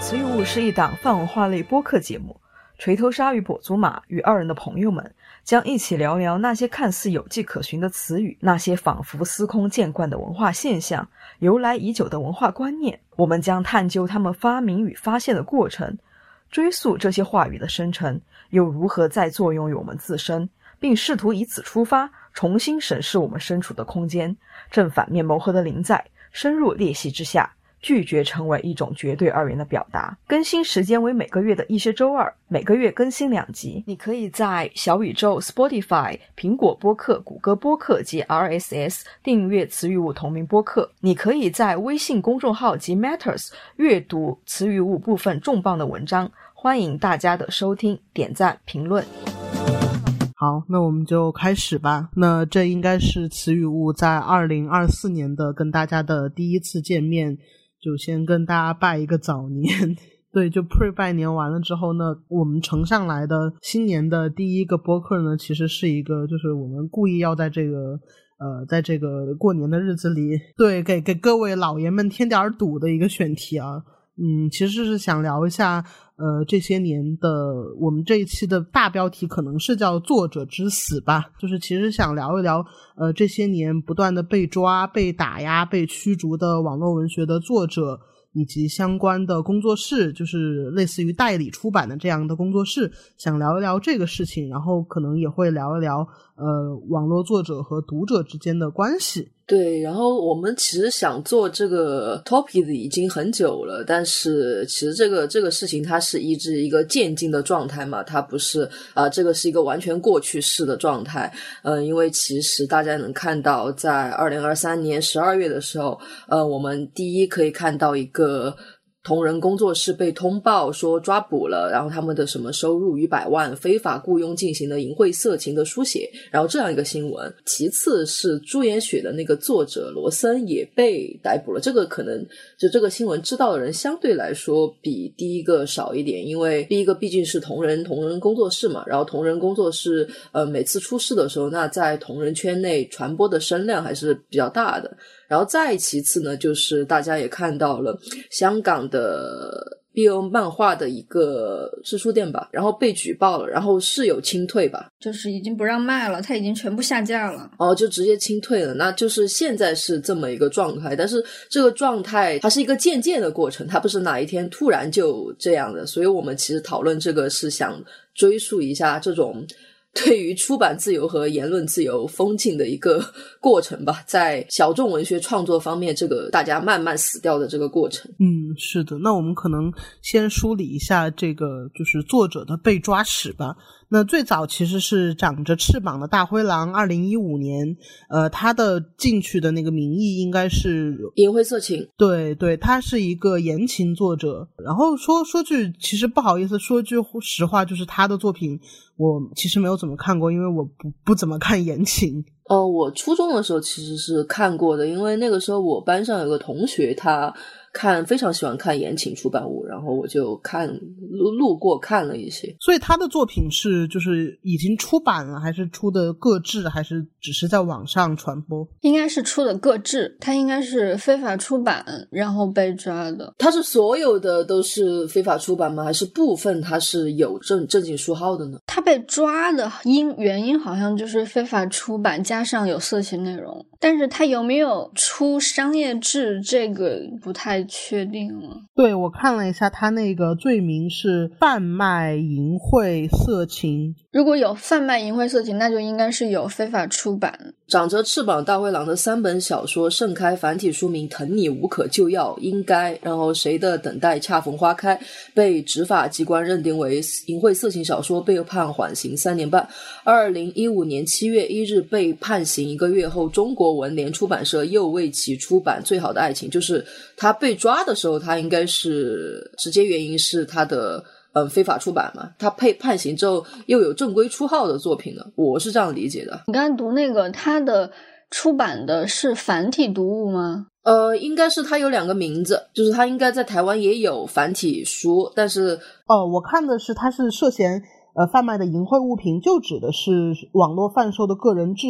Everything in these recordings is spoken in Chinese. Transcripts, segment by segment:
词语物是一档泛文化类播客节目，锤头鲨与跛足马与二人的朋友们将一起聊聊那些看似有迹可循的词语，那些仿佛司空见惯的文化现象，由来已久的文化观念。我们将探究他们发明与发现的过程，追溯这些话语的生成又如何在作用于我们自身，并试图以此出发，重新审视我们身处的空间。正反面谋合的临在，深入裂隙之下。拒绝成为一种绝对二元的表达。更新时间为每个月的一些周二，每个月更新两集。你可以在小宇宙、Spotify、苹果播客、谷歌播客及 RSS 订阅词语物同名播客。你可以在微信公众号及 Matters 阅读词语物部分重磅的文章。欢迎大家的收听、点赞、评论。好，那我们就开始吧。那这应该是词语物在二零二四年的跟大家的第一次见面。就先跟大家拜一个早年，对，就 pre 拜年完了之后呢，我们呈上来的新年的第一个播客呢，其实是一个，就是我们故意要在这个呃，在这个过年的日子里，对，给给各位老爷们添点儿堵的一个选题啊。嗯，其实是想聊一下，呃，这些年的我们这一期的大标题可能是叫“作者之死”吧，就是其实想聊一聊，呃，这些年不断的被抓、被打压、被驱逐的网络文学的作者。以及相关的工作室，就是类似于代理出版的这样的工作室，想聊一聊这个事情，然后可能也会聊一聊，呃，网络作者和读者之间的关系。对，然后我们其实想做这个 topic 已经很久了，但是其实这个这个事情它是一直一个渐进的状态嘛，它不是啊，这个是一个完全过去式的状态。嗯，因为其实大家能看到，在二零二三年十二月的时候，呃，我们第一可以看到一个。同人工作室被通报说抓捕了，然后他们的什么收入逾百万，非法雇佣进行的淫秽色情的书写，然后这样一个新闻。其次是朱颜雪的那个作者罗森也被逮捕了，这个可能就这个新闻知道的人相对来说比第一个少一点，因为第一个毕竟是同人同人工作室嘛，然后同人工作室呃每次出事的时候，那在同人圈内传播的声量还是比较大的。然后再其次呢，就是大家也看到了香港的 BL 漫画的一个是书店吧，然后被举报了，然后是有清退吧，就是已经不让卖了，它已经全部下架了。哦，就直接清退了，那就是现在是这么一个状态。但是这个状态它是一个渐渐的过程，它不是哪一天突然就这样的。所以我们其实讨论这个是想追溯一下这种。对于出版自由和言论自由封禁的一个过程吧，在小众文学创作方面，这个大家慢慢死掉的这个过程。嗯，是的。那我们可能先梳理一下这个就是作者的被抓史吧。那最早其实是长着翅膀的大灰狼，二零一五年，呃，他的进去的那个名义应该是淫秽色情。对对，他是一个言情作者。然后说说句，其实不好意思说句实话，就是他的作品我其实没有怎么看过，因为我不不怎么看言情。呃，我初中的时候其实是看过的，因为那个时候我班上有个同学他。看非常喜欢看言情出版物，然后我就看路路过看了一些。所以他的作品是就是已经出版了，还是出的各制，还是只是在网上传播？应该是出的各制，他应该是非法出版，然后被抓的。他是所有的都是非法出版吗？还是部分他是有正正经书号的呢？他被抓的因原因好像就是非法出版加上有色情内容，但是他有没有出商业制，这个不太。确定了，对我看了一下，他那个罪名是贩卖淫秽色情。如果有贩卖淫秽色情，那就应该是有非法出版。长着翅膀大灰狼的三本小说盛开，繁体书名《疼你无可救药》，应该，然后谁的等待恰逢花开，被执法机关认定为淫秽色情小说，被判缓刑三年半。二零一五年七月一日被判刑一个月后，中国文联出版社又为其出版《最好的爱情》，就是他被抓的时候，他应该是直接原因是他的。嗯，非法出版嘛，他被判刑之后又有正规出号的作品了，我是这样理解的。你刚才读那个，他的出版的是繁体读物吗？呃，应该是他有两个名字，就是他应该在台湾也有繁体书，但是哦，我看的是他是涉嫌呃贩卖的淫秽物品，就指的是网络贩售的个人制。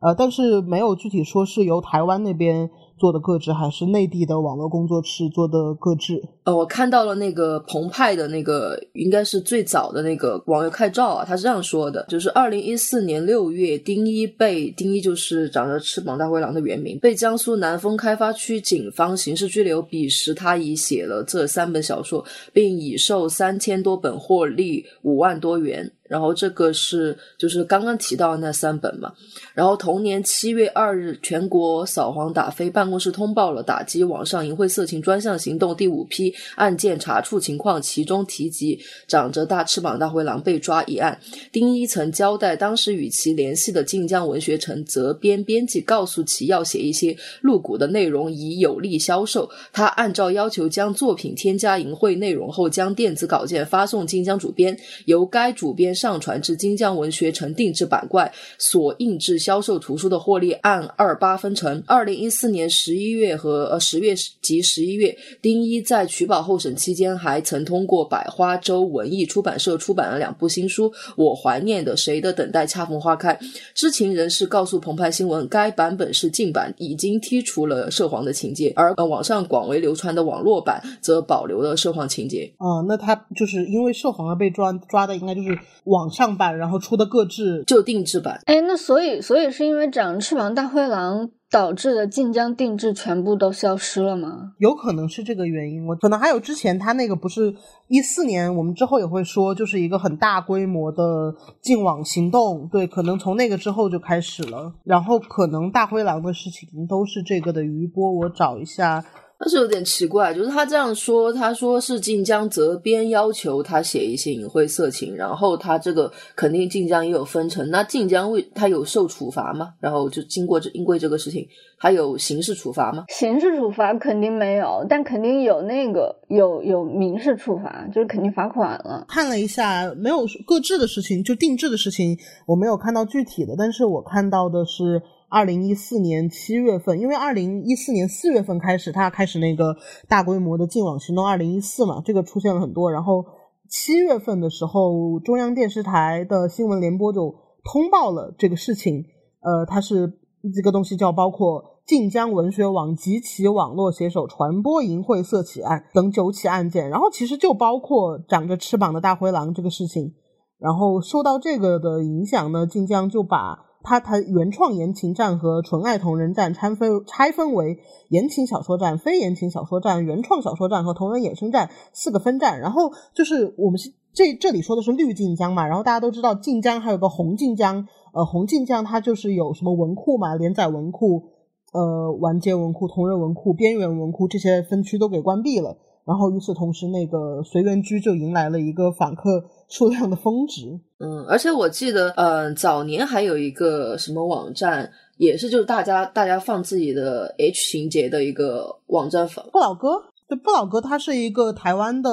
呃，但是没有具体说是由台湾那边做的个制，还是内地的网络工作室做的个制。呃，我看到了那个澎湃的那个，应该是最早的那个网友开照啊，他是这样说的：，就是二零一四年六月，丁一被丁一就是长着翅膀大灰狼的原名，被江苏南丰开发区警方刑事拘留。彼时他已写了这三本小说，并已售三千多本，获利五万多元。然后这个是就是刚刚提到的那三本嘛。然后同年七月二日，全国扫黄打非办公室通报了打击网上淫秽色情专项行动第五批案件查处情况，其中提及长着大翅膀大灰狼被抓一案。丁一曾交代，当时与其联系的晋江文学城责编编辑告诉其要写一些露骨的内容，以有利销售。他按照要求将作品添加淫秽内容后，将电子稿件发送晋江主编，由该主编。上传至晋江文学城定制板块，所印制销售图书的获利按二八分成。二零一四年十一月和呃十月及十一月，丁一在取保候审期间，还曾通过百花洲文艺出版社出版了两部新书《我怀念的谁的等待恰逢花开》。知情人士告诉澎湃新闻，该版本是禁版，已经剔除了涉黄的情节，而呃网上广为流传的网络版则保留了涉黄情节。啊，那他就是因为涉黄而被抓抓的，应该就是。网上版，然后出的各自就定制版。哎，那所以，所以是因为长翅膀大灰狼导致的晋江定制全部都消失了吗？有可能是这个原因。我可能还有之前他那个不是一四年，我们之后也会说，就是一个很大规模的进网行动。对，可能从那个之后就开始了。然后可能大灰狼的事情都是这个的余波。我找一下。但是有点奇怪，就是他这样说，他说是晋江责编要求他写一些隐晦色情，然后他这个肯定晋江也有分成，那晋江为他有受处罚吗？然后就经过这因为这个事情，他有刑事处罚吗？刑事处罚肯定没有，但肯定有那个有有民事处罚，就是肯定罚款了。看了一下，没有各制的事情，就定制的事情，我没有看到具体的，但是我看到的是。二零一四年七月份，因为二零一四年四月份开始，他开始那个大规模的净网行动。二零一四嘛，这个出现了很多。然后七月份的时候，中央电视台的新闻联播就通报了这个事情。呃，它是这个东西叫包括晋江文学网及其网络写手传播淫秽色情案等九起案件。然后其实就包括长着翅膀的大灰狼这个事情。然后受到这个的影响呢，晋江就把。他他原创言情站和纯爱同人站拆分拆分为言情小说站、非言情小说站、原创小说站和同人衍生站四个分站。然后就是我们是这这里说的是绿晋江嘛，然后大家都知道晋江还有个红晋江，呃，红晋江它就是有什么文库嘛，连载文库、呃，完结文库、同人文库、边缘文库这些分区都给关闭了。然后与此同时，那个随缘居就迎来了一个访客数量的峰值。嗯，而且我记得，呃，早年还有一个什么网站，也是就是大家大家放自己的 H 情节的一个网站。不老哥，对，不老哥，他是一个台湾的，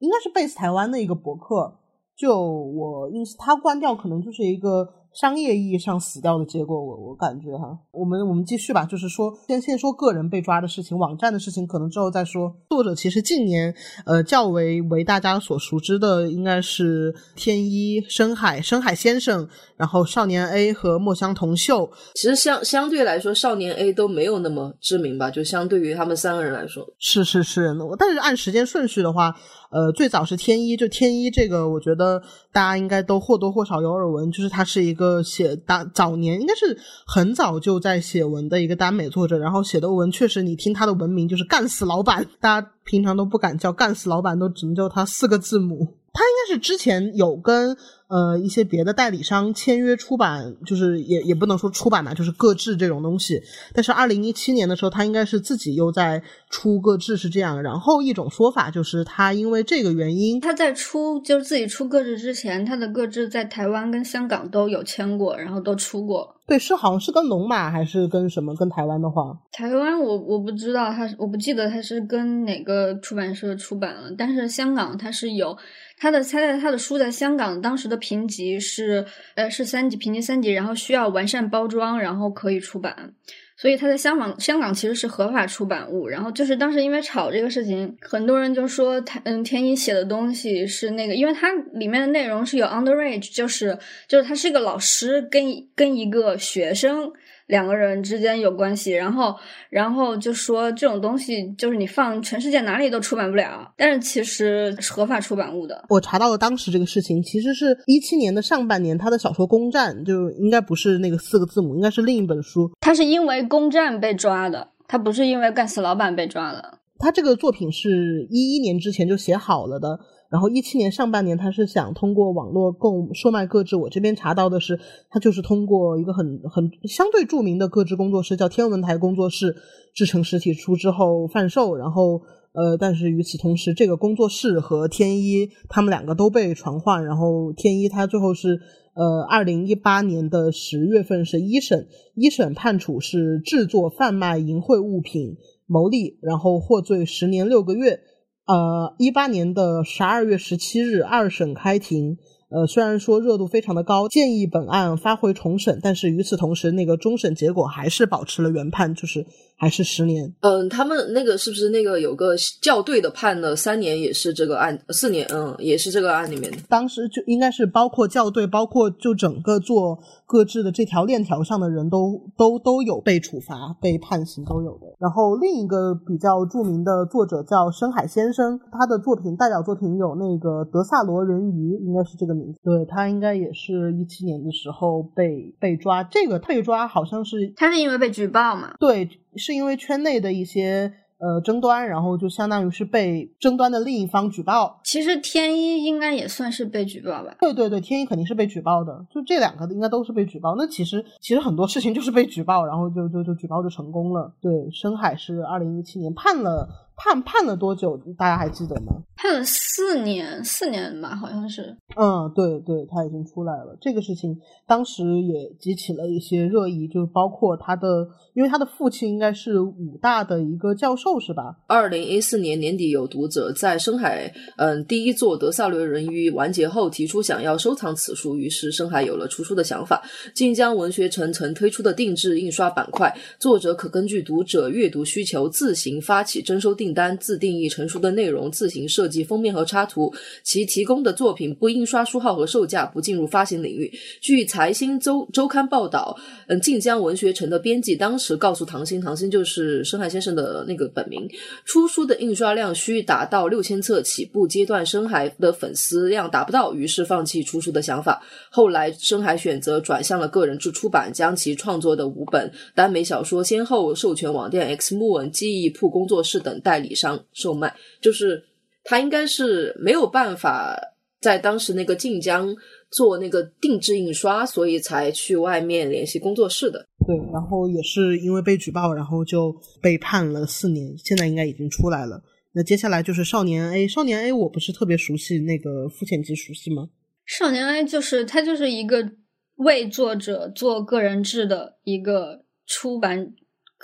应该是 base 台湾的一个博客。就我意思，他关掉可能就是一个。商业意义上死掉的结果，我我感觉哈，我们我们继续吧，就是说先先说个人被抓的事情，网站的事情可能之后再说。作者其实近年呃较为为大家所熟知的应该是天一、深海、深海先生，然后少年 A 和墨香铜臭。其实相相对来说，少年 A 都没有那么知名吧，就相对于他们三个人来说。是是是，但是按时间顺序的话。呃，最早是天一，就天一这个，我觉得大家应该都或多或少有耳闻，就是他是一个写大早年应该是很早就在写文的一个耽美作者，然后写的文确实，你听他的文名就是干死老板，大家平常都不敢叫干死老板，都只能叫他四个字母。他应该是之前有跟呃一些别的代理商签约出版，就是也也不能说出版吧，就是各制这种东西。但是二零一七年的时候，他应该是自己又在出各制，是这样。然后一种说法就是他因为这个原因，他在出就是自己出各制之前，他的各制在台湾跟香港都有签过，然后都出过。对，是好像是跟龙马还是跟什么？跟台湾的话，台湾我我不知道，他我不记得他是跟哪个出版社出版了，但是香港他是有。他的他在他的书在香港当时的评级是呃是三级评级三级，然后需要完善包装，然后可以出版。所以他在香港香港其实是合法出版物。然后就是当时因为炒这个事情，很多人就说他嗯天一写的东西是那个，因为它里面的内容是有 underage，就是就是他是一个老师跟跟一个学生。两个人之间有关系，然后，然后就说这种东西就是你放全世界哪里都出版不了，但是其实是合法出版物的。我查到了当时这个事情，其实是一七年的上半年，他的小说《攻占》就应该不是那个四个字母，应该是另一本书。他是因为《攻占》被抓的，他不是因为干死老板被抓的。他这个作品是一一年之前就写好了的。然后一七年上半年，他是想通过网络购售卖各制。我这边查到的是，他就是通过一个很很相对著名的各制工作室，叫天文台工作室，制成实体书之后贩售。然后，呃，但是与此同时，这个工作室和天一他们两个都被传唤。然后天一他最后是，呃，二零一八年的十月份是一审，一审判处是制作贩卖淫秽物品牟利，然后获罪十年六个月。呃，一八年的十二月十七日，二审开庭。呃，虽然说热度非常的高，建议本案发回重审，但是与此同时，那个终审结果还是保持了原判，就是。还是十年？嗯，他们那个是不是那个有个校对的判了三年，也是这个案四年？嗯，也是这个案里面的。当时就应该是包括校对，包括就整个做各自的这条链条上的人都都都有被处罚、被判刑都有的。然后另一个比较著名的作者叫深海先生，他的作品代表作品有那个《德萨罗人鱼》，应该是这个名字。对他应该也是一七年的时候被被抓，这个被抓好像是他是因为被举报嘛？对。是因为圈内的一些呃争端，然后就相当于是被争端的另一方举报。其实天一应该也算是被举报吧？对对对，天一肯定是被举报的，就这两个应该都是被举报。那其实其实很多事情就是被举报，然后就就就举报就成功了。对，深海是二零一七年判了。判判了多久？大家还记得吗？判了四年，四年吧，好像是。嗯，对对，他已经出来了。这个事情当时也激起了一些热议，就包括他的，因为他的父亲应该是武大的一个教授，是吧？二零一四年年底，有读者在深海，嗯，第一座德萨罗人鱼完结后，提出想要收藏此书，于是深海有了出书的想法。晋江文学城曾推出的定制印刷板块，作者可根据读者阅读需求自行发起征收。订单自定义成熟的内容，自行设计封面和插图。其提供的作品不印刷书号和售价，不进入发行领域。据财新周周刊报道，嗯，晋江文学城的编辑当告诉唐鑫，唐鑫就是深海先生的那个本名，出书的印刷量需达到六千册起步。阶段深海的粉丝量达不到，于是放弃出书的想法。后来深海选择转向了个人制出版，将其创作的五本耽美小说先后授权网店 X 木文、记忆铺工作室等。代理商售卖，就是他应该是没有办法在当时那个晋江做那个定制印刷，所以才去外面联系工作室的。对，然后也是因为被举报，然后就被判了四年，现在应该已经出来了。那接下来就是少年 A，少年 A 我不是特别熟悉，那个付浅级熟悉吗？少年 A 就是他就是一个为作者做个人制的一个出版。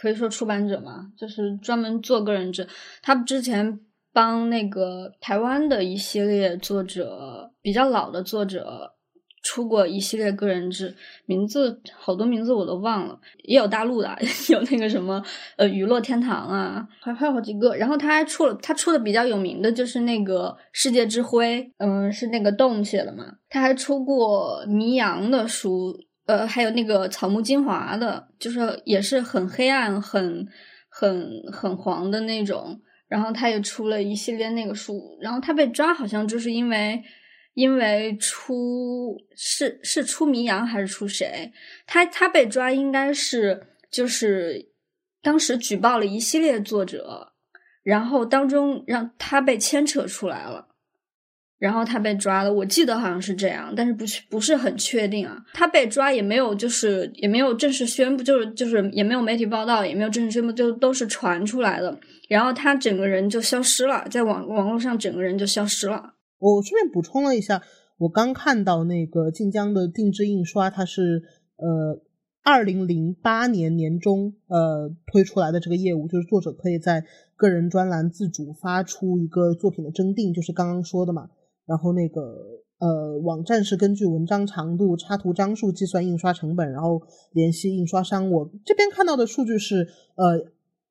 可以说出版者嘛，就是专门做个人制。他之前帮那个台湾的一系列作者，比较老的作者出过一系列个人制，名字好多名字我都忘了。也有大陆的，有那个什么呃娱乐天堂啊，还还有好几个。然后他还出了，他出的比较有名的就是那个世界之辉，嗯，是那个洞写的嘛。他还出过迷阳的书。呃，还有那个草木精华的，就是也是很黑暗、很很很黄的那种。然后他也出了一系列那个书。然后他被抓，好像就是因为因为出是是出名阳还是出谁？他他被抓应该是就是当时举报了一系列作者，然后当中让他被牵扯出来了。然后他被抓了，我记得好像是这样，但是不不是很确定啊。他被抓也没有，就是也没有正式宣布，就是就是也没有媒体报道，也没有正式宣布，就都是传出来的。然后他整个人就消失了，在网网络上整个人就消失了。我顺便补充了一下，我刚看到那个晋江的定制印刷，它是呃二零零八年年中呃推出来的这个业务，就是作者可以在个人专栏自主发出一个作品的征订，就是刚刚说的嘛。然后那个呃，网站是根据文章长度、插图张数计算印刷成本，然后联系印刷商。我这边看到的数据是，呃，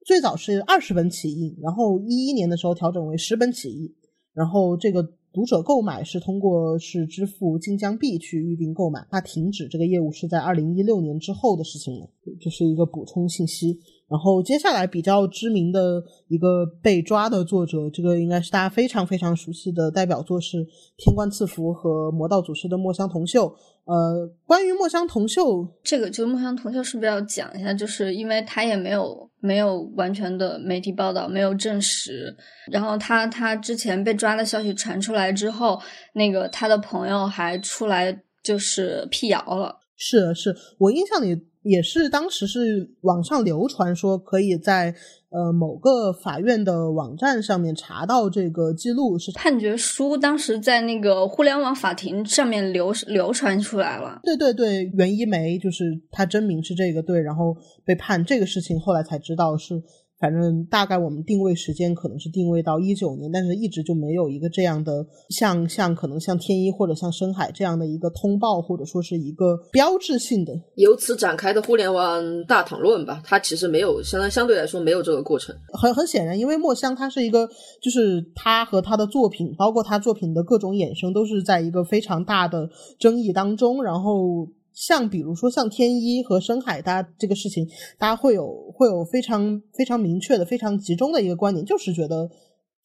最早是二十本起印，然后一一年的时候调整为十本起印，然后这个读者购买是通过是支付晋江币去预定购买，那停止这个业务是在二零一六年之后的事情了。这是一个补充信息。然后接下来比较知名的一个被抓的作者，这个应该是大家非常非常熟悉的代表作是《天官赐福》和《魔道祖师》的墨香铜臭。呃，关于墨香铜臭，这个就墨香铜臭是不是要讲一下？就是因为他也没有没有完全的媒体报道，没有证实。然后他他之前被抓的消息传出来之后，那个他的朋友还出来就是辟谣了。是是，我印象里。也是当时是网上流传说可以在呃某个法院的网站上面查到这个记录，是判决书当时在那个互联网法庭上面流流传出来了。对对对，袁一梅就是他真名是这个对，然后被判这个事情后来才知道是。反正大概我们定位时间可能是定位到一九年，但是一直就没有一个这样的像像可能像天一或者像深海这样的一个通报或者说是一个标志性的由此展开的互联网大讨论吧。它其实没有相当相对来说没有这个过程。很很显然，因为墨香他是一个，就是他和他的作品，包括他作品的各种衍生，都是在一个非常大的争议当中，然后。像比如说像天一和深海，大家这个事情，大家会有会有非常非常明确的、非常集中的一个观点，就是觉得，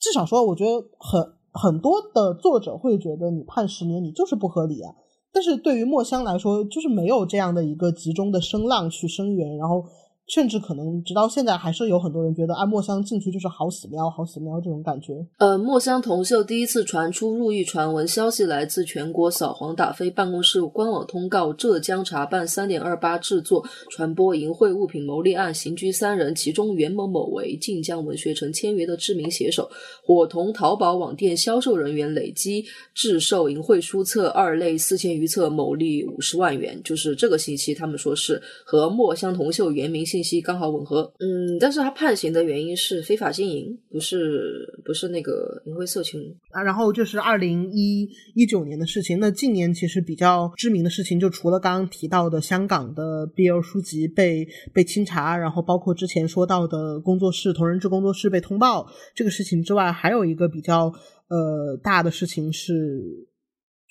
至少说，我觉得很很多的作者会觉得你判十年，你就是不合理啊。但是对于墨香来说，就是没有这样的一个集中的声浪去声援，然后。甚至可能直到现在，还是有很多人觉得啊，墨香进去就是好死喵，好死喵这种感觉。呃，墨香铜臭第一次传出入狱传闻消息，来自全国扫黄打非办公室官网通告：浙江查办三点二八制作、传播淫秽物品牟利案，刑拘三人，其中袁某某为晋江文学城签约的知名写手，伙同淘宝网店销售人员，累计制售淫秽书册二类四千余册，牟利五十万元。就是这个信息，他们说是和墨香铜臭原名。信息刚好吻合，嗯，但是他判刑的原因是非法经营，不是不是那个淫秽色情啊。然后就是二零一一九年的事情，那近年其实比较知名的事情，就除了刚刚提到的香港的 BL 书籍被被清查，然后包括之前说到的工作室同人志工作室被通报这个事情之外，还有一个比较呃大的事情是。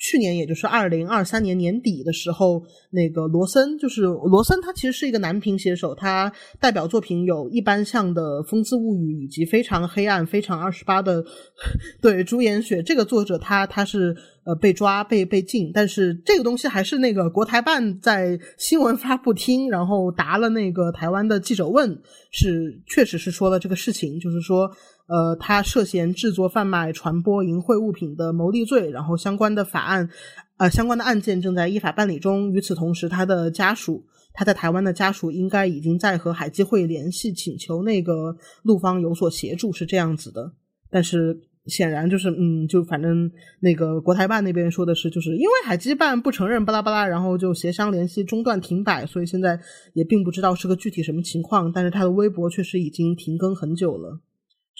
去年，也就是二零二三年年底的时候，那个罗森，就是罗森，他其实是一个男频写手，他代表作品有一般像的《风姿物语》，以及非常黑暗、非常二十八的 对朱颜雪。这个作者他他是呃被抓被被禁，但是这个东西还是那个国台办在新闻发布厅，然后答了那个台湾的记者问，是确实是说了这个事情，就是说。呃，他涉嫌制作、贩卖、传播淫秽物品的牟利罪，然后相关的法案，呃，相关的案件正在依法办理中。与此同时，他的家属，他在台湾的家属应该已经在和海基会联系，请求那个陆方有所协助，是这样子的。但是显然就是，嗯，就反正那个国台办那边说的是，就是因为海基办不承认，巴拉巴拉，然后就协商联系中断停摆，所以现在也并不知道是个具体什么情况。但是他的微博确实已经停更很久了。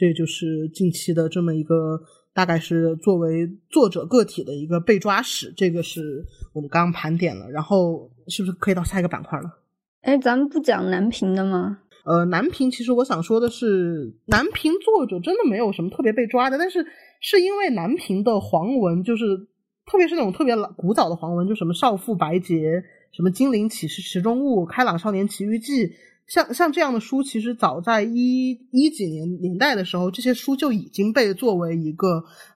这就是近期的这么一个，大概是作为作者个体的一个被抓史。这个是我们刚刚盘点了，然后是不是可以到下一个板块了？哎，咱们不讲男频的吗？呃，男频其实我想说的是，男频作者真的没有什么特别被抓的，但是是因为男频的黄文，就是特别是那种特别老古早的黄文，就什么少妇白洁、什么精灵启示池中物、开朗少年奇遇记。像像这样的书，其实早在一一几年年代的时候，这些书就已经被作为一个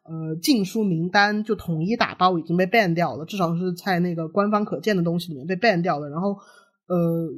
呃禁书名单，就统一打包已经被 ban 掉了，至少是在那个官方可见的东西里面被 ban 掉了。然后，呃，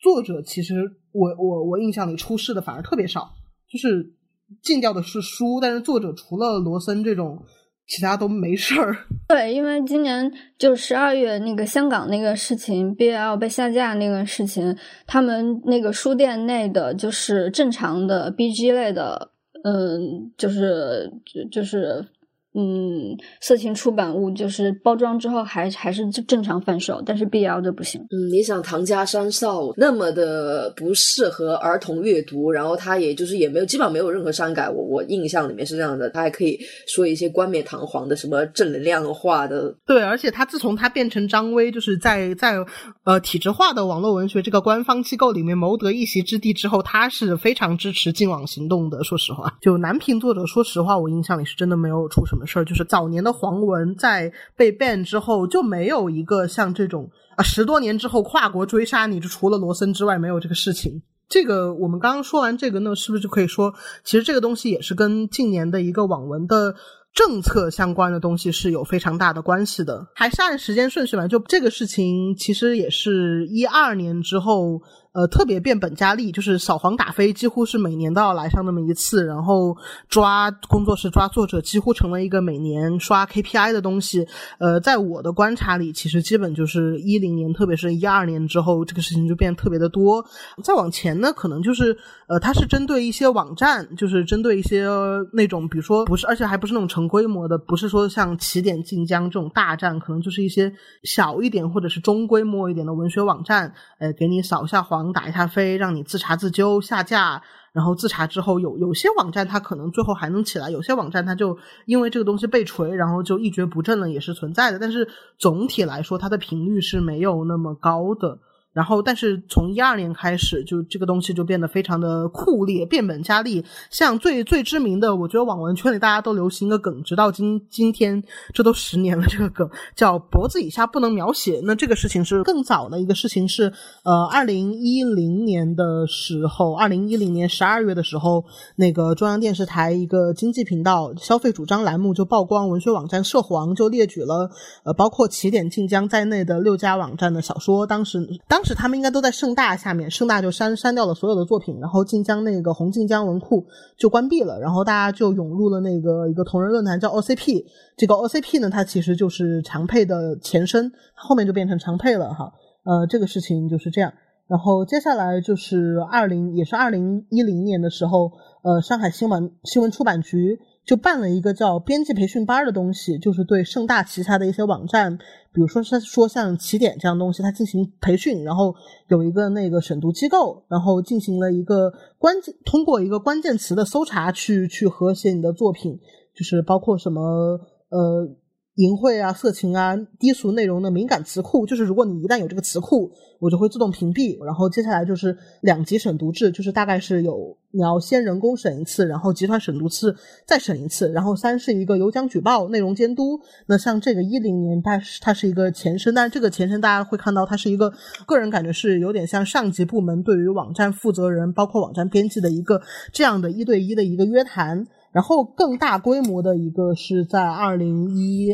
作者其实我我我印象里出事的反而特别少，就是禁掉的是书，但是作者除了罗森这种。其他都没事儿。对，因为今年就十二月那个香港那个事情，BL 被下架那个事情，他们那个书店内的就是正常的 BG 类的，嗯，就是就就是嗯，色情出版物就是包装之后还还是正常贩售，但是 BL 就不行。嗯，你想唐家三少那么的不适合儿童阅读，然后他也就是也没有基本上没有任何删改，我我印象里面是这样的，他还可以说一些冠冕堂皇的什么正能量化的。对，而且他自从他变成张威，就是在在呃体制化的网络文学这个官方机构里面谋得一席之地之后，他是非常支持净网行动的。说实话，就男频作者，说实话，我印象里是真的没有出什么。事儿就是早年的黄文在被 ban 之后就没有一个像这种啊十多年之后跨国追杀你，就除了罗森之外没有这个事情。这个我们刚刚说完这个呢，是不是就可以说，其实这个东西也是跟近年的一个网文的政策相关的东西是有非常大的关系的。还是按时间顺序来，就这个事情其实也是一二年之后。呃，特别变本加厉，就是扫黄打非，几乎是每年都要来上那么一次，然后抓工作室、抓作者，几乎成了一个每年刷 KPI 的东西。呃，在我的观察里，其实基本就是一零年，特别是一二年之后，这个事情就变得特别的多。再往前呢，可能就是呃，它是针对一些网站，就是针对一些那种，比如说不是，而且还不是那种成规模的，不是说像起点、晋江这种大站，可能就是一些小一点或者是中规模一点的文学网站，呃，给你扫一下黄。打一下飞，让你自查自纠下架，然后自查之后有有些网站它可能最后还能起来，有些网站它就因为这个东西被锤，然后就一蹶不振了，也是存在的。但是总体来说，它的频率是没有那么高的。然后，但是从一二年开始，就这个东西就变得非常的酷烈，变本加厉。像最最知名的，我觉得网文圈里大家都流行一个梗，直到今今天，这都十年了。这个梗叫“脖子以下不能描写”。那这个事情是更早的一个事情，是呃，二零一零年的时候，二零一零年十二月的时候，那个中央电视台一个经济频道消费主张栏目就曝光文学网站涉黄，就列举了呃，包括起点、晋江在内的六家网站的小说。当时当当时他们应该都在盛大下面，盛大就删删掉了所有的作品，然后晋江那个红晋江文库就关闭了，然后大家就涌入了那个一个同人论坛叫 OCP，这个 OCP 呢，它其实就是长配的前身，后面就变成长配了哈。呃，这个事情就是这样。然后接下来就是二零，也是二零一零年的时候，呃，上海新闻新闻出版局。就办了一个叫编辑培训班的东西，就是对盛大旗下的一些网站，比如说是说像起点这样东西，它进行培训，然后有一个那个审读机构，然后进行了一个关键，通过一个关键词的搜查去去和谐你的作品，就是包括什么呃。淫秽啊、色情啊、低俗内容的敏感词库，就是如果你一旦有这个词库，我就会自动屏蔽。然后接下来就是两级审读制，就是大概是有你要先人工审一次，然后集团审读次再审一次。然后三是一个有奖举报、内容监督。那像这个一零年，它它是一个前身，但是这个前身大家会看到，它是一个个人感觉是有点像上级部门对于网站负责人，包括网站编辑的一个这样的一对一的一个约谈。然后更大规模的一个是在二零一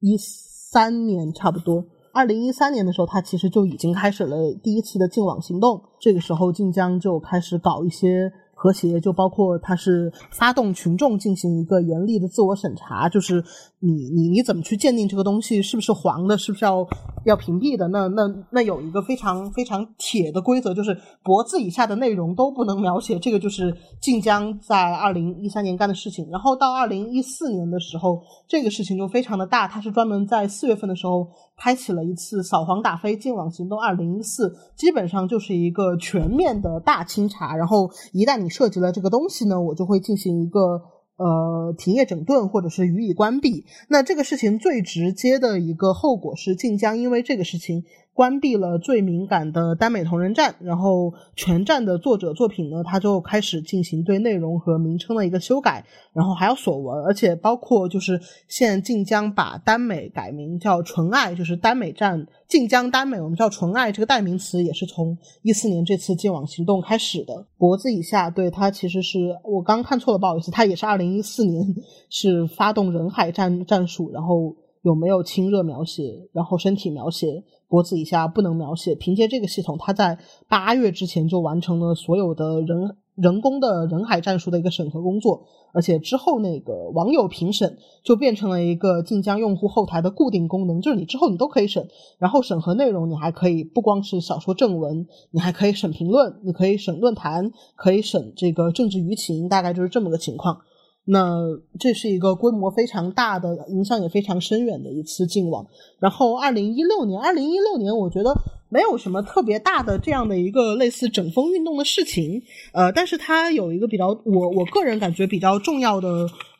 一三年，差不多二零一三年的时候，它其实就已经开始了第一次的净网行动。这个时候，晋江就开始搞一些。和谐就包括它是发动群众进行一个严厉的自我审查，就是你你你怎么去鉴定这个东西是不是黄的，是不是要要屏蔽的？那那那有一个非常非常铁的规则，就是脖子以下的内容都不能描写。这个就是晋江在二零一三年干的事情。然后到二零一四年的时候，这个事情就非常的大，它是专门在四月份的时候。开启了一次扫黄打非净网行动，二零一四基本上就是一个全面的大清查。然后一旦你涉及了这个东西呢，我就会进行一个呃停业整顿或者是予以关闭。那这个事情最直接的一个后果是晋江因为这个事情。关闭了最敏感的耽美同人站，然后全站的作者作品呢，他就开始进行对内容和名称的一个修改，然后还有锁文，而且包括就是现在晋江把耽美改名叫纯爱，就是耽美站晋江耽美，我们叫纯爱这个代名词也是从一四年这次净网行动开始的。脖子以下，对他其实是我刚看错了，不好意思，他也是二零一四年 是发动人海战战术，然后。有没有亲热描写，然后身体描写，脖子以下不能描写。凭借这个系统，他在八月之前就完成了所有的人人工的人海战术的一个审核工作，而且之后那个网友评审就变成了一个晋江用户后台的固定功能，就是你之后你都可以审，然后审核内容你还可以不光是小说正文，你还可以审评论，你可以审论坛，可以审这个政治舆情，大概就是这么个情况。那这是一个规模非常大的、影响也非常深远的一次禁网。然后，二零一六年，二零一六年，我觉得没有什么特别大的这样的一个类似整风运动的事情，呃，但是它有一个比较，我我个人感觉比较重要的，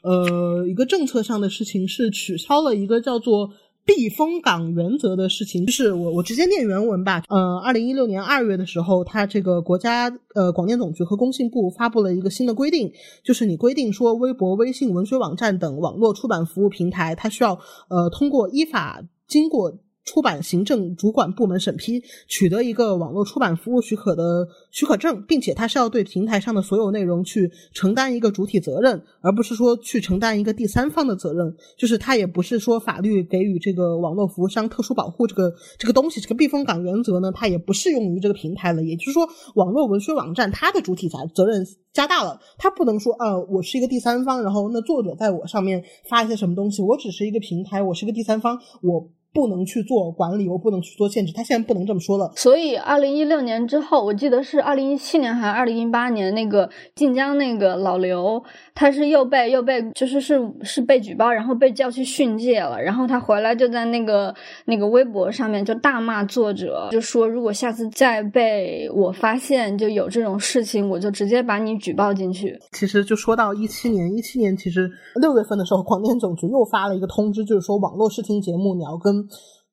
呃，一个政策上的事情是取消了一个叫做。避风港原则的事情，就是我我直接念原文吧。呃，二零一六年二月的时候，它这个国家呃广电总局和工信部发布了一个新的规定，就是你规定说，微博、微信、文学网站等网络出版服务平台，它需要呃通过依法经过。出版行政主管部门审批，取得一个网络出版服务许可的许可证，并且它是要对平台上的所有内容去承担一个主体责任，而不是说去承担一个第三方的责任。就是它也不是说法律给予这个网络服务商特殊保护这个这个东西，这个避风港原则呢，它也不适用于这个平台了。也就是说，网络文学网站它的主体责责任加大了，它不能说呃，我是一个第三方，然后那作者在我上面发一些什么东西，我只是一个平台，我是个第三方，我。不能去做管理，我不能去做限制。他现在不能这么说了。所以，二零一六年之后，我记得是二零一七年还是二零一八年，那个晋江那个老刘，他是又被又被就是是是被举报，然后被叫去训诫了。然后他回来就在那个那个微博上面就大骂作者，就说如果下次再被我发现就有这种事情，我就直接把你举报进去。其实就说到一七年，一七年其实六月份的时候，广电总局又发了一个通知，就是说网络视听节目你要跟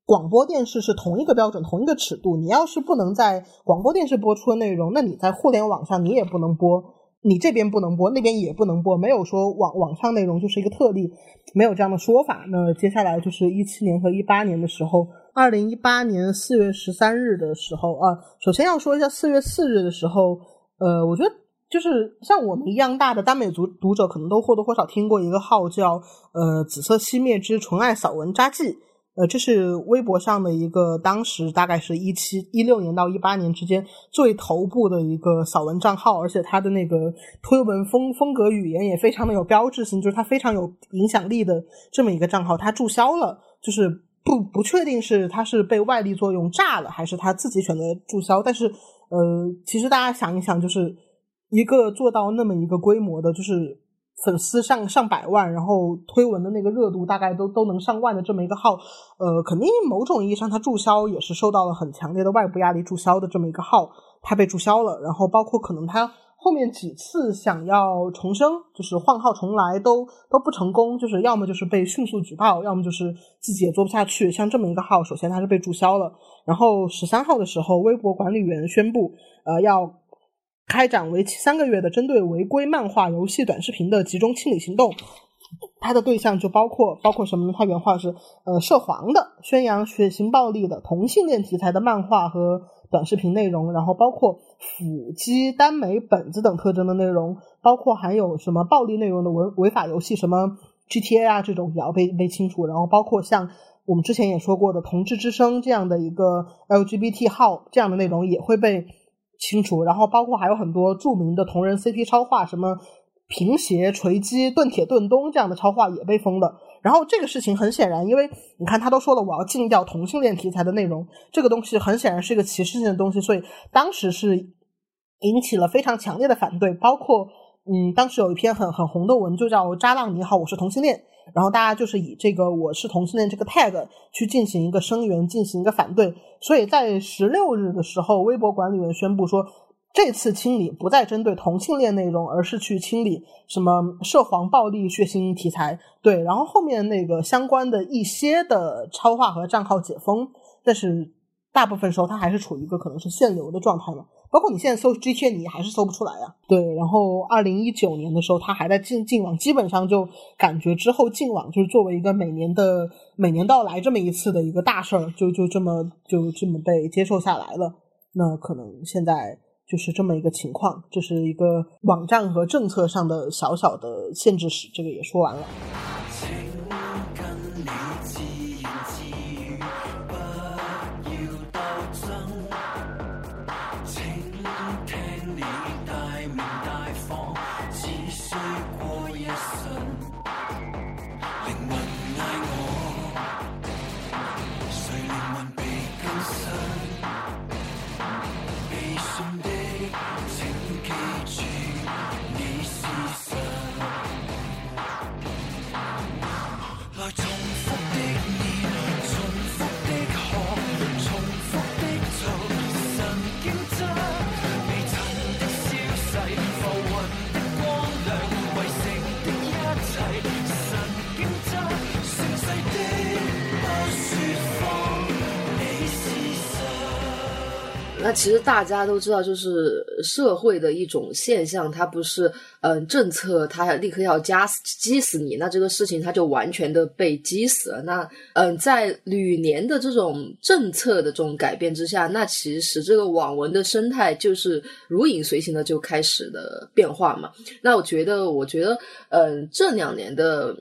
广播电视是同一个标准，同一个尺度。你要是不能在广播电视播出的内容，那你在互联网上你也不能播，你这边不能播，那边也不能播。没有说网网上内容就是一个特例，没有这样的说法。那接下来就是一七年和一八年的时候，二零一八年四月十三日的时候啊，首先要说一下四月四日的时候，呃，我觉得就是像我们一样大的耽美读读者，可能都或多或少听过一个号叫呃“紫色熄灭之纯爱扫文札记”。呃，这是微博上的一个，当时大概是一七一六年到一八年之间最头部的一个扫文账号，而且他的那个推文风风格语言也非常的有标志性，就是他非常有影响力的这么一个账号，他注销了，就是不不确定是他是被外力作用炸了，还是他自己选择注销。但是，呃，其实大家想一想，就是一个做到那么一个规模的，就是。粉丝上上百万，然后推文的那个热度大概都都能上万的这么一个号，呃，肯定某种意义上它注销也是受到了很强烈的外部压力注销的这么一个号，它被注销了。然后包括可能它后面几次想要重生，就是换号重来都都不成功，就是要么就是被迅速举报，要么就是自己也做不下去。像这么一个号，首先它是被注销了。然后十三号的时候，微博管理员宣布，呃，要。开展为期三个月的针对违规漫画、游戏、短视频的集中清理行动，它的对象就包括包括什么呢？它原话是：呃，涉黄的、宣扬血腥暴力的、同性恋题材的漫画和短视频内容，然后包括腹肌、耽美本子等特征的内容，包括含有什么暴力内容的违违法游戏，什么 GTA 啊这种也要被被清除，然后包括像我们之前也说过的同志之声这样的一个 LGBT 号这样的内容也会被。清除，然后包括还有很多著名的同人 CP 超话，什么平邪、锤击、盾铁、盾东这样的超话也被封了。然后这个事情很显然，因为你看他都说了，我要禁掉同性恋题材的内容，这个东西很显然是一个歧视性的东西，所以当时是引起了非常强烈的反对。包括嗯，当时有一篇很很红的文，就叫“渣浪你好，我是同性恋”。然后大家就是以这个我是同性恋这个 tag 去进行一个声援，进行一个反对。所以在十六日的时候，微博管理员宣布说，这次清理不再针对同性恋内容，而是去清理什么涉黄、暴力、血腥题材。对，然后后面那个相关的一些的超话和账号解封，但是大部分时候它还是处于一个可能是限流的状态嘛。包括你现在搜 G T，你还是搜不出来呀。对，然后二零一九年的时候，它还在进进网，基本上就感觉之后进网就是作为一个每年的每年都要来这么一次的一个大事儿，就就这么就这么被接受下来了。那可能现在就是这么一个情况，这是一个网站和政策上的小小的限制史，这个也说完了。那其实大家都知道，就是社会的一种现象，它不是嗯政策，它立刻要加死激死你，那这个事情它就完全的被激死了。那嗯，在屡年的这种政策的这种改变之下，那其实这个网文的生态就是如影随形的就开始的变化嘛。那我觉得，我觉得嗯这两年的。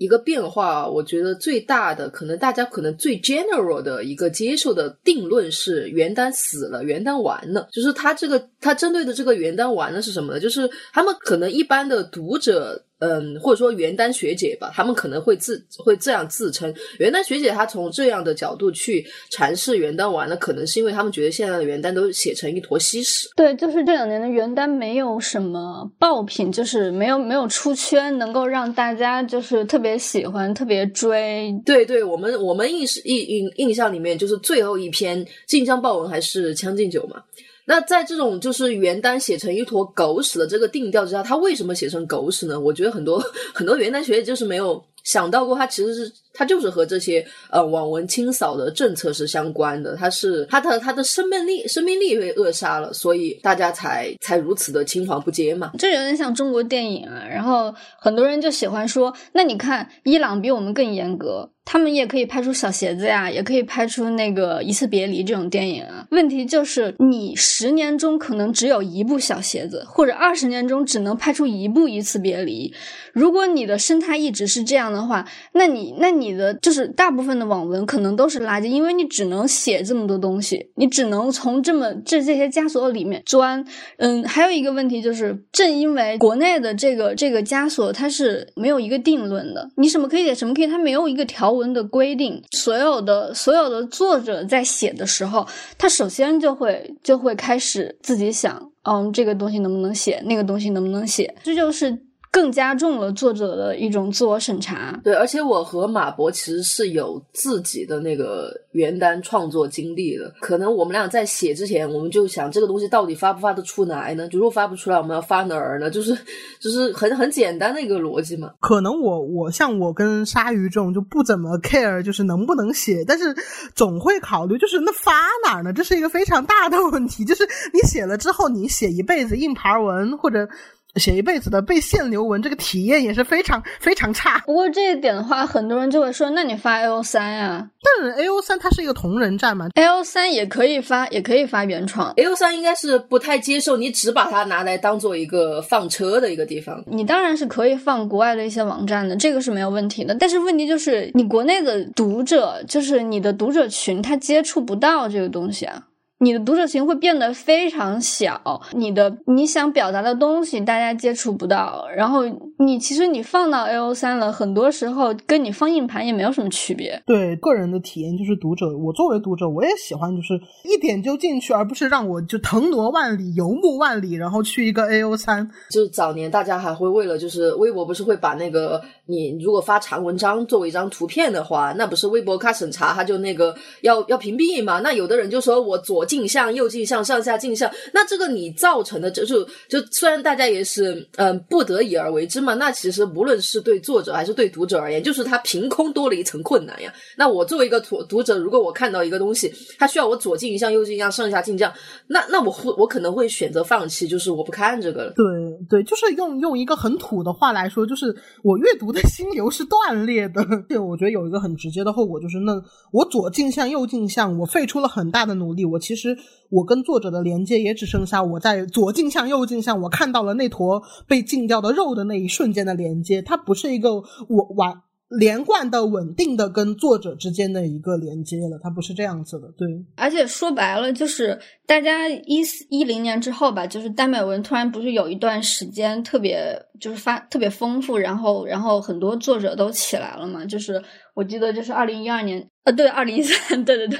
一个变化，我觉得最大的可能，大家可能最 general 的一个接受的定论是原耽死了，原耽完了。就是他这个，他针对的这个原耽完了是什么呢？就是他们可能一般的读者。嗯，或者说元丹学姐吧，他们可能会自会这样自称。元丹学姐，她从这样的角度去阐释元丹丸呢，可能是因为他们觉得现在的元丹都写成一坨稀屎。对，就是这两年的元丹没有什么爆品，就是没有没有出圈，能够让大家就是特别喜欢、特别追。对，对我们我们印印印印象里面，就是最后一篇晋江报文还是《将进酒》嘛。那在这种就是原单写成一坨狗屎的这个定调之下，他为什么写成狗屎呢？我觉得很多很多原单学姐就是没有想到过，他其实是。它就是和这些呃网文清扫的政策是相关的，它是它的它的生命力生命力被扼杀了，所以大家才才如此的青黄不接嘛。这有点像中国电影啊，然后很多人就喜欢说，那你看伊朗比我们更严格，他们也可以拍出小鞋子呀，也可以拍出那个一次别离这种电影啊。问题就是你十年中可能只有一部小鞋子，或者二十年中只能拍出一部一次别离。如果你的生态一直是这样的话，那你那你。的就是大部分的网文可能都是垃圾，因为你只能写这么多东西，你只能从这么这这些枷锁里面钻。嗯，还有一个问题就是，正因为国内的这个这个枷锁它是没有一个定论的，你什么可以写，什么可以，它没有一个条文的规定。所有的所有的作者在写的时候，他首先就会就会开始自己想，嗯，这个东西能不能写，那个东西能不能写，这就是。更加重了作者的一种自我审查。对，而且我和马博其实是有自己的那个原单创作经历的。可能我们俩在写之前，我们就想这个东西到底发不发得出来呢？如果发不出来，我们要发哪儿呢？就是，就是很很简单的一个逻辑嘛。可能我我像我跟鲨鱼这种就不怎么 care，就是能不能写，但是总会考虑，就是那发哪儿呢？这是一个非常大的问题。就是你写了之后，你写一辈子硬盘文或者。写一辈子的被限流文，这个体验也是非常非常差。不过这一点的话，很多人就会说：“那你发 A O 三呀？”但 A O 三它是一个同人站嘛？A O 三也可以发，也可以发原创。A O 三应该是不太接受你只把它拿来当做一个放车的一个地方。你当然是可以放国外的一些网站的，这个是没有问题的。但是问题就是，你国内的读者，就是你的读者群，他接触不到这个东西啊。你的读者群会变得非常小，你的你想表达的东西大家接触不到，然后你其实你放到 A O 三了，很多时候跟你放硬盘也没有什么区别。对个人的体验就是读者，我作为读者，我也喜欢就是一点就进去，而不是让我就腾挪万里、游牧万里，然后去一个 A O 三。就是早年大家还会为了就是微博不是会把那个你如果发长文章作为一张图片的话，那不是微博卡审查他就那个要要屏蔽嘛？那有的人就说我左。镜像、右镜像、上下镜像，那这个你造成的就是就虽然大家也是嗯不得已而为之嘛，那其实无论是对作者还是对读者而言，就是他凭空多了一层困难呀。那我作为一个读读者，如果我看到一个东西，它需要我左镜像、右镜像、上下镜像，那那我会我可能会选择放弃，就是我不看这个了。对对，就是用用一个很土的话来说，就是我阅读的心流是断裂的。对，我觉得有一个很直接的后果，就是那我左镜像、右镜像，我费出了很大的努力，我其实。其实我跟作者的连接也只剩下我在左镜像、右镜像，我看到了那坨被禁掉的肉的那一瞬间的连接，它不是一个我完。连贯的、稳定的跟作者之间的一个连接了，它不是这样子的，对。而且说白了，就是大家一四一零年之后吧，就是耽美文突然不是有一段时间特别就是发特别丰富，然后然后很多作者都起来了嘛，就是我记得就是二零一二年，对，二零一三，对对对，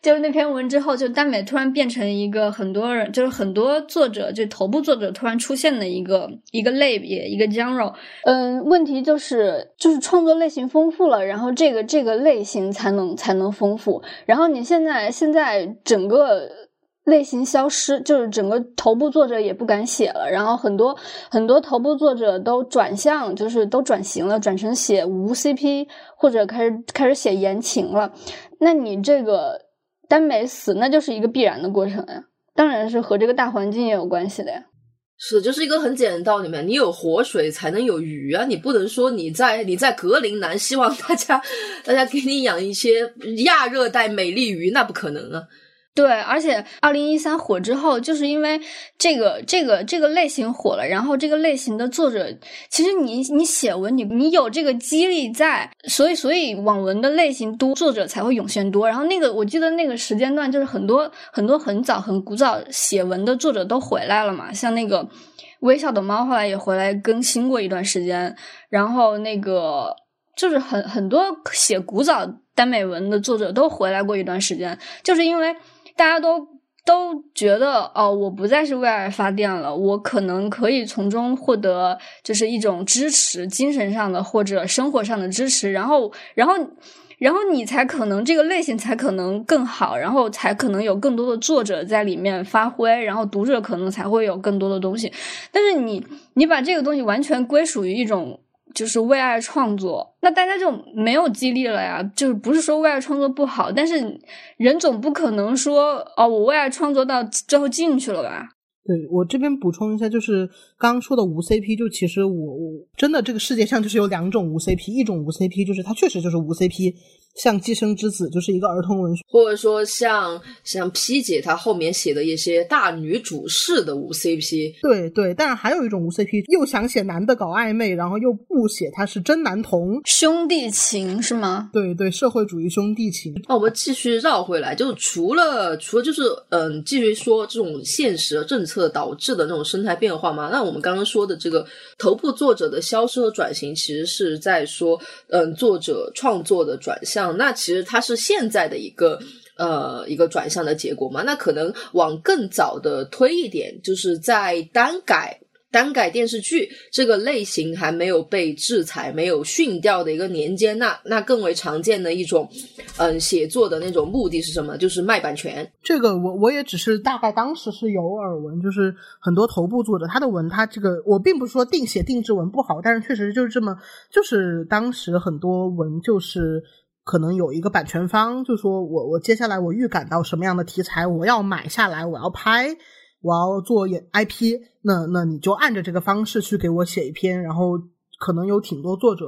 就是那篇文之后，就耽美突然变成一个很多人，就是很多作者，就头部作者突然出现的一个一个类别，一个 genre。嗯，问题就是就是创作。类型丰富了，然后这个这个类型才能才能丰富。然后你现在现在整个类型消失，就是整个头部作者也不敢写了。然后很多很多头部作者都转向，就是都转型了，转成写无 CP 或者开始开始写言情了。那你这个耽美死，那就是一个必然的过程呀。当然是和这个大环境也有关系的呀。是，就是一个很简单的道理嘛。你有活水才能有鱼啊！你不能说你在你在格陵兰，希望大家大家给你养一些亚热带美丽鱼，那不可能啊。对，而且二零一三火之后，就是因为这个这个这个类型火了，然后这个类型的作者，其实你你写文，你你有这个激励在，所以所以网文的类型多，作者才会涌现多。然后那个我记得那个时间段，就是很多很多很早很古早写文的作者都回来了嘛，像那个微笑的猫后来也回来更新过一段时间，然后那个就是很很多写古早耽美文的作者都回来过一段时间，就是因为。大家都都觉得哦，我不再是为爱发电了，我可能可以从中获得就是一种支持，精神上的或者生活上的支持，然后，然后，然后你才可能这个类型才可能更好，然后才可能有更多的作者在里面发挥，然后读者可能才会有更多的东西。但是你你把这个东西完全归属于一种。就是为爱创作，那大家就没有激励了呀。就是不是说为爱创作不好，但是人总不可能说哦，我为爱创作到最后进去了吧？对我这边补充一下，就是刚刚说的无 CP，就其实我我真的这个世界上就是有两种无 CP，一种无 CP 就是它确实就是无 CP。像《寄生之子》就是一个儿童文学，或者说像像 P 姐她后面写的一些大女主式的无 CP，对对，但是还有一种无 CP，又想写男的搞暧昧，然后又不写他是真男同兄弟情是吗？对对，社会主义兄弟情。那我们继续绕回来，就是除了除了就是嗯，继续说这种现实政策导致的那种生态变化嘛？那我们刚刚说的这个头部作者的消失和转型，其实是在说嗯，作者创作的转向。那其实它是现在的一个呃一个转向的结果嘛？那可能往更早的推一点，就是在单改单改电视剧这个类型还没有被制裁、没有训掉的一个年间，那那更为常见的一种嗯写作的那种目的是什么？就是卖版权。这个我我也只是大概当时是有耳闻，就是很多头部作者他的文，他这个我并不是说定写定制文不好，但是确实就是这么，就是当时很多文就是。可能有一个版权方就说我我接下来我预感到什么样的题材我要买下来我要拍我要做演 IP 那那你就按着这个方式去给我写一篇然后可能有挺多作者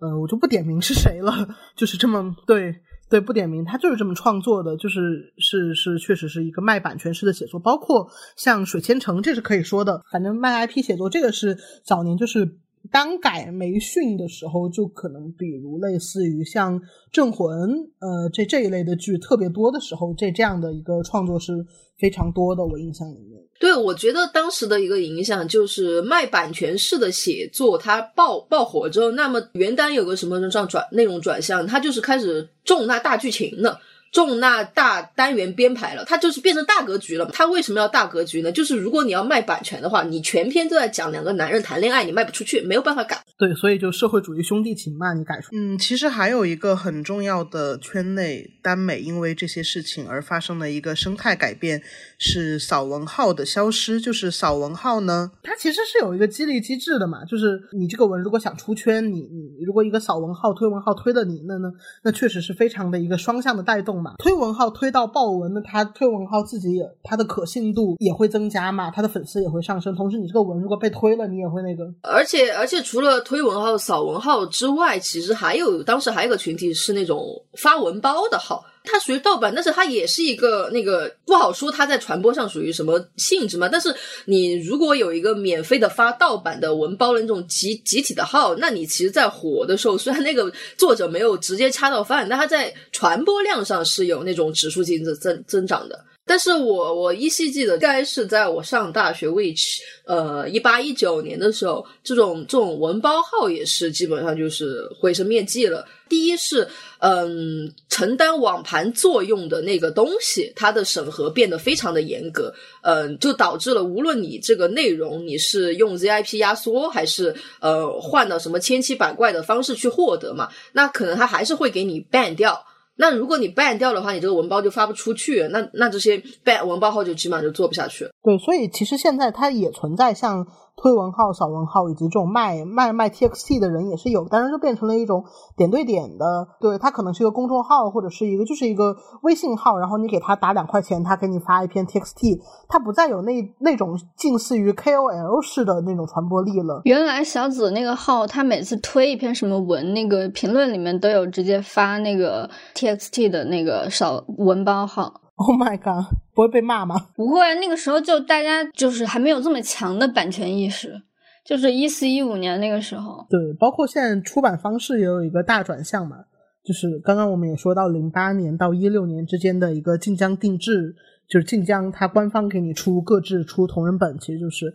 呃我就不点名是谁了就是这么对对不点名他就是这么创作的就是是是确实是一个卖版权式的写作包括像水千城这是可以说的反正卖 IP 写作这个是早年就是。单改没训的时候，就可能比如类似于像《镇魂》呃这这一类的剧特别多的时候，这这样的一个创作是非常多的。我印象里面，对我觉得当时的一个影响就是卖版权式的写作，它爆爆火之后，那么原单有个什么这样转内容转向，它就是开始重那大剧情了。重纳大单元编排了，它就是变成大格局了。它为什么要大格局呢？就是如果你要卖版权的话，你全篇都在讲两个男人谈恋爱，你卖不出去，没有办法改。对，所以就社会主义兄弟情嘛，你改出。嗯，其实还有一个很重要的圈内耽美，因为这些事情而发生的一个生态改变，是扫文号的消失。就是扫文号呢，它其实是有一个激励机制的嘛，就是你这个文如果想出圈，你你如果一个扫文号推文号推了你，那呢那确实是非常的一个双向的带动嘛。推文号推到爆文，那他推文号自己也他的可信度也会增加嘛，他的粉丝也会上升。同时，你这个文如果被推了，你也会那个。而且而且，除了推文号、扫文号之外，其实还有当时还有个群体是那种发文包的号。它属于盗版，但是它也是一个那个不好说，它在传播上属于什么性质嘛？但是你如果有一个免费的发盗版的文包的那种集集体的号，那你其实，在火的时候，虽然那个作者没有直接掐到饭，但他在传播量上是有那种指数级的增增长的。但是我我依稀记得，该是在我上大学 which 呃一八一九年的时候，这种这种文包号也是基本上就是毁尸灭迹了。第一是嗯承担网盘作用的那个东西，它的审核变得非常的严格，嗯，就导致了无论你这个内容你是用 ZIP 压缩，还是呃换到什么千奇百怪的方式去获得嘛，那可能它还是会给你 ban 掉。那如果你 ban 掉的话，你这个文包就发不出去，那那这些 ban 文包号就基本上就做不下去。对，所以其实现在它也存在像推文号、小文号以及这种卖卖卖 TXT 的人也是有，但是就变成了一种点对点的，对，它可能是一个公众号或者是一个就是一个微信号，然后你给他打两块钱，他给你发一篇 TXT，它不再有那那种近似于 KOL 式的那种传播力了。原来小紫那个号，他每次推一篇什么文，那个评论里面都有直接发那个 TXT 的那个小文包号。Oh my god，不会被骂吗？不会，那个时候就大家就是还没有这么强的版权意识，就是一四一五年那个时候。对，包括现在出版方式也有一个大转向嘛，就是刚刚我们也说到零八年到一六年之间的一个晋江定制，就是晋江它官方给你出各制出同人本，其实就是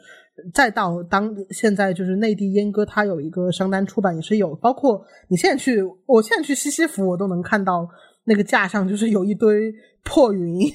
再到当现在就是内地阉割，它有一个商单出版也是有，包括你现在去，我现在去西西弗，我都能看到。那个架上就是有一堆破云，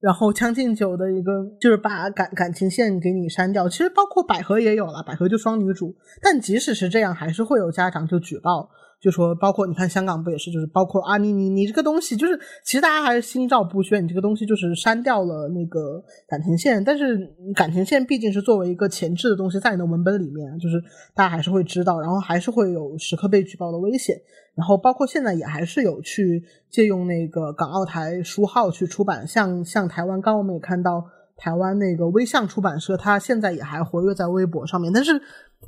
然后《将进酒》的一个就是把感感情线给你删掉。其实包括百合也有了，百合就双女主。但即使是这样，还是会有家长就举报，就说包括你看香港不也是，就是包括啊你你你这个东西就是其实大家还是心照不宣，你这个东西就是删掉了那个感情线。但是感情线毕竟是作为一个前置的东西在你的文本里面，就是大家还是会知道，然后还是会有时刻被举报的危险。然后包括现在也还是有去借用那个港澳台书号去出版，像像台湾，刚我们也看到台湾那个微象出版社，它现在也还活跃在微博上面，但是。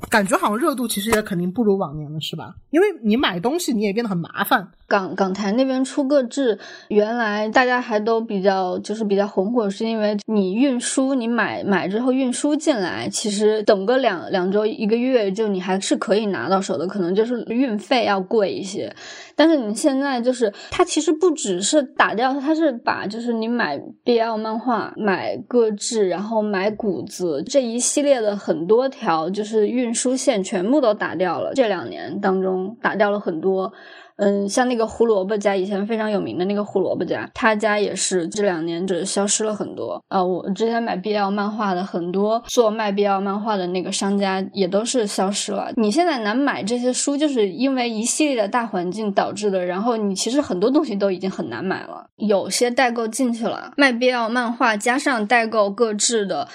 感觉好像热度其实也肯定不如往年了，是吧？因为你买东西你也变得很麻烦。港港台那边出个制，原来大家还都比较就是比较红火，是因为你运输，你买买之后运输进来，其实等个两两周一个月，就你还是可以拿到手的，可能就是运费要贵一些。但是你现在就是它其实不只是打掉，它是把就是你买 BL 漫画、买个制，然后买谷子这一系列的很多条就是。运输线全部都打掉了，这两年当中打掉了很多。嗯，像那个胡萝卜家以前非常有名的那个胡萝卜家，他家也是这两年就消失了很多。啊，我之前买 BL 漫画的很多做卖 BL 漫画的那个商家也都是消失了。你现在难买这些书，就是因为一系列的大环境导致的。然后你其实很多东西都已经很难买了，有些代购进去了，卖 BL 漫画加上代购各制的。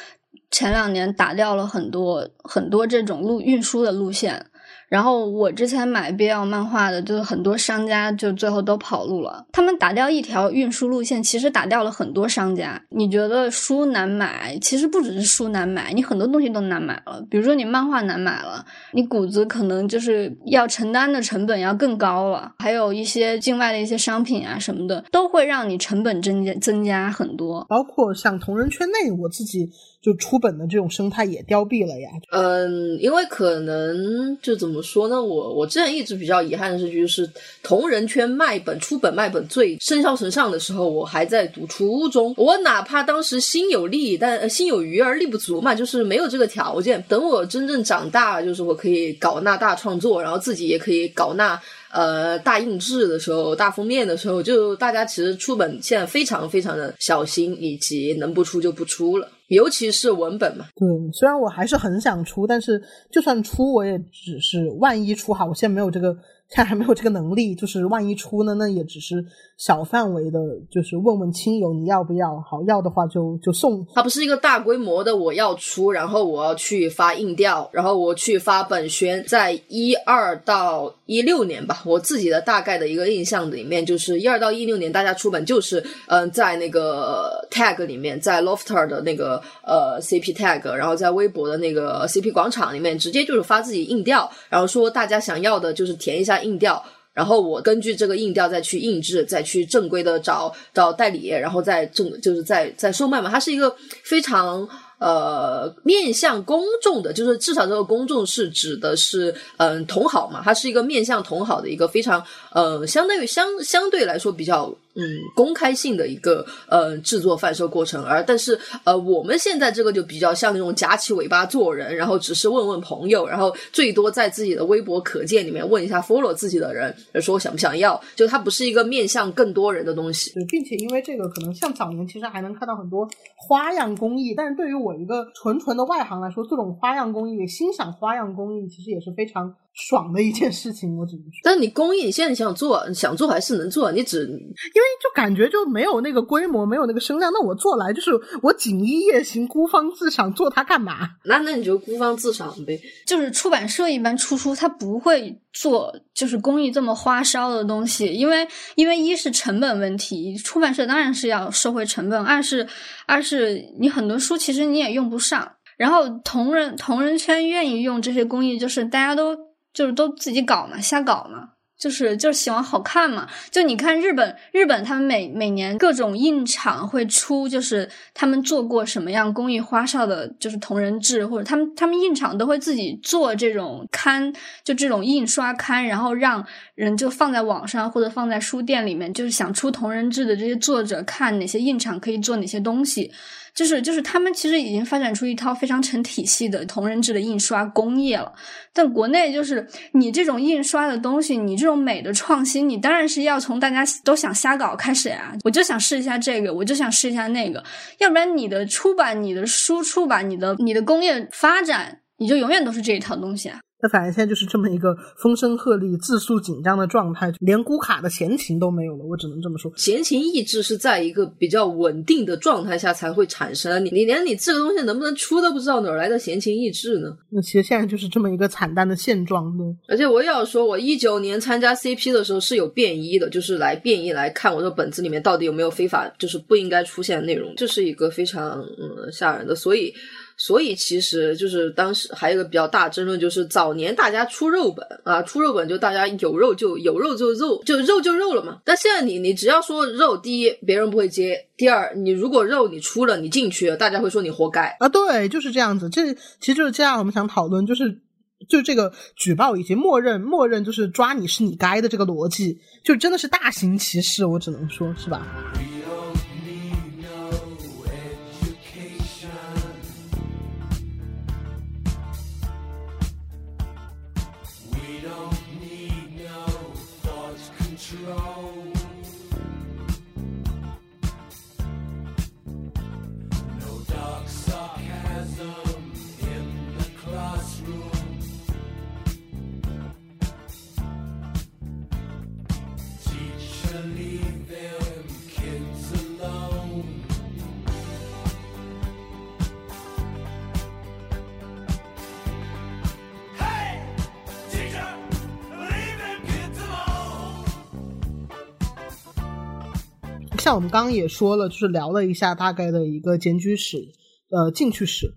前两年打掉了很多很多这种路运输的路线。然后我之前买 BL 漫画的，就是很多商家就最后都跑路了。他们打掉一条运输路线，其实打掉了很多商家。你觉得书难买，其实不只是书难买，你很多东西都难买了。比如说你漫画难买了，你谷子可能就是要承担的成本要更高了。还有一些境外的一些商品啊什么的，都会让你成本增加增加很多。包括像同人圈内，我自己就出本的这种生态也凋敝了呀。嗯，因为可能就怎么。说呢，我我之前一直比较遗憾的是，就是同人圈卖本出本卖本最生肖神上的时候，我还在读初中。我哪怕当时心有力，但心有余而力不足嘛，就是没有这个条件。等我真正长大，就是我可以搞那大创作，然后自己也可以搞那呃大印制的时候，大封面的时候，就大家其实出本现在非常非常的小心，以及能不出就不出了。尤其是文本嘛，对，虽然我还是很想出，但是就算出，我也只是万一出哈，我现在没有这个。现在还没有这个能力，就是万一出呢，那也只是小范围的，就是问问亲友你要不要，好要的话就就送。它不是一个大规模的，我要出，然后我要去发硬调，然后我去发本宣。在一二到一六年吧，我自己的大概的一个印象里面，就是一二到一六年大家出本就是嗯，在那个 tag 里面，在 lofter 的那个呃 CP tag，然后在微博的那个 CP 广场里面，直接就是发自己硬调，然后说大家想要的就是填一下。硬调，然后我根据这个硬调再去印制，再去正规的找找代理，然后再正就是再再售卖嘛。它是一个非常呃面向公众的，就是至少这个公众是指的是嗯同好嘛，它是一个面向同好的一个非常呃相当于相相对来说比较。嗯，公开性的一个呃制作贩售过程，而但是呃我们现在这个就比较像那种夹起尾巴做人，然后只是问问朋友，然后最多在自己的微博可见里面问一下 follow 自己的人，说想不想要，就它不是一个面向更多人的东西。对，并且因为这个可能像早年其实还能看到很多花样工艺，但是对于我一个纯纯的外行来说，这种花样工艺欣赏花样工艺其实也是非常爽的一件事情，我只能说。但你公益，你现在你想做，想做还是能做，你只因为就感觉就没有那个规模，没有那个声量，那我做来就是我锦衣夜行，孤芳自赏，做它干嘛？那那你就孤芳自赏呗。就是出版社一般出书，他不会做就是公益这么花哨的东西，因为因为一是成本问题，出版社当然是要收回成本；二是二是你很多书其实你也用不上。然后同人同人圈愿意用这些工艺，就是大家都就是都自己搞嘛，瞎搞嘛，就是就是喜欢好看嘛。就你看日本，日本他们每每年各种印厂会出，就是他们做过什么样工艺花哨的，就是同人志，或者他们他们印厂都会自己做这种刊，就这种印刷刊，然后让人就放在网上或者放在书店里面，就是想出同人志的这些作者看哪些印厂可以做哪些东西。就是就是他们其实已经发展出一套非常成体系的同人志的印刷工业了，但国内就是你这种印刷的东西，你这种美的创新，你当然是要从大家都想瞎搞开始呀。我就想试一下这个，我就想试一下那个，要不然你的出版、你的输出吧、你的你的工业发展，你就永远都是这一套东西啊。那反正现在就是这么一个风声鹤唳、字数紧张的状态，连估卡的闲情都没有了。我只能这么说，闲情逸致是在一个比较稳定的状态下才会产生。你你连你这个东西能不能出都不知道，哪来的闲情逸致呢？那其实现在就是这么一个惨淡的现状。呢，而且我也要说，我一九年参加 CP 的时候是有便衣的，就是来便衣来看我这本子里面到底有没有非法，就是不应该出现的内容。这是一个非常嗯吓人的，所以。所以其实就是当时还有一个比较大争论，就是早年大家出肉本啊，出肉本就大家有肉就有肉就肉就肉就肉了嘛。但现在你你只要说肉，第一别人不会接，第二你如果肉你出了你进去了，大家会说你活该啊。对，就是这样子。这其实就是这样，我们想讨论就是就这个举报已经默认默认就是抓你是你该的这个逻辑，就真的是大行其事，我只能说是吧。像我们刚刚也说了，就是聊了一下大概的一个检举史、呃进去史、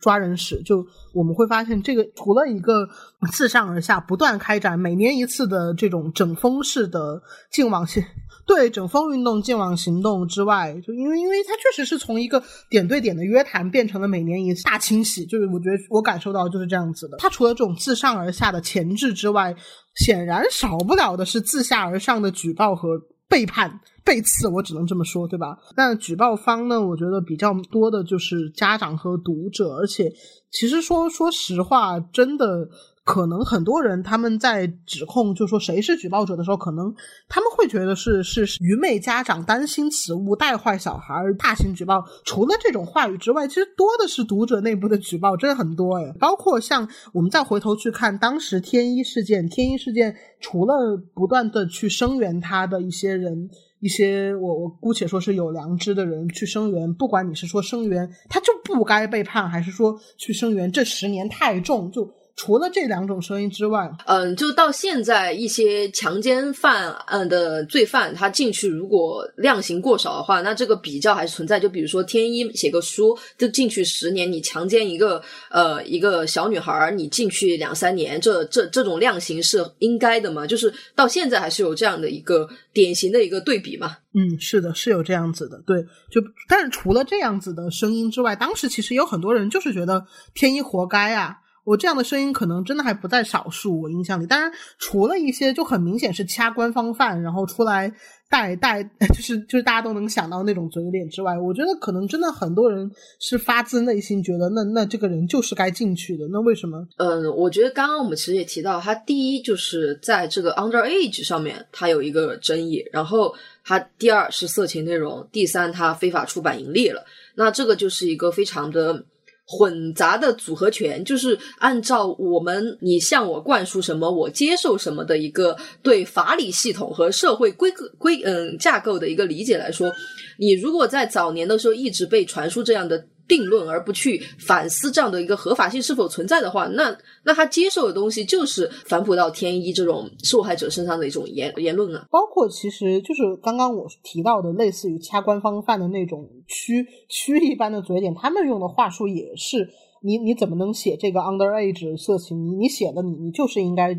抓人史，就我们会发现，这个除了一个自上而下不断开展每年一次的这种整风式的净网行 对整风运动、净网行动之外，就因为因为它确实是从一个点对点的约谈变成了每年一次大清洗，就是我觉得我感受到就是这样子的。它除了这种自上而下的前置之外，显然少不了的是自下而上的举报和背叛。背刺，我只能这么说，对吧？那举报方呢，我觉得比较多的就是家长和读者，而且其实说说实话，真的可能很多人他们在指控，就说谁是举报者的时候，可能他们会觉得是是愚昧家长担心此物带坏小孩，大型举报。除了这种话语之外，其实多的是读者内部的举报，真的很多哎。包括像我们再回头去看当时天一事件，天一事件除了不断的去声援他的一些人。一些我我姑且说是有良知的人去声援，不管你是说声援他就不该被判，还是说去声援这十年太重就。除了这两种声音之外，嗯，就到现在一些强奸犯嗯的罪犯，他进去如果量刑过少的话，那这个比较还是存在。就比如说天一写个书就进去十年，你强奸一个呃一个小女孩，你进去两三年，这这这种量刑是应该的嘛？就是到现在还是有这样的一个典型的一个对比嘛？嗯，是的，是有这样子的，对。就但是除了这样子的声音之外，当时其实有很多人就是觉得天一活该啊。我这样的声音可能真的还不在少数，我印象里。当然，除了一些就很明显是掐官方饭，然后出来带带，就是就是大家都能想到那种嘴脸之外，我觉得可能真的很多人是发自内心觉得，那那这个人就是该进去的。那为什么？嗯，我觉得刚刚我们其实也提到，他第一就是在这个 underage 上面，他有一个争议；然后他第二是色情内容，第三他非法出版盈利了。那这个就是一个非常的。混杂的组合拳，就是按照我们你向我灌输什么，我接受什么的一个对法理系统和社会规格规嗯架构的一个理解来说，你如果在早年的时候一直被传输这样的。定论而不去反思这样的一个合法性是否存在的话，那那他接受的东西就是反哺到天一这种受害者身上的一种言言论啊。包括其实就是刚刚我提到的，类似于掐官方饭的那种蛆蛆一般的嘴脸，他们用的话术也是你你怎么能写这个 underage 色情？你你写的你你就是应该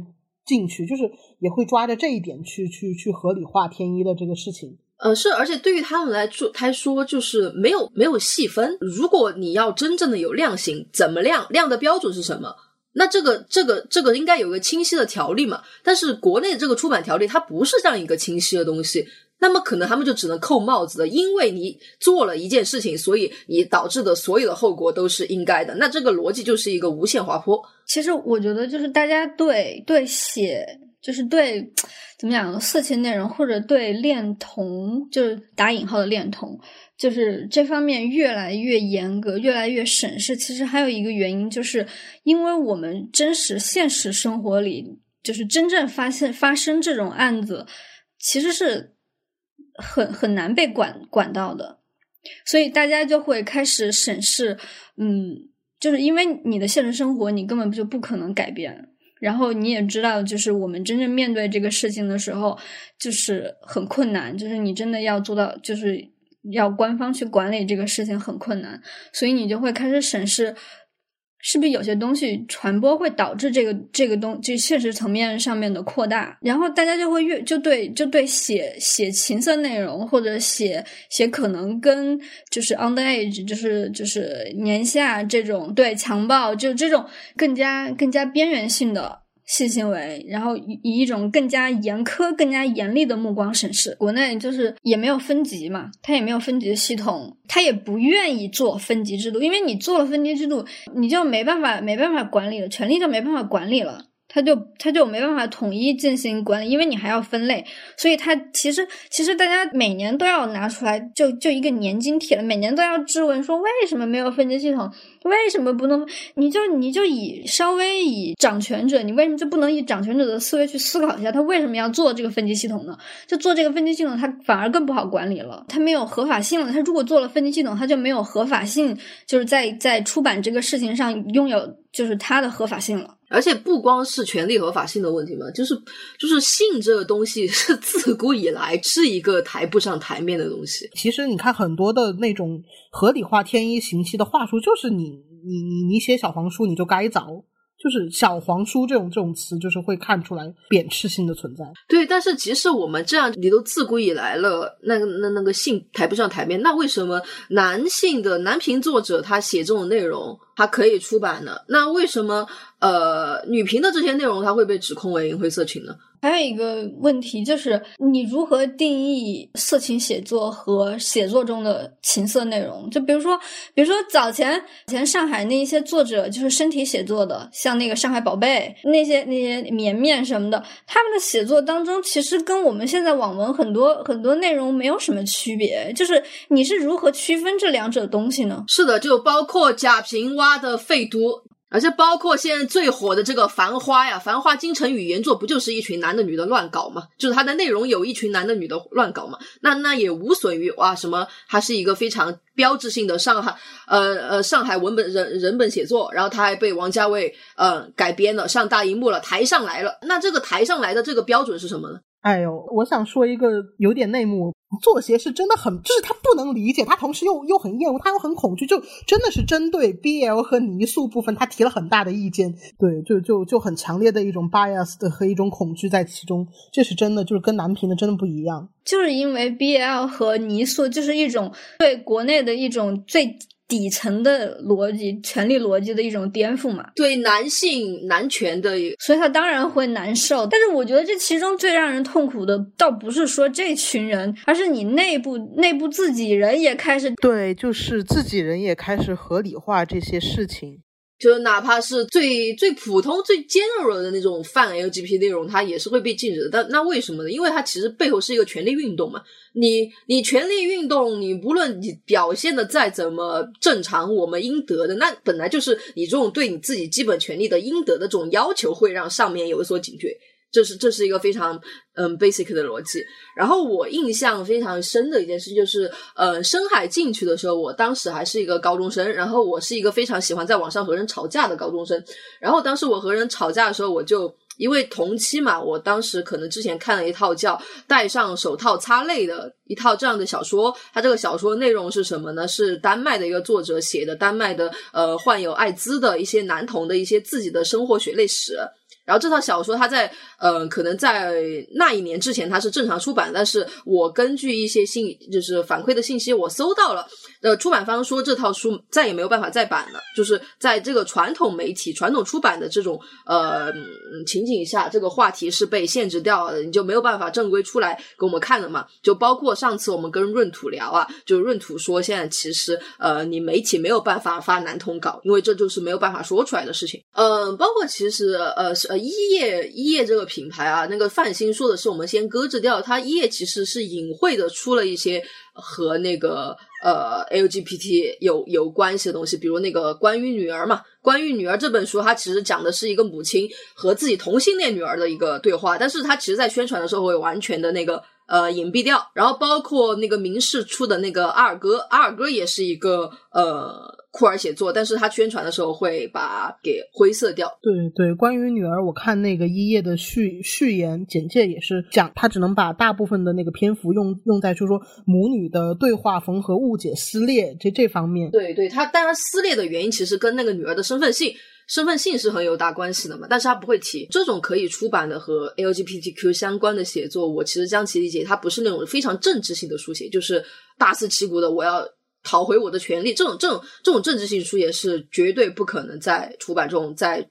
进去，就是也会抓着这一点去去去合理化天一的这个事情。呃，是，而且对于他们来说，他说就是没有没有细分。如果你要真正的有量刑，怎么量？量的标准是什么？那这个这个这个应该有一个清晰的条例嘛？但是国内这个出版条例它不是这样一个清晰的东西，那么可能他们就只能扣帽子的，因为你做了一件事情，所以你导致的所有的后果都是应该的。那这个逻辑就是一个无限滑坡。其实我觉得就是大家对对写。就是对，怎么讲色情内容或者对恋童，就是打引号的恋童，就是这方面越来越严格，越来越审视。其实还有一个原因，就是因为我们真实现实生活里，就是真正发现发生这种案子，其实是很很难被管管到的，所以大家就会开始审视。嗯，就是因为你的现实生活，你根本就不可能改变。然后你也知道，就是我们真正面对这个事情的时候，就是很困难。就是你真的要做到，就是要官方去管理这个事情很困难，所以你就会开始审视，是不是有些东西传播会导致这个这个东，就现实层面上面的扩大。然后大家就会越就对就对写写情色内容或者写写可能跟就是 underage 就是就是年下这种对强暴就这种更加更加边缘性的。性行为，然后以以一种更加严苛、更加严厉的目光审视。国内就是也没有分级嘛，它也没有分级系统，它也不愿意做分级制度，因为你做了分级制度，你就没办法、没办法管理了，权力就没办法管理了。他就他就没办法统一进行管理，因为你还要分类，所以他其实其实大家每年都要拿出来，就就一个年金帖了，每年都要质问说为什么没有分级系统，为什么不能？你就你就以稍微以掌权者，你为什么就不能以掌权者的思维去思考一下，他为什么要做这个分级系统呢？就做这个分级系统，他反而更不好管理了，他没有合法性了。他如果做了分级系统，他就没有合法性，就是在在出版这个事情上拥有就是他的合法性了。而且不光是权利合法性的问题嘛，就是就是性这个东西是自古以来是一个抬不上台面的东西。其实你看很多的那种合理化天衣行气的话术，就是你你你你写小黄书你就该凿。就是小黄书这种这种词，就是会看出来贬斥性的存在。对，但是即使我们这样，你都自古以来了，那那那个性抬不上台面，那为什么男性的男频作者他写这种内容，他可以出版呢？那为什么呃女频的这些内容，它会被指控为淫秽色情呢？还有一个问题就是，你如何定义色情写作和写作中的情色内容？就比如说，比如说早前前上海那一些作者，就是身体写作的，像那个上海宝贝那些那些绵绵什么的，他们的写作当中，其实跟我们现在网文很多很多内容没有什么区别。就是你是如何区分这两者东西呢？是的，就包括贾平凹的废都。而且包括现在最火的这个《繁花》呀，《繁花》京城语言作不就是一群男的女的乱搞嘛？就是它的内容有一群男的女的乱搞嘛？那那也无损于哇什么？它是一个非常标志性的上海呃呃上海文本人人本写作，然后它还被王家卫呃改编了，上大荧幕了，台上来了。那这个台上来的这个标准是什么呢？哎呦，我想说一个有点内幕，做鞋是真的很，就是他不能理解，他同时又又很厌恶，他又很恐惧，就真的是针对 BL 和泥塑部分，他提了很大的意见，对，就就就很强烈的一种 bias 的和一种恐惧在其中，这是真的，就是跟男频的真的不一样，就是因为 BL 和泥塑就是一种对国内的一种最。底层的逻辑，权力逻辑的一种颠覆嘛？对男性男权的，所以他当然会难受。但是我觉得这其中最让人痛苦的，倒不是说这群人，而是你内部内部自己人也开始对，就是自己人也开始合理化这些事情。就是哪怕是最最普通、最 general 的那种泛 LGB 内容，它也是会被禁止的。但那为什么呢？因为它其实背后是一个权力运动嘛。你你权力运动，你无论你表现的再怎么正常，我们应得的，那本来就是你这种对你自己基本权利的应得的这种要求，会让上面有所警觉。这是这是一个非常嗯 basic 的逻辑。然后我印象非常深的一件事就是，呃，深海进去的时候，我当时还是一个高中生，然后我是一个非常喜欢在网上和人吵架的高中生。然后当时我和人吵架的时候，我就因为同期嘛，我当时可能之前看了一套叫《戴上手套擦泪》的一套这样的小说。它这个小说内容是什么呢？是丹麦的一个作者写的，丹麦的呃患有艾滋的一些男童的一些自己的生活血泪史。然后这套小说，它在呃，可能在那一年之前，它是正常出版。但是我根据一些信，就是反馈的信息，我搜到了，呃，出版方说这套书再也没有办法再版了。就是在这个传统媒体、传统出版的这种呃情景下，这个话题是被限制掉了，你就没有办法正规出来给我们看了嘛。就包括上次我们跟闰土聊啊，就闰土说，现在其实呃，你媒体没有办法发男同稿，因为这就是没有办法说出来的事情。嗯，包括其实呃是。呃，一叶一叶这个品牌啊，那个范鑫说的是我们先搁置掉，它一叶其实是隐晦的出了一些和那个呃 LGBT 有有关系的东西，比如那个关于女儿嘛，关于女儿这本书，它其实讲的是一个母亲和自己同性恋女儿的一个对话，但是它其实在宣传的时候会完全的那个呃隐蔽掉，然后包括那个明世出的那个阿尔戈，阿尔戈也是一个呃。库尔写作，但是他宣传的时候会把给灰色掉。对对，关于女儿，我看那个一页的序序言简介也是讲，他只能把大部分的那个篇幅用用在就是说母女的对话缝合、误解、撕裂这这方面。对对，他当然撕裂的原因其实跟那个女儿的身份性身份性是很有大关系的嘛，但是他不会提这种可以出版的和 LGBTQ 相关的写作。我其实将其理解，它不是那种非常政治性的书写，就是大肆旗鼓的我要。讨回我的权利，这种这种这种政治性书也是绝对不可能在出版中再。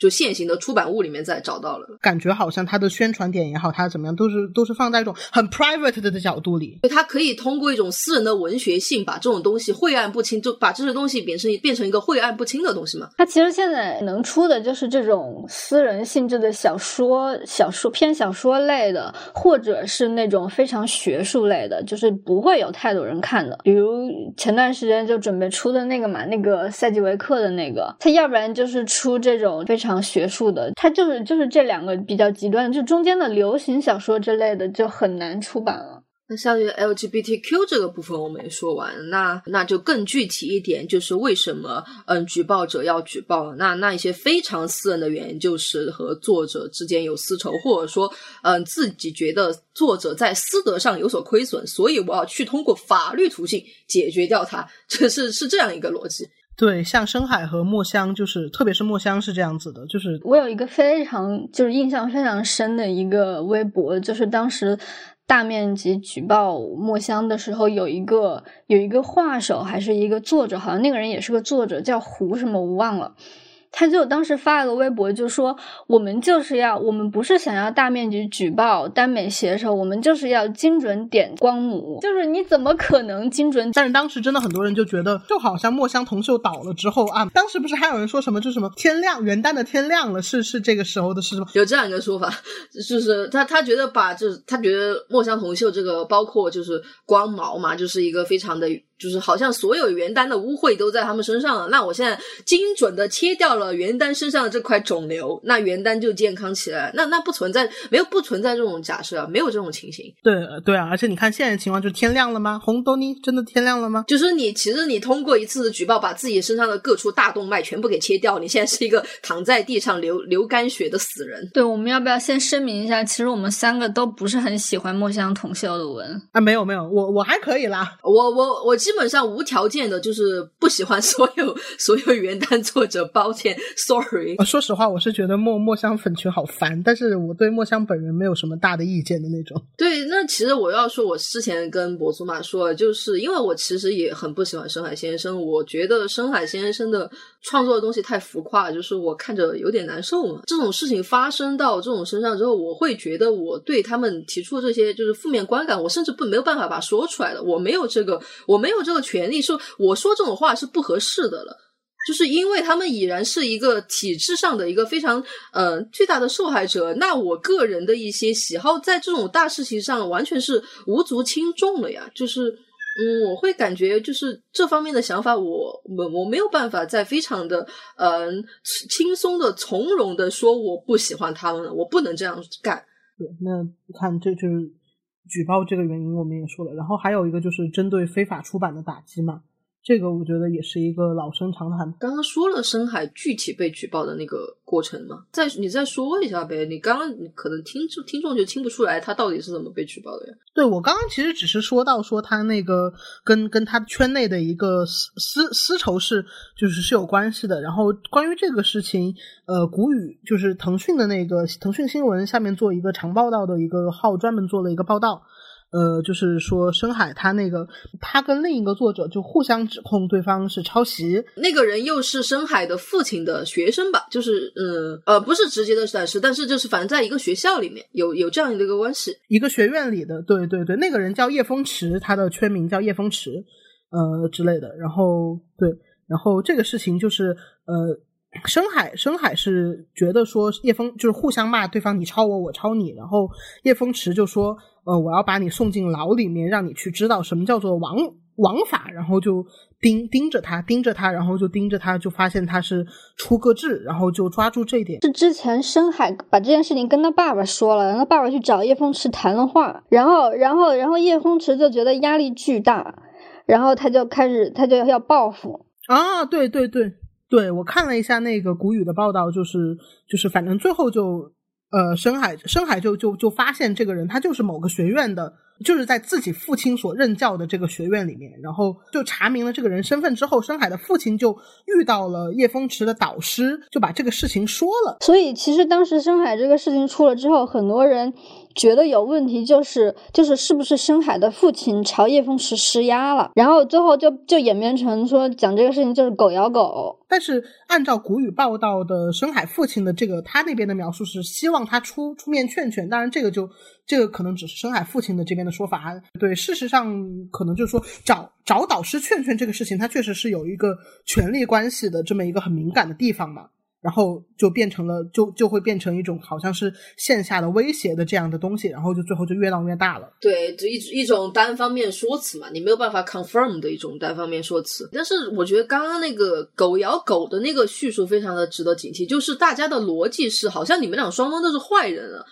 就现行的出版物里面再找到了，感觉好像它的宣传点也好，它怎么样，都是都是放在一种很 private 的的角度里。它可以通过一种私人的文学性，把这种东西晦暗不清，就把这些东西变成变成一个晦暗不清的东西嘛。它其实现在能出的就是这种私人性质的小说，小说偏小说类的，或者是那种非常学术类的，就是不会有太多人看的。比如前段时间就准备出的那个嘛，那个赛季维克的那个，他要不然就是出这种非常。学术的，它就是就是这两个比较极端，就中间的流行小说之类的就很难出版了。那像于 LGBTQ 这个部分我们也说完，那那就更具体一点，就是为什么嗯举报者要举报？那那一些非常私人的原因，就是和作者之间有私仇，或者说嗯自己觉得作者在私德上有所亏损，所以我要去通过法律途径解决掉它，这是是这样一个逻辑。对，像深海和墨香，就是特别是墨香是这样子的，就是我有一个非常就是印象非常深的一个微博，就是当时大面积举报墨香的时候，有一个有一个画手还是一个作者，好像那个人也是个作者，叫胡什么我忘了。他就当时发了个微博，就说我们就是要，我们不是想要大面积举报耽美写手，我们就是要精准点光母，就是你怎么可能精准？但是当时真的很多人就觉得，就好像墨香铜臭倒了之后啊，当时不是还有人说什么，就什么天亮元旦的天亮了，是是这个时候的事吗？有这样一个说法，就是他他觉得把就是他觉得墨香铜臭这个包括就是光毛嘛，就是一个非常的。就是好像所有原丹的污秽都在他们身上了，那我现在精准的切掉了原丹身上的这块肿瘤，那原丹就健康起来，那那不存在没有不存在这种假设，没有这种情形。对对啊，而且你看现在情况就是天亮了吗？红豆泥真的天亮了吗？就是你其实你通过一次的举报，把自己身上的各处大动脉全部给切掉，你现在是一个躺在地上流流干血的死人。对，我们要不要先声明一下？其实我们三个都不是很喜欢墨香铜臭的文啊，没有没有，我我还可以啦，我我我。基本上无条件的，就是不喜欢所有所有原单作者，抱歉，sorry。说实话，我是觉得墨墨香粉群好烦，但是我对墨香本人没有什么大的意见的那种。对，那其实我要说，我之前跟博祖玛说，就是因为我其实也很不喜欢深海先生，我觉得深海先生的创作的东西太浮夸，就是我看着有点难受嘛。这种事情发生到这种身上之后，我会觉得我对他们提出这些就是负面观感，我甚至不没有办法把说出来的，我没有这个，我没有。这个权利说，我说这种话是不合适的了。就是因为他们已然是一个体制上的一个非常呃巨大的受害者，那我个人的一些喜好在这种大事情上完全是无足轻重了呀。就是嗯，我会感觉就是这方面的想法，我我我没有办法再非常的嗯轻松的从容的说我不喜欢他们了，我不能这样干。对，那你看这就是举报这个原因，我们也说了，然后还有一个就是针对非法出版的打击嘛。这个我觉得也是一个老生常谈。刚刚说了深海具体被举报的那个过程嘛？再你再说一下呗。你刚刚可能听听众就听不出来他到底是怎么被举报的呀？对我刚刚其实只是说到说他那个跟跟他圈内的一个私私私仇是就是是有关系的。然后关于这个事情，呃，谷雨就是腾讯的那个腾讯新闻下面做一个长报道的一个号专门做了一个报道。呃，就是说深海他那个，他跟另一个作者就互相指控对方是抄袭，那个人又是深海的父亲的学生吧？就是呃呃，不是直接的导师，但是就是反正在一个学校里面有有这样的一个关系，一个学院里的，对对对，那个人叫叶风池，他的圈名叫叶风池，呃之类的。然后对，然后这个事情就是呃，深海深海是觉得说叶风就是互相骂对方，你抄我，我抄你，然后叶风池就说。呃，我要把你送进牢里面，让你去知道什么叫做王王法，然后就盯盯着他，盯着他，然后就盯着他，就发现他是出个字，然后就抓住这一点。是之前深海把这件事情跟他爸爸说了，然后爸爸去找叶风池谈了话，然后，然后，然后叶风池就觉得压力巨大，然后他就开始，他就要报复啊！对对对对，我看了一下那个古语的报道，就是就是，反正最后就。呃，深海深海就就就发现这个人，他就是某个学院的，就是在自己父亲所任教的这个学院里面，然后就查明了这个人身份之后，深海的父亲就遇到了叶风池的导师，就把这个事情说了。所以，其实当时深海这个事情出了之后，很多人。觉得有问题，就是就是是不是深海的父亲朝叶风石施压了，然后最后就就演变成说讲这个事情就是狗咬狗。但是按照古语报道的深海父亲的这个他那边的描述是希望他出出面劝劝，当然这个就这个可能只是深海父亲的这边的说法。对，事实上可能就是说找找导师劝劝这个事情，他确实是有一个权力关系的这么一个很敏感的地方嘛。然后就变成了，就就会变成一种好像是线下的威胁的这样的东西，然后就最后就越闹越大了。对，就一一种单方面说辞嘛，你没有办法 confirm 的一种单方面说辞。但是我觉得刚刚那个狗咬狗的那个叙述非常的值得警惕，就是大家的逻辑是好像你们俩双方都是坏人了。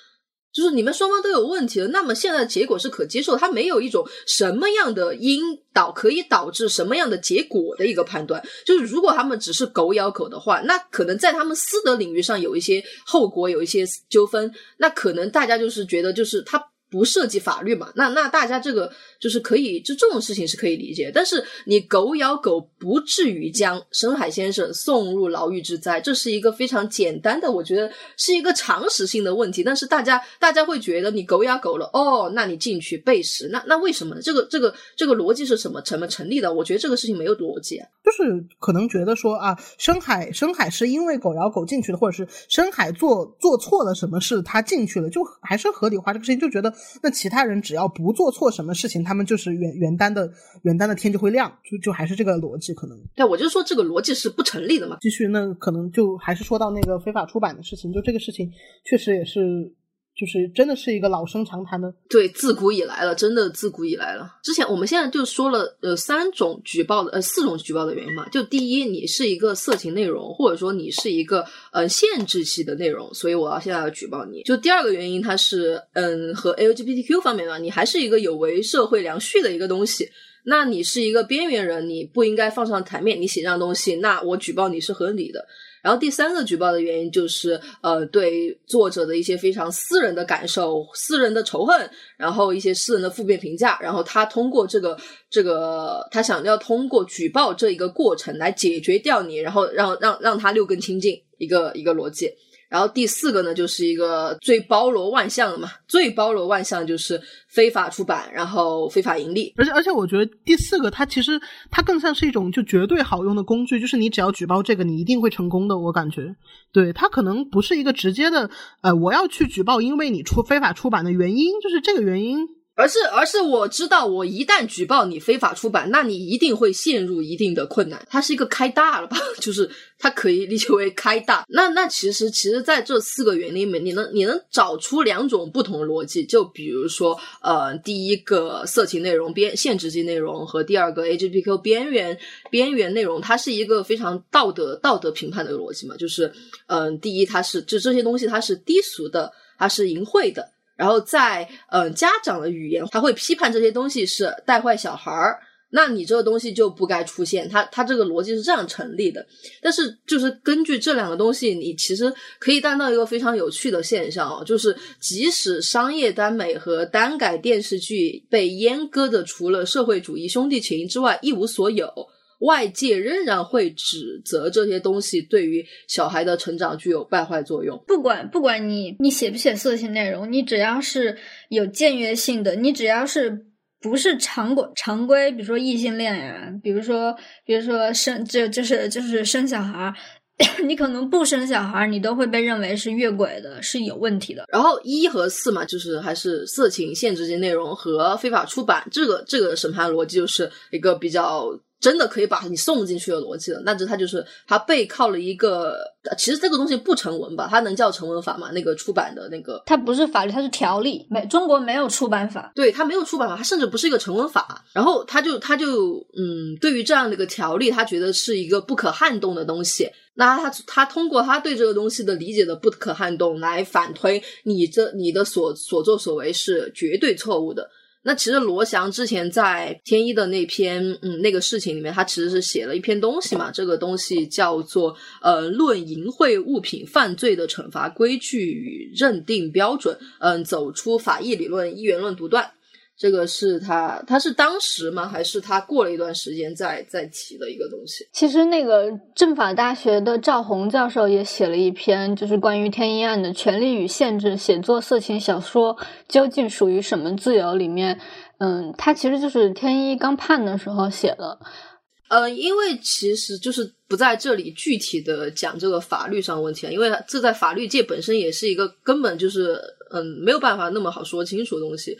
就是你们双方都有问题了，那么现在的结果是可接受，他没有一种什么样的因导可以导致什么样的结果的一个判断。就是如果他们只是狗咬狗的话，那可能在他们私德领域上有一些后果，有一些纠纷，那可能大家就是觉得就是他。不涉及法律嘛？那那大家这个就是可以，就这种事情是可以理解。但是你狗咬狗，不至于将深海先生送入牢狱之灾，这是一个非常简单的，我觉得是一个常识性的问题。但是大家大家会觉得你狗咬狗了，哦，那你进去背时，那那为什么呢？这个这个这个逻辑是什么成么成立的？我觉得这个事情没有逻辑，就是可能觉得说啊，深海深海是因为狗咬狗进去的，或者是深海做做错了什么事，他进去了，就还是合理化这个事情，就觉得。那其他人只要不做错什么事情，他们就是原原单的原单的天就会亮，就就还是这个逻辑可能。对，我就说这个逻辑是不成立的嘛。继续，那可能就还是说到那个非法出版的事情，就这个事情确实也是。就是真的是一个老生常谈的，对，自古以来了，真的自古以来了。之前我们现在就说了，呃，三种举报的，呃，四种举报的原因嘛。就第一，你是一个色情内容，或者说你是一个呃限制系的内容，所以我要现在要举报你。就第二个原因，它是嗯和 LGBTQ 方面嘛，你还是一个有违社会良序的一个东西。那你是一个边缘人，你不应该放上台面，你写这样东西，那我举报你是合理的。然后第三个举报的原因就是，呃，对作者的一些非常私人的感受、私人的仇恨，然后一些私人的负面评价，然后他通过这个这个，他想要通过举报这一个过程来解决掉你，然后让让让他六根清净，一个一个逻辑。然后第四个呢，就是一个最包罗万象的嘛，最包罗万象就是非法出版，然后非法盈利。而且而且，我觉得第四个它其实它更像是一种就绝对好用的工具，就是你只要举报这个，你一定会成功的。我感觉，对它可能不是一个直接的，呃，我要去举报，因为你出非法出版的原因，就是这个原因。而是而是我知道，我一旦举报你非法出版，那你一定会陷入一定的困难。它是一个开大了吧？就是它可以理解为开大。那那其实其实在这四个原因里面，你能你能找出两种不同的逻辑。就比如说，呃，第一个色情内容边限制级内容和第二个 A G P Q 边缘边缘内容，它是一个非常道德道德评判的逻辑嘛。就是嗯，第一，它是就这些东西它是低俗的，它是淫秽的。然后在嗯家长的语言，他会批判这些东西是带坏小孩儿，那你这个东西就不该出现。他他这个逻辑是这样成立的。但是就是根据这两个东西，你其实可以看到一个非常有趣的现象哦，就是即使商业耽美和耽改电视剧被阉割的除了社会主义兄弟情之外一无所有。外界仍然会指责这些东西对于小孩的成长具有败坏作用。不管不管你你写不写色情内容，你只要是有僭越性的，你只要是不是常规常规，比如说异性恋呀，比如说比如说生就就是就是生小孩，你可能不生小孩，你都会被认为是越轨的，是有问题的。然后一和四嘛，就是还是色情限制级内容和非法出版，这个这个审判逻辑就是一个比较。真的可以把你送进去的逻辑了，那这它就是它背靠了一个，其实这个东西不成文吧？它能叫成文法吗？那个出版的那个，它不是法律，它是条例。没，中国没有出版法，对，它没有出版法，它甚至不是一个成文法。然后他就他就嗯，对于这样的一个条例，他觉得是一个不可撼动的东西。那他他通过他对这个东西的理解的不可撼动来反推你这你的所所作所为是绝对错误的。那其实罗翔之前在天一的那篇嗯那个事情里面，他其实是写了一篇东西嘛，这个东西叫做呃《论淫秽物品犯罪的惩罚规矩与认定标准》，嗯，走出法益理论一元论独断。这个是他，他是当时吗？还是他过了一段时间再再提的一个东西？其实那个政法大学的赵红教授也写了一篇，就是关于天一案的权利与限制，写作色情小说究竟属于什么自由？里面，嗯，他其实就是天一刚判的时候写的。呃，因为其实就是不在这里具体的讲这个法律上问题啊，因为这在法律界本身也是一个根本就是嗯没有办法那么好说清楚的东西。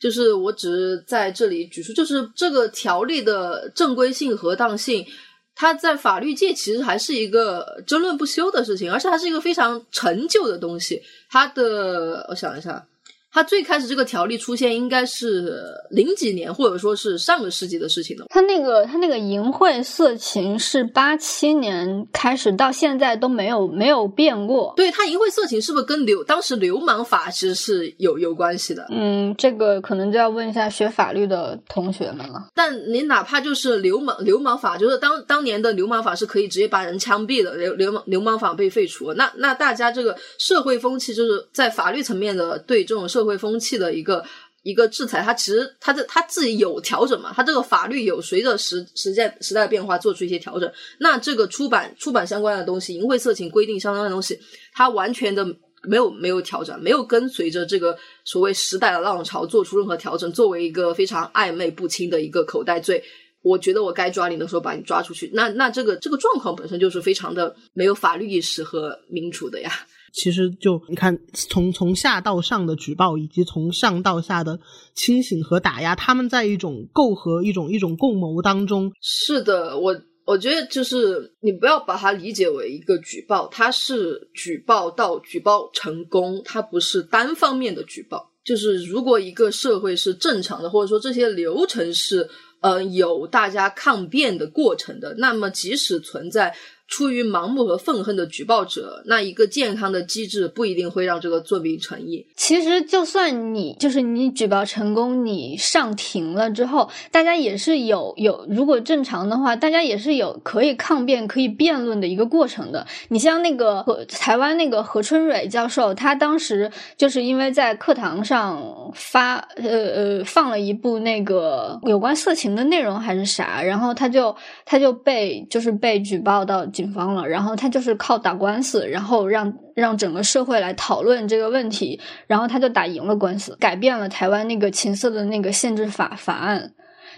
就是我只是在这里举出，就是这个条例的正规性和当性，它在法律界其实还是一个争论不休的事情，而且它是一个非常陈旧的东西。它的，我想一下。它最开始这个条例出现应该是零几年，或者说是上个世纪的事情了。它那个它那个淫秽色情是八七年开始到现在都没有没有变过。对它淫秽色情是不是跟流当时流氓法其实是有有关系的？嗯，这个可能就要问一下学法律的同学们了。但你哪怕就是流氓流氓法，就是当当年的流氓法是可以直接把人枪毙的，流流氓流氓法被废除。那那大家这个社会风气就是在法律层面的对这种社社会风气的一个一个制裁，它其实它的它自己有调整嘛，它这个法律有随着时时间时代的变化做出一些调整。那这个出版出版相关的东西，淫秽色情规定相关的东西，它完全的没有没有调整，没有跟随着这个所谓时代的浪潮做出任何调整。作为一个非常暧昧不清的一个口袋罪，我觉得我该抓你的时候把你抓出去。那那这个这个状况本身就是非常的没有法律意识和民主的呀。其实就你看，从从下到上的举报，以及从上到下的清醒和打压，他们在一种构合、一种一种共谋当中。是的，我我觉得就是你不要把它理解为一个举报，它是举报到举报成功，它不是单方面的举报。就是如果一个社会是正常的，或者说这些流程是呃有大家抗辩的过程的，那么即使存在。出于盲目和愤恨的举报者，那一个健康的机制不一定会让这个作弊成立。其实，就算你就是你举报成功，你上庭了之后，大家也是有有，如果正常的话，大家也是有可以抗辩、可以辩论的一个过程的。你像那个何台湾那个何春蕊教授，他当时就是因为在课堂上发呃呃放了一部那个有关色情的内容还是啥，然后他就他就被就是被举报到。警方了，然后他就是靠打官司，然后让让整个社会来讨论这个问题，然后他就打赢了官司，改变了台湾那个情色的那个限制法法案。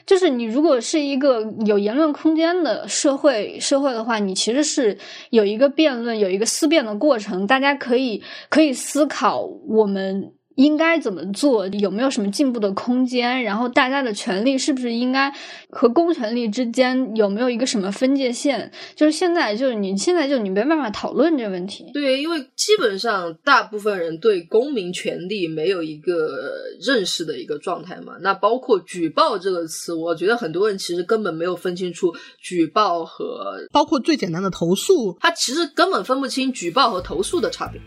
就是你如果是一个有言论空间的社会社会的话，你其实是有一个辩论、有一个思辨的过程，大家可以可以思考我们应该怎么做？有没有什么进步的空间？然后大家的权利是不是应该和公权力之间有没有一个什么分界线？就是现在，就是你现在就你没办法讨论这个问题。对，因为基本上大部分人对公民权利没有一个认识的一个状态嘛。那包括举报这个词，我觉得很多人其实根本没有分清楚举报和包括最简单的投诉，他其实根本分不清举报和投诉的差别。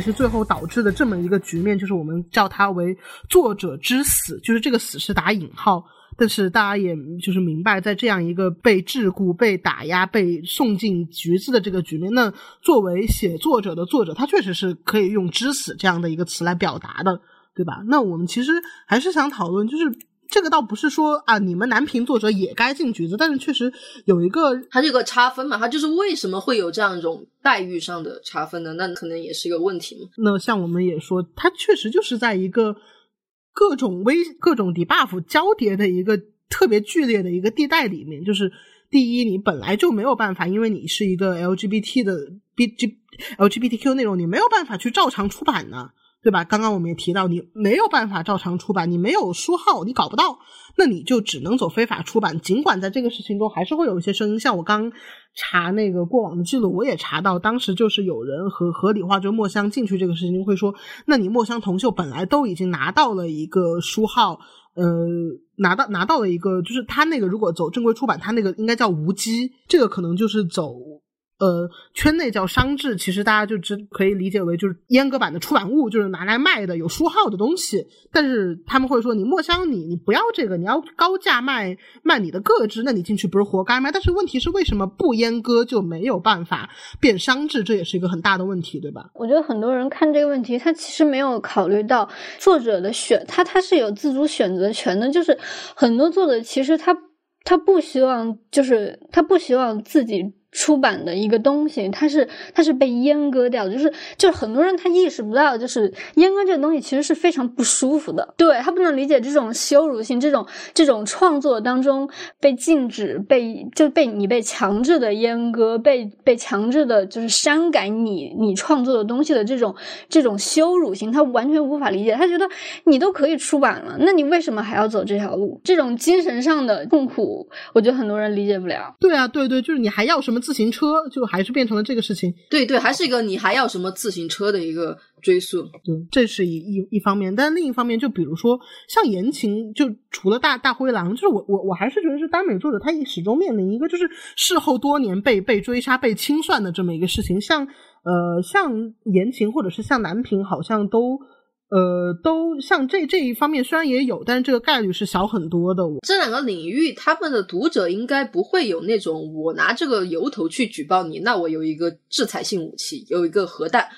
其实最后导致的这么一个局面，就是我们叫它为作者之死，就是这个死是打引号。但是大家也就是明白，在这样一个被桎梏、被打压、被送进局子的这个局面，那作为写作者的作者，他确实是可以用“之死”这样的一个词来表达的，对吧？那我们其实还是想讨论，就是这个倒不是说啊，你们男频作者也该进局子，但是确实有一个，它这个差分嘛，它就是为什么会有这样一种待遇上的差分呢？那可能也是一个问题嘛。那像我们也说，它确实就是在一个。各种微、各种 debuff 交叠的一个特别剧烈的一个地带里面，就是第一，你本来就没有办法，因为你是一个 LGBT 的 B G LGBTQ 内容，你没有办法去照常出版呢。对吧？刚刚我们也提到，你没有办法照常出版，你没有书号，你搞不到，那你就只能走非法出版。尽管在这个事情中，还是会有一些声音。像我刚查那个过往的记录，我也查到，当时就是有人和合理化就墨香进去这个事情，会说，那你墨香铜臭本来都已经拿到了一个书号，呃，拿到拿到了一个，就是他那个如果走正规出版，他那个应该叫无机，这个可能就是走。呃，圈内叫商制，其实大家就只可以理解为就是阉割版的出版物，就是拿来卖的有书号的东西。但是他们会说，你墨香你你不要这个，你要高价卖卖你的个制，那你进去不是活该吗？但是问题是，为什么不阉割就没有办法变商制？这也是一个很大的问题，对吧？我觉得很多人看这个问题，他其实没有考虑到作者的选，他他是有自主选择权的。就是很多作者其实他他不希望，就是他不希望自己。出版的一个东西，它是它是被阉割掉的，就是就是很多人他意识不到，就是阉割这个东西其实是非常不舒服的，对他不能理解这种羞辱性，这种这种创作当中被禁止、被就被你被强制的阉割、被被强制的就是删改你你创作的东西的这种这种羞辱性，他完全无法理解，他觉得你都可以出版了，那你为什么还要走这条路？这种精神上的痛苦，我觉得很多人理解不了。对啊，对对，就是你还要什么？自行车就还是变成了这个事情，对对，还是一个你还要什么自行车的一个追溯，对，这是一一一方面，但另一方面，就比如说像言情，就除了大大灰狼，就是我我我还是觉得是耽美作者，他始终面临一个就是事后多年被被追杀、被清算的这么一个事情，像呃像言情或者是像男频，好像都。呃，都像这这一方面虽然也有，但是这个概率是小很多的。这两个领域，他们的读者应该不会有那种我拿这个由头去举报你，那我有一个制裁性武器，有一个核弹。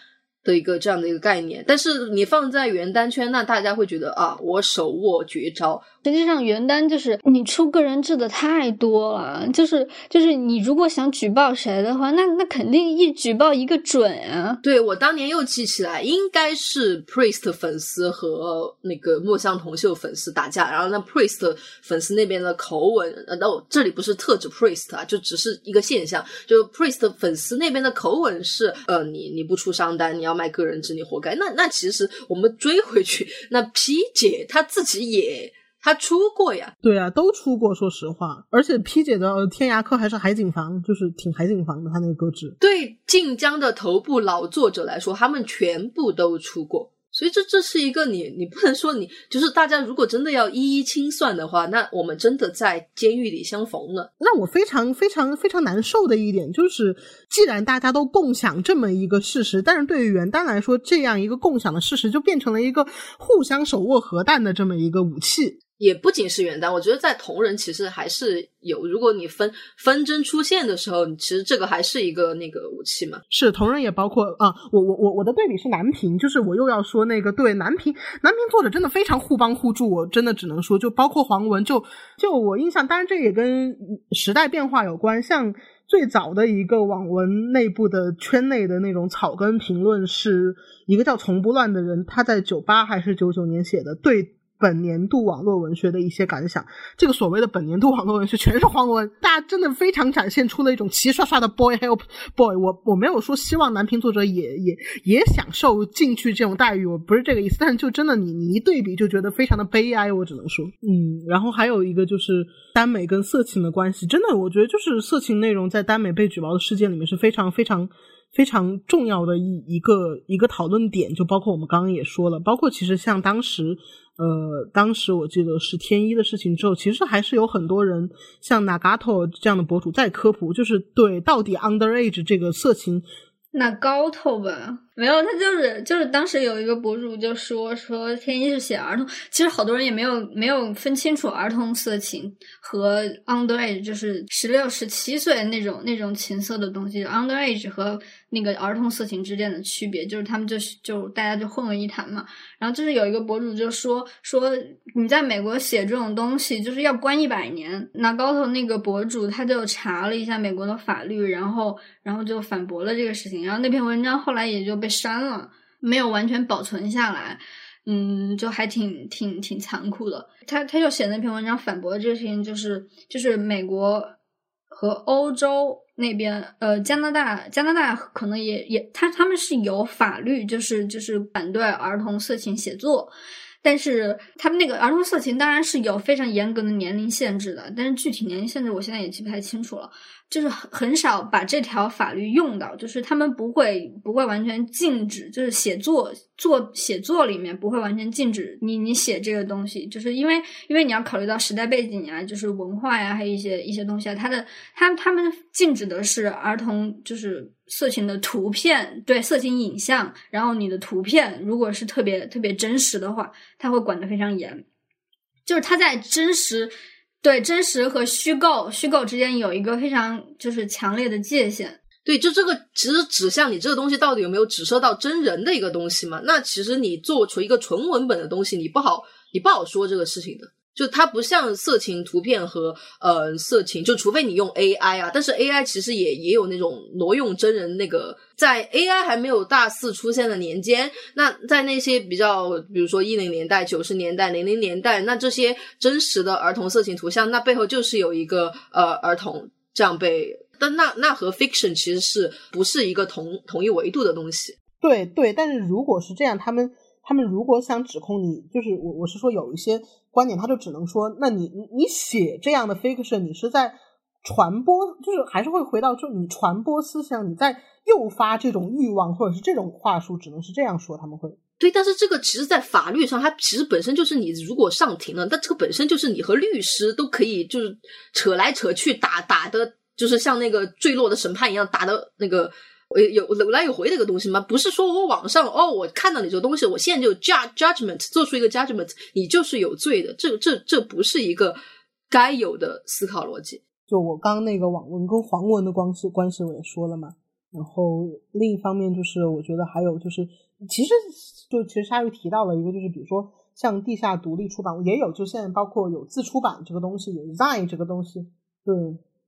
的一个这样的一个概念，但是你放在原单圈，那大家会觉得啊，我手握绝招。实际上，原单就是你出个人制的太多了，就是就是你如果想举报谁的话，那那肯定一举报一个准啊。对我当年又记起来，应该是 Priest 粉丝和那个墨香铜臭粉丝打架，然后那 Priest 粉丝那边的口吻，呃，那我这里不是特指 Priest 啊，就只是一个现象，就 Priest 粉丝那边的口吻是，呃，你你不出商单，你要。卖个人制，你活该。那那其实我们追回去，那 P 姐她自己也她出过呀，对啊，都出过。说实话，而且 P 姐的天涯客还是海景房，就是挺海景房的，他那个歌词。对晋江的头部老作者来说，他们全部都出过。所以这这是一个你你不能说你就是大家如果真的要一一清算的话，那我们真的在监狱里相逢了。那我非常非常非常难受的一点就是，既然大家都共享这么一个事实，但是对于元旦来说，这样一个共享的事实就变成了一个互相手握核弹的这么一个武器。也不仅是原单，我觉得在同人其实还是有。如果你分纷争出现的时候，其实这个还是一个那个武器嘛。是同人也包括啊，我我我我的对比是南平，就是我又要说那个对南平，南平作者真的非常互帮互助，我真的只能说，就包括黄文，就就我印象，当然这也跟时代变化有关。像最早的一个网文内部的圈内的那种草根评论，是一个叫从不乱的人，他在九八还是九九年写的，对。本年度网络文学的一些感想，这个所谓的本年度网络文学全是黄文，大家真的非常展现出了一种齐刷刷的 boy help boy。我我没有说希望男频作者也也也享受进去这种待遇，我不是这个意思，但是就真的你你一对比就觉得非常的悲哀，我只能说，嗯，然后还有一个就是耽美跟色情的关系，真的我觉得就是色情内容在耽美被举报的事件里面是非常非常非常重要的一一个一个讨论点，就包括我们刚刚也说了，包括其实像当时。呃，当时我记得是天一的事情之后，其实还是有很多人像 Nagato 这样的博主在科普，就是对到底 underage 这个色情。，nagato 吧，没有，他就是就是当时有一个博主就说说天一是写儿童，其实好多人也没有没有分清楚儿童色情和 underage，就是十六十七岁那种那种情色的东西，underage 和那个儿童色情之间的区别，就是他们就是就大家就混为一谈嘛。然后就是有一个博主就说说你在美国写这种东西就是要关一百年。那高头那个博主他就查了一下美国的法律，然后然后就反驳了这个事情。然后那篇文章后来也就被删了，没有完全保存下来，嗯，就还挺挺挺残酷的。他他就写那篇文章反驳这个事情，就是就是美国和欧洲那边，呃，加拿大加拿大可能也也他他们是有法律，就是就是反对儿童色情写作，但是他们那个儿童色情当然是有非常严格的年龄限制的，但是具体年龄限制我现在也记不太清楚了。就是很很少把这条法律用到，就是他们不会不会完全禁止，就是写作做写作里面不会完全禁止你你写这个东西，就是因为因为你要考虑到时代背景啊，就是文化呀，还有一些一些东西啊，它的他他们禁止的是儿童就是色情的图片，对色情影像，然后你的图片如果是特别特别真实的话，他会管得非常严，就是他在真实。对真实和虚构，虚构之间有一个非常就是强烈的界限。对，就这个其实指向你这个东西到底有没有指涉到真人的一个东西嘛？那其实你做出一个纯文本的东西，你不好，你不好说这个事情的。就它不像色情图片和呃色情，就除非你用 AI 啊，但是 AI 其实也也有那种挪用真人那个，在 AI 还没有大肆出现的年间，那在那些比较，比如说一零年代、九十年代、零零年代，那这些真实的儿童色情图像，那背后就是有一个呃儿童这样被，但那那和 fiction 其实是不是一个同同一维度的东西？对对，但是如果是这样，他们他们如果想指控你，就是我我是说有一些。观点他就只能说，那你你写这样的 fiction，你是在传播，就是还是会回到，就你传播思想，你在诱发这种欲望，或者是这种话术，只能是这样说，他们会对。但是这个其实，在法律上，它其实本身就是你如果上庭了，那这个本身就是你和律师都可以就是扯来扯去打打的，就是像那个坠落的审判一样打的那个。有有来有回的一个东西吗？不是说我网上哦，我看到你这个东西，我现在就 judge judgment 做出一个 judgment，你就是有罪的。这这这不是一个该有的思考逻辑。就我刚那个网文跟黄文的关系关系我也说了嘛。然后另一方面就是，我觉得还有就是，其实就其实鲨鱼提到了一个，就是比如说像地下独立出版也有，就现在包括有自出版这个东西，有 zai 这个东西，对。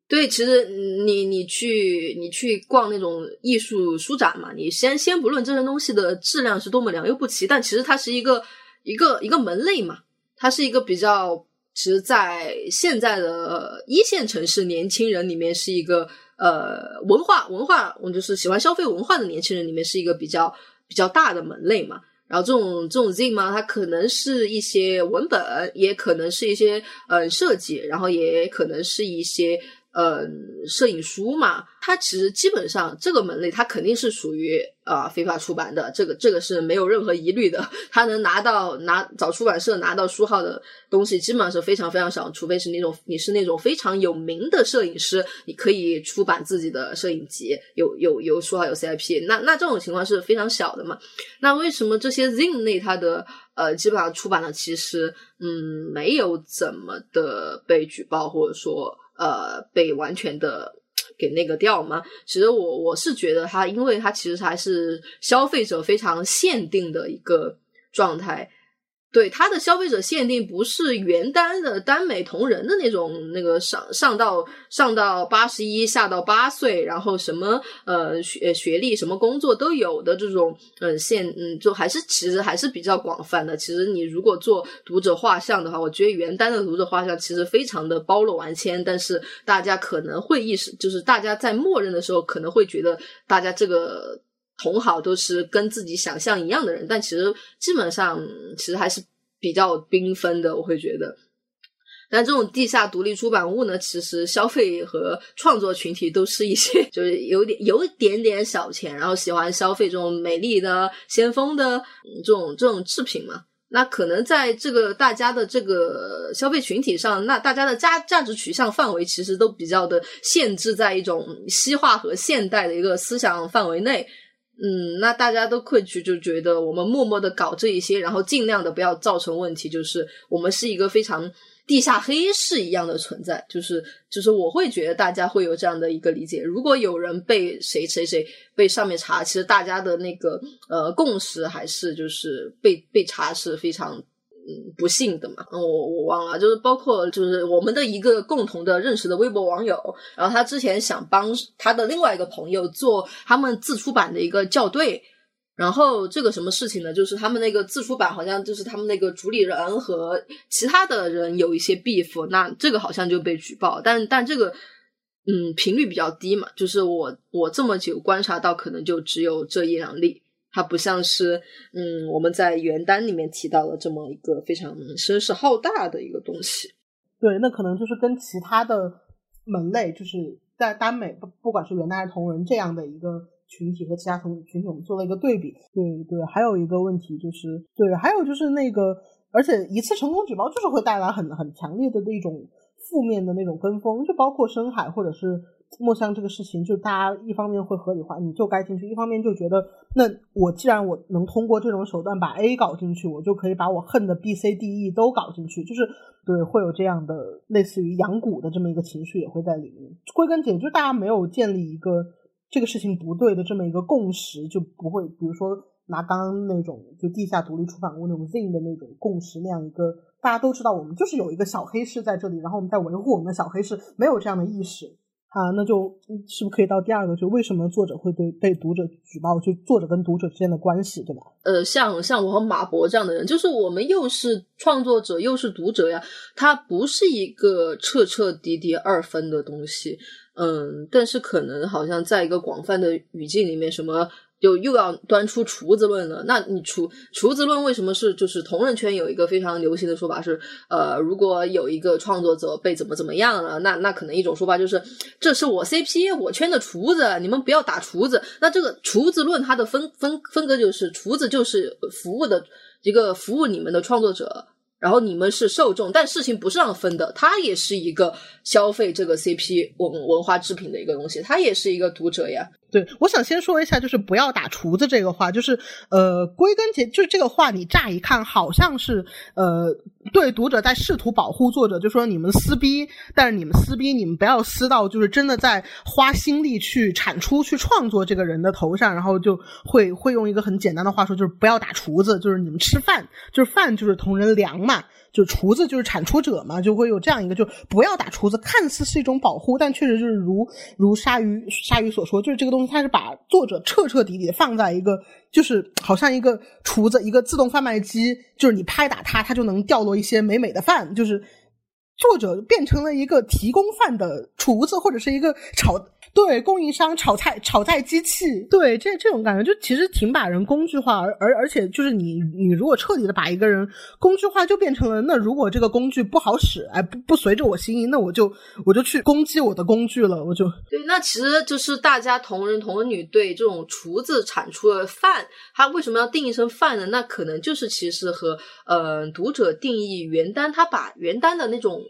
对，其实你你去你去逛那种艺术书展嘛，你先先不论这些东西的质量是多么良莠不齐，但其实它是一个一个一个门类嘛，它是一个比较，其实，在现在的一线城市年轻人里面是一个呃文化文化，我就是喜欢消费文化的年轻人里面是一个比较比较大的门类嘛。然后这种这种 Z 嘛，它可能是一些文本，也可能是一些呃设计，然后也可能是一些。呃，摄影书嘛，它其实基本上这个门类，它肯定是属于啊非法出版的，这个这个是没有任何疑虑的。它能拿到拿找出版社拿到书号的东西，基本上是非常非常少，除非是那种你是那种非常有名的摄影师，你可以出版自己的摄影集，有有有书号有 CIP，那那这种情况是非常小的嘛。那为什么这些 Zin 类它的呃基本上出版的其实嗯没有怎么的被举报，或者说。呃，被完全的给那个掉吗？其实我我是觉得它，因为它其实还是消费者非常限定的一个状态。对它的消费者限定不是原单的耽美同人的那种，那个上上到上到八十一，下到八岁，然后什么呃学学历、什么工作都有的这种嗯限嗯，就还是其实还是比较广泛的。其实你如果做读者画像的话，我觉得原单的读者画像其实非常的包罗万千，但是大家可能会意识，就是大家在默认的时候可能会觉得大家这个。同好都是跟自己想象一样的人，但其实基本上其实还是比较缤纷的。我会觉得，但这种地下独立出版物呢，其实消费和创作群体都是一些 就是有点有一点点小钱，然后喜欢消费这种美丽的先锋的这种这种制品嘛。那可能在这个大家的这个消费群体上，那大家的价价值取向范围其实都比较的限制在一种西化和现代的一个思想范围内。嗯，那大家都困去就觉得我们默默的搞这一些，然后尽量的不要造成问题，就是我们是一个非常地下黑市一样的存在，就是就是我会觉得大家会有这样的一个理解。如果有人被谁谁谁被上面查，其实大家的那个呃共识还是就是被被查是非常。嗯，不幸的嘛，我我忘了，就是包括就是我们的一个共同的认识的微博网友，然后他之前想帮他的另外一个朋友做他们自出版的一个校对，然后这个什么事情呢？就是他们那个自出版好像就是他们那个主理人和其他的人有一些 beef，那这个好像就被举报，但但这个嗯频率比较低嘛，就是我我这么久观察到，可能就只有这一两例。它不像是，嗯，我们在原单里面提到的这么一个非常声势浩大的一个东西。对，那可能就是跟其他的门类，就是在耽美不不管是原单还是同人这样的一个群体和其他同群体，我们做了一个对比。对对，还有一个问题就是，对，还有就是那个，而且一次成功举报就是会带来很很强烈的那种负面的那种跟风，就包括深海或者是。墨香这个事情，就大家一方面会合理化，你就该进去；一方面就觉得，那我既然我能通过这种手段把 A 搞进去，我就可以把我恨的 B、C、D、E 都搞进去，就是对，会有这样的类似于养蛊的这么一个情绪也会在里面。归根结底，就大家没有建立一个这个事情不对的这么一个共识，就不会，比如说拿刚刚那种就地下独立出版物那种 Zin 的那种共识那样一个，大家都知道我们就是有一个小黑市在这里，然后我们在维护我们的小黑市，没有这样的意识。啊，那就是不是可以到第二个？就为什么作者会被被读者举报？就作者跟读者之间的关系，对吧？呃，像像我和马博这样的人，就是我们又是创作者又是读者呀，它不是一个彻彻底底二分的东西。嗯，但是可能好像在一个广泛的语境里面，什么。就又要端出厨子论了。那你厨厨子论为什么是就是同人圈有一个非常流行的说法是，呃，如果有一个创作者被怎么怎么样了，那那可能一种说法就是这是我 CP 我圈的厨子，你们不要打厨子。那这个厨子论它的分分分割就是厨子就是服务的一个服务你们的创作者。然后你们是受众，但事情不是这样分的，它也是一个消费这个 CP 文文化制品的一个东西，它也是一个读者呀。对，我想先说一下，就是不要打厨子这个话，就是呃，归根结就是这个话，你乍一看好像是呃，对读者在试图保护作者，就说你们撕逼，但是你们撕逼，你们不要撕到就是真的在花心力去产出、去创作这个人的头上，然后就会会用一个很简单的话说，就是不要打厨子，就是你们吃饭，就是饭就是同人粮嘛。就厨子就是产出者嘛，就会有这样一个，就不要打厨子，看似是一种保护，但确实就是如如鲨鱼鲨鱼所说，就是这个东西它是把作者彻彻底底放在一个，就是好像一个厨子，一个自动贩卖机，就是你拍打它，它就能掉落一些美美的饭，就是作者变成了一个提供饭的厨子，或者是一个炒对，供应商炒菜炒菜机器，对，这这种感觉就其实挺把人工具化，而而而且就是你你如果彻底的把一个人工具化，就变成了那如果这个工具不好使，哎不不随着我心意，那我就我就去攻击我的工具了，我就对，那其实就是大家同人同女对这种厨子产出的饭，它为什么要定义成饭呢？那可能就是其实和呃读者定义原单，他把原单的那种。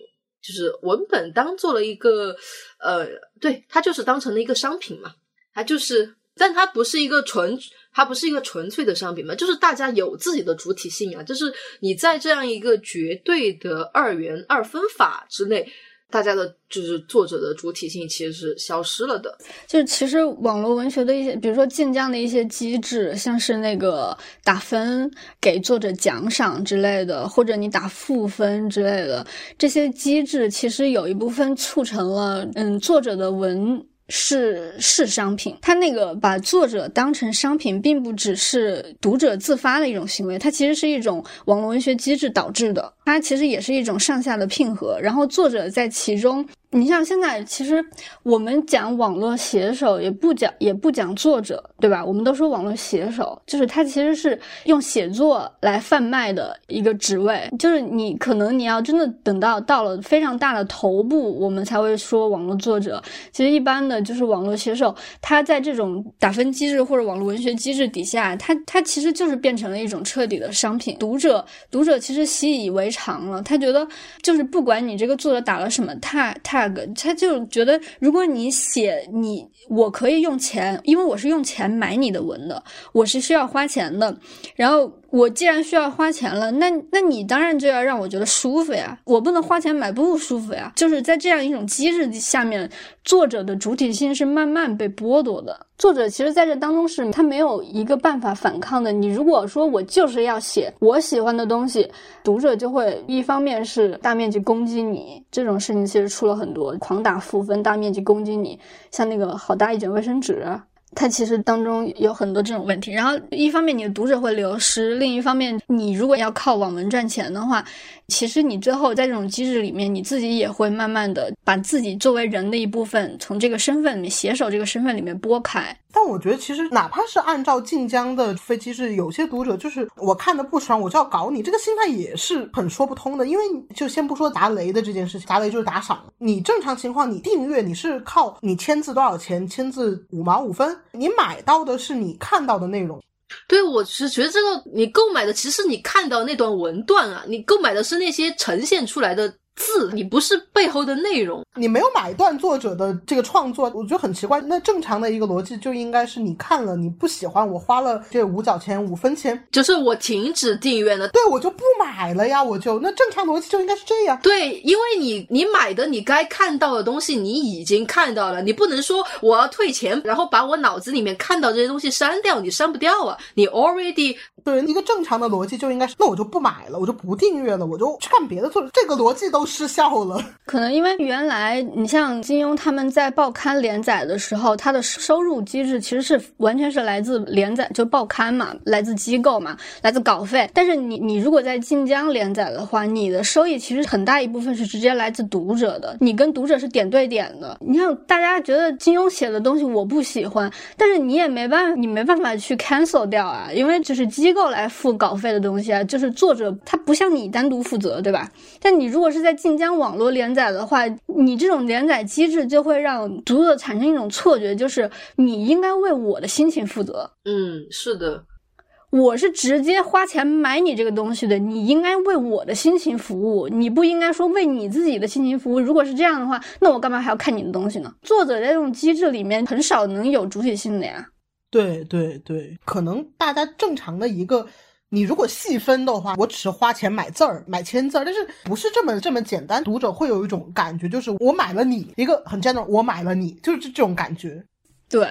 就是文本当做了一个，呃，对，它就是当成了一个商品嘛，它就是，但它不是一个纯，它不是一个纯粹的商品嘛，就是大家有自己的主体性啊，就是你在这样一个绝对的二元二分法之内。大家的就是作者的主体性其实是消失了的。就是其实网络文学的一些，比如说晋江的一些机制，像是那个打分、给作者奖赏之类的，或者你打负分之类的，这些机制其实有一部分促成了，嗯，作者的文。是是商品，他那个把作者当成商品，并不只是读者自发的一种行为，它其实是一种网络文学机制导致的，它其实也是一种上下的拼合，然后作者在其中。你像现在，其实我们讲网络写手，也不讲也不讲作者，对吧？我们都说网络写手，就是他其实是用写作来贩卖的一个职位。就是你可能你要真的等到到了非常大的头部，我们才会说网络作者。其实一般的就是网络写手，他在这种打分机制或者网络文学机制底下，他他其实就是变成了一种彻底的商品。读者读者其实习以为常了，他觉得就是不管你这个作者打了什么太太他就觉得，如果你写你，我可以用钱，因为我是用钱买你的文的，我是需要花钱的，然后。我既然需要花钱了，那那你当然就要让我觉得舒服呀。我不能花钱买不舒服呀。就是在这样一种机制下面，作者的主体性是慢慢被剥夺的。作者其实在这当中是他没有一个办法反抗的。你如果说我就是要写我喜欢的东西，读者就会一方面是大面积攻击你，这种事情其实出了很多，狂打负分，大面积攻击你，像那个好大一卷卫生纸。它其实当中有很多这种问题，然后一方面你的读者会流失，另一方面你如果要靠网文赚钱的话。其实你最后在这种机制里面，你自己也会慢慢的把自己作为人的一部分，从这个身份里面写手这个身份里面拨开。但我觉得，其实哪怕是按照晋江的飞机制，有些读者就是我看的不爽，我就要搞你，这个心态也是很说不通的。因为就先不说砸雷的这件事情，砸雷就是打赏。你正常情况，你订阅你是靠你签字多少钱，签字五毛五分，你买到的是你看到的内容。对，我是觉得这个你购买的其实你看到那段文段啊，你购买的是那些呈现出来的。字，你不是背后的内容，你没有买断作者的这个创作，我觉得很奇怪。那正常的一个逻辑就应该是你看了，你不喜欢，我花了这五角钱、五分钱，就是我停止订阅了，对我就不买了呀，我就那正常逻辑就应该是这样。对，因为你你买的你该看到的东西你已经看到了，你不能说我要退钱，然后把我脑子里面看到这些东西删掉，你删不掉啊，你 already 对一个正常的逻辑就应该是，那我就不买了，我就不订阅了，我就去看别的作者，这个逻辑都。失效了，可能因为原来你像金庸他们在报刊连载的时候，他的收入机制其实是完全是来自连载，就报刊嘛，来自机构嘛，来自稿费。但是你你如果在晋江连载的话，你的收益其实很大一部分是直接来自读者的，你跟读者是点对点的。你像大家觉得金庸写的东西我不喜欢，但是你也没办法，你没办法去 cancel 掉啊，因为就是机构来付稿费的东西啊，就是作者他不像你单独负责，对吧？但你如果是在晋江网络连载的话，你这种连载机制就会让读者产生一种错觉，就是你应该为我的心情负责。嗯，是的，我是直接花钱买你这个东西的，你应该为我的心情服务，你不应该说为你自己的心情服务。如果是这样的话，那我干嘛还要看你的东西呢？作者在这种机制里面很少能有主体性的呀。对对对，可能大家正常的一个。你如果细分的话，我只是花钱买字儿、买签字儿，但是不是这么这么简单。读者会有一种感觉，就是我买了你一个很 general，我买了你，就是这种感觉。对，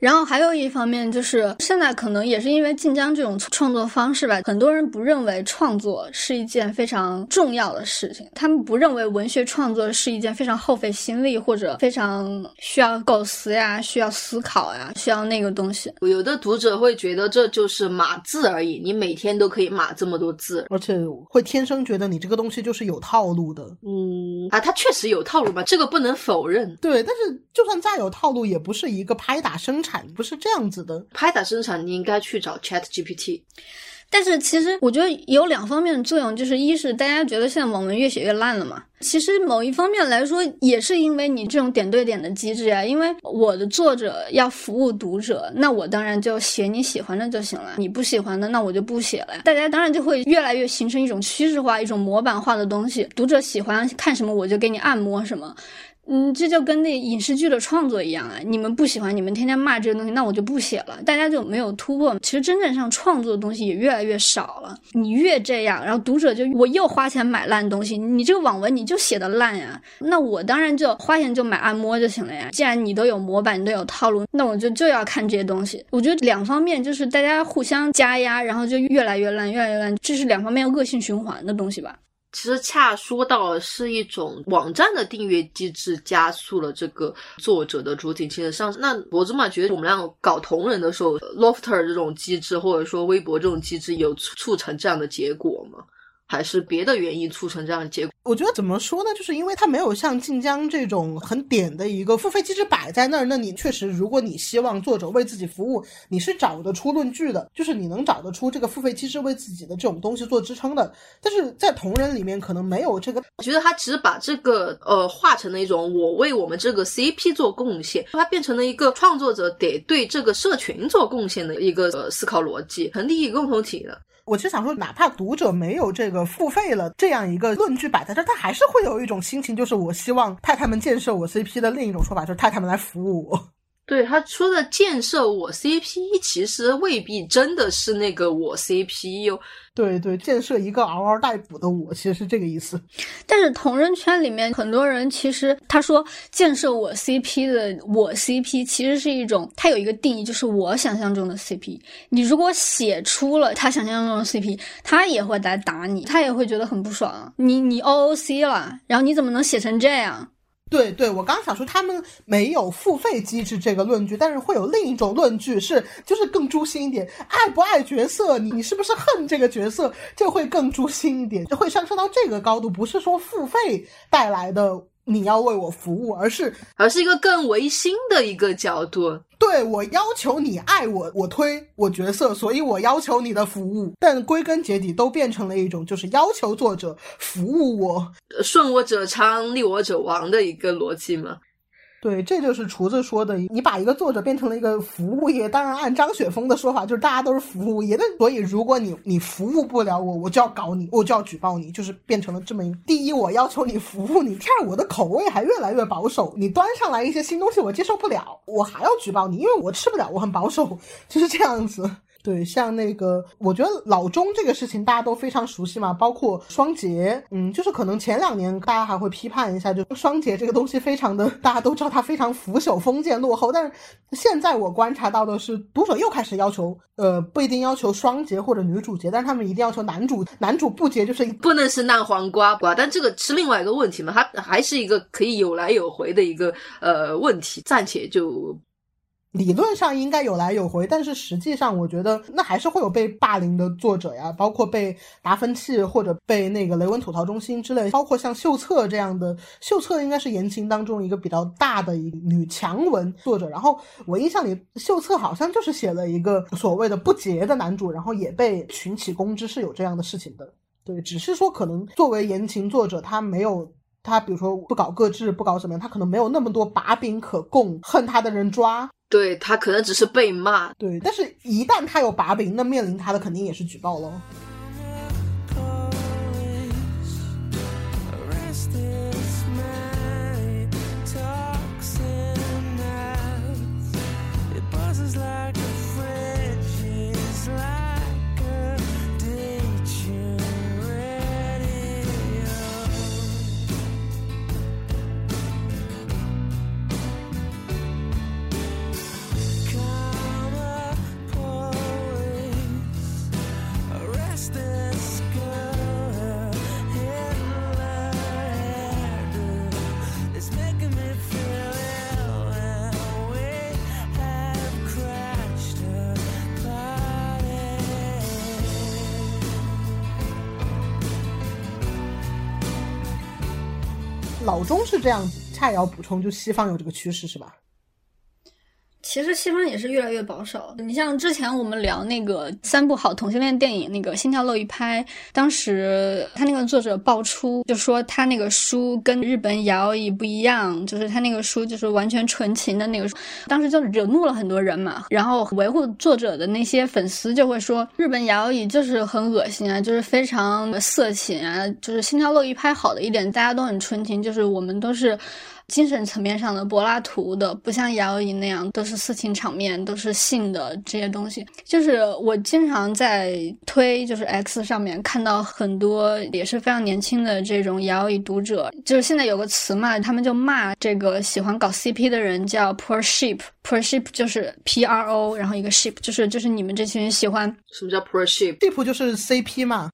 然后还有一方面就是，现在可能也是因为晋江这种创作方式吧，很多人不认为创作是一件非常重要的事情，他们不认为文学创作是一件非常耗费心力或者非常需要构思呀、需要思考呀、需要那个东西。有的读者会觉得这就是码字而已，你每天都可以码这么多字，而且会天生觉得你这个东西就是有套路的。嗯啊，它确实有套路吧，这个不能否认。对，但是就算再有套路，也不是一个拍打生产，不是这样子的。拍打生产，你应该去找 Chat GPT。但是其实我觉得有两方面的作用，就是一是大家觉得现在网文越写越烂了嘛。其实某一方面来说，也是因为你这种点对点的机制呀。因为我的作者要服务读者，那我当然就写你喜欢的就行了，你不喜欢的那我就不写了。大家当然就会越来越形成一种趋势化、一种模板化的东西。读者喜欢看什么，我就给你按摩什么。嗯，这就跟那影视剧的创作一样啊！你们不喜欢，你们天天骂这个东西，那我就不写了，大家就没有突破。其实真正上创作的东西也越来越少了。你越这样，然后读者就我又花钱买烂东西，你这个网文你就写的烂呀，那我当然就花钱就买按摩就行了呀。既然你都有模板，你都有套路，那我就就要看这些东西。我觉得两方面就是大家互相加压，然后就越来越烂，越来越烂，这是两方面恶性循环的东西吧。其实恰说到是一种网站的订阅机制加速了这个作者的主体其实上。那我怎么觉得我们俩搞同人的时候，Lofter 这种机制或者说微博这种机制有促成这样的结果吗？还是别的原因促成这样的结果？我觉得怎么说呢？就是因为它没有像晋江这种很点的一个付费机制摆在那儿。那你确实，如果你希望作者为自己服务，你是找得出论据的，就是你能找得出这个付费机制为自己的这种东西做支撑的。但是在同人里面可能没有这个。我觉得他只是把这个呃化成了一种我为我们这个 CP 做贡献，它变成了一个创作者得对这个社群做贡献的一个呃思考逻辑，成立一个共同体的。我其实想说，哪怕读者没有这个付费了这样一个论据摆在这，他还是会有一种心情，就是我希望太太们建设我 CP 的另一种说法，就是太太们来服务我。对他说的建设我 CP，其实未必真的是那个我 CP 哟。对对，建设一个嗷嗷待哺的我，其实是这个意思。但是同人圈里面很多人其实他说建设我 CP 的我 CP，其实是一种他有一个定义，就是我想象中的 CP。你如果写出了他想象中的 CP，他也会来打你，他也会觉得很不爽。你你 OOC 了，然后你怎么能写成这样？对对，我刚想说他们没有付费机制这个论据，但是会有另一种论据是，就是更诛心一点，爱不爱角色，你你是不是恨这个角色，就会更诛心一点，就会上升到这个高度，不是说付费带来的。你要为我服务，而是而是一个更唯心的一个角度。对我要求你爱我，我推我角色，所以我要求你的服务。但归根结底都变成了一种，就是要求作者服务我，顺我者昌，逆我者亡的一个逻辑嘛。对，这就是厨子说的，你把一个作者变成了一个服务业。当然，按张雪峰的说法，就是大家都是服务业。那所以，如果你你服务不了我，我就要搞你，我就要举报你，就是变成了这么：第一，我要求你服务你；第二，我的口味还越来越保守，你端上来一些新东西我接受不了，我还要举报你，因为我吃不了，我很保守，就是这样子。对，像那个，我觉得老钟这个事情大家都非常熟悉嘛，包括双节，嗯，就是可能前两年大家还会批判一下，就双节这个东西非常的，大家都知道它非常腐朽、封建、落后，但是现在我观察到的是，读者又开始要求，呃，不一定要求双节或者女主节，但是他们一定要求男主男主不节，就是不能是烂黄瓜瓜，但这个是另外一个问题嘛，它还是一个可以有来有回的一个呃问题，暂且就。理论上应该有来有回，但是实际上我觉得那还是会有被霸凌的作者呀，包括被达芬奇或者被那个雷文吐槽中心之类，包括像秀策这样的，秀策应该是言情当中一个比较大的一女强文作者。然后我印象里，秀策好像就是写了一个所谓的不洁的男主，然后也被群起攻之，是有这样的事情的。对，只是说可能作为言情作者，他没有他，比如说不搞各制，不搞什么样，他可能没有那么多把柄可供恨他的人抓。对他可能只是被骂，对，但是一旦他有把柄，那面临他的肯定也是举报喽。老中是这样子，恰也要补充，就西方有这个趋势是吧？其实西方也是越来越保守。你像之前我们聊那个三部好同性恋电影，那个《心跳漏一拍》，当时他那个作者爆出就说他那个书跟日本摇椅不一样，就是他那个书就是完全纯情的那个，当时就惹怒了很多人嘛。然后维护作者的那些粉丝就会说日本摇椅就是很恶心啊，就是非常色情啊，就是《心跳漏一拍》好的一点，大家都很纯情，就是我们都是。精神层面上的柏拉图的，不像姚仪那样都是色情场面，都是性的这些东西。就是我经常在推，就是 X 上面看到很多也是非常年轻的这种姚仪读者。就是现在有个词嘛，他们就骂这个喜欢搞 CP 的人叫 poor sheep，poor sheep 就是 P R O，然后一个 sheep 就是就是你们这群人喜欢什么叫 poor sheep？sheep 就是 CP 嘛。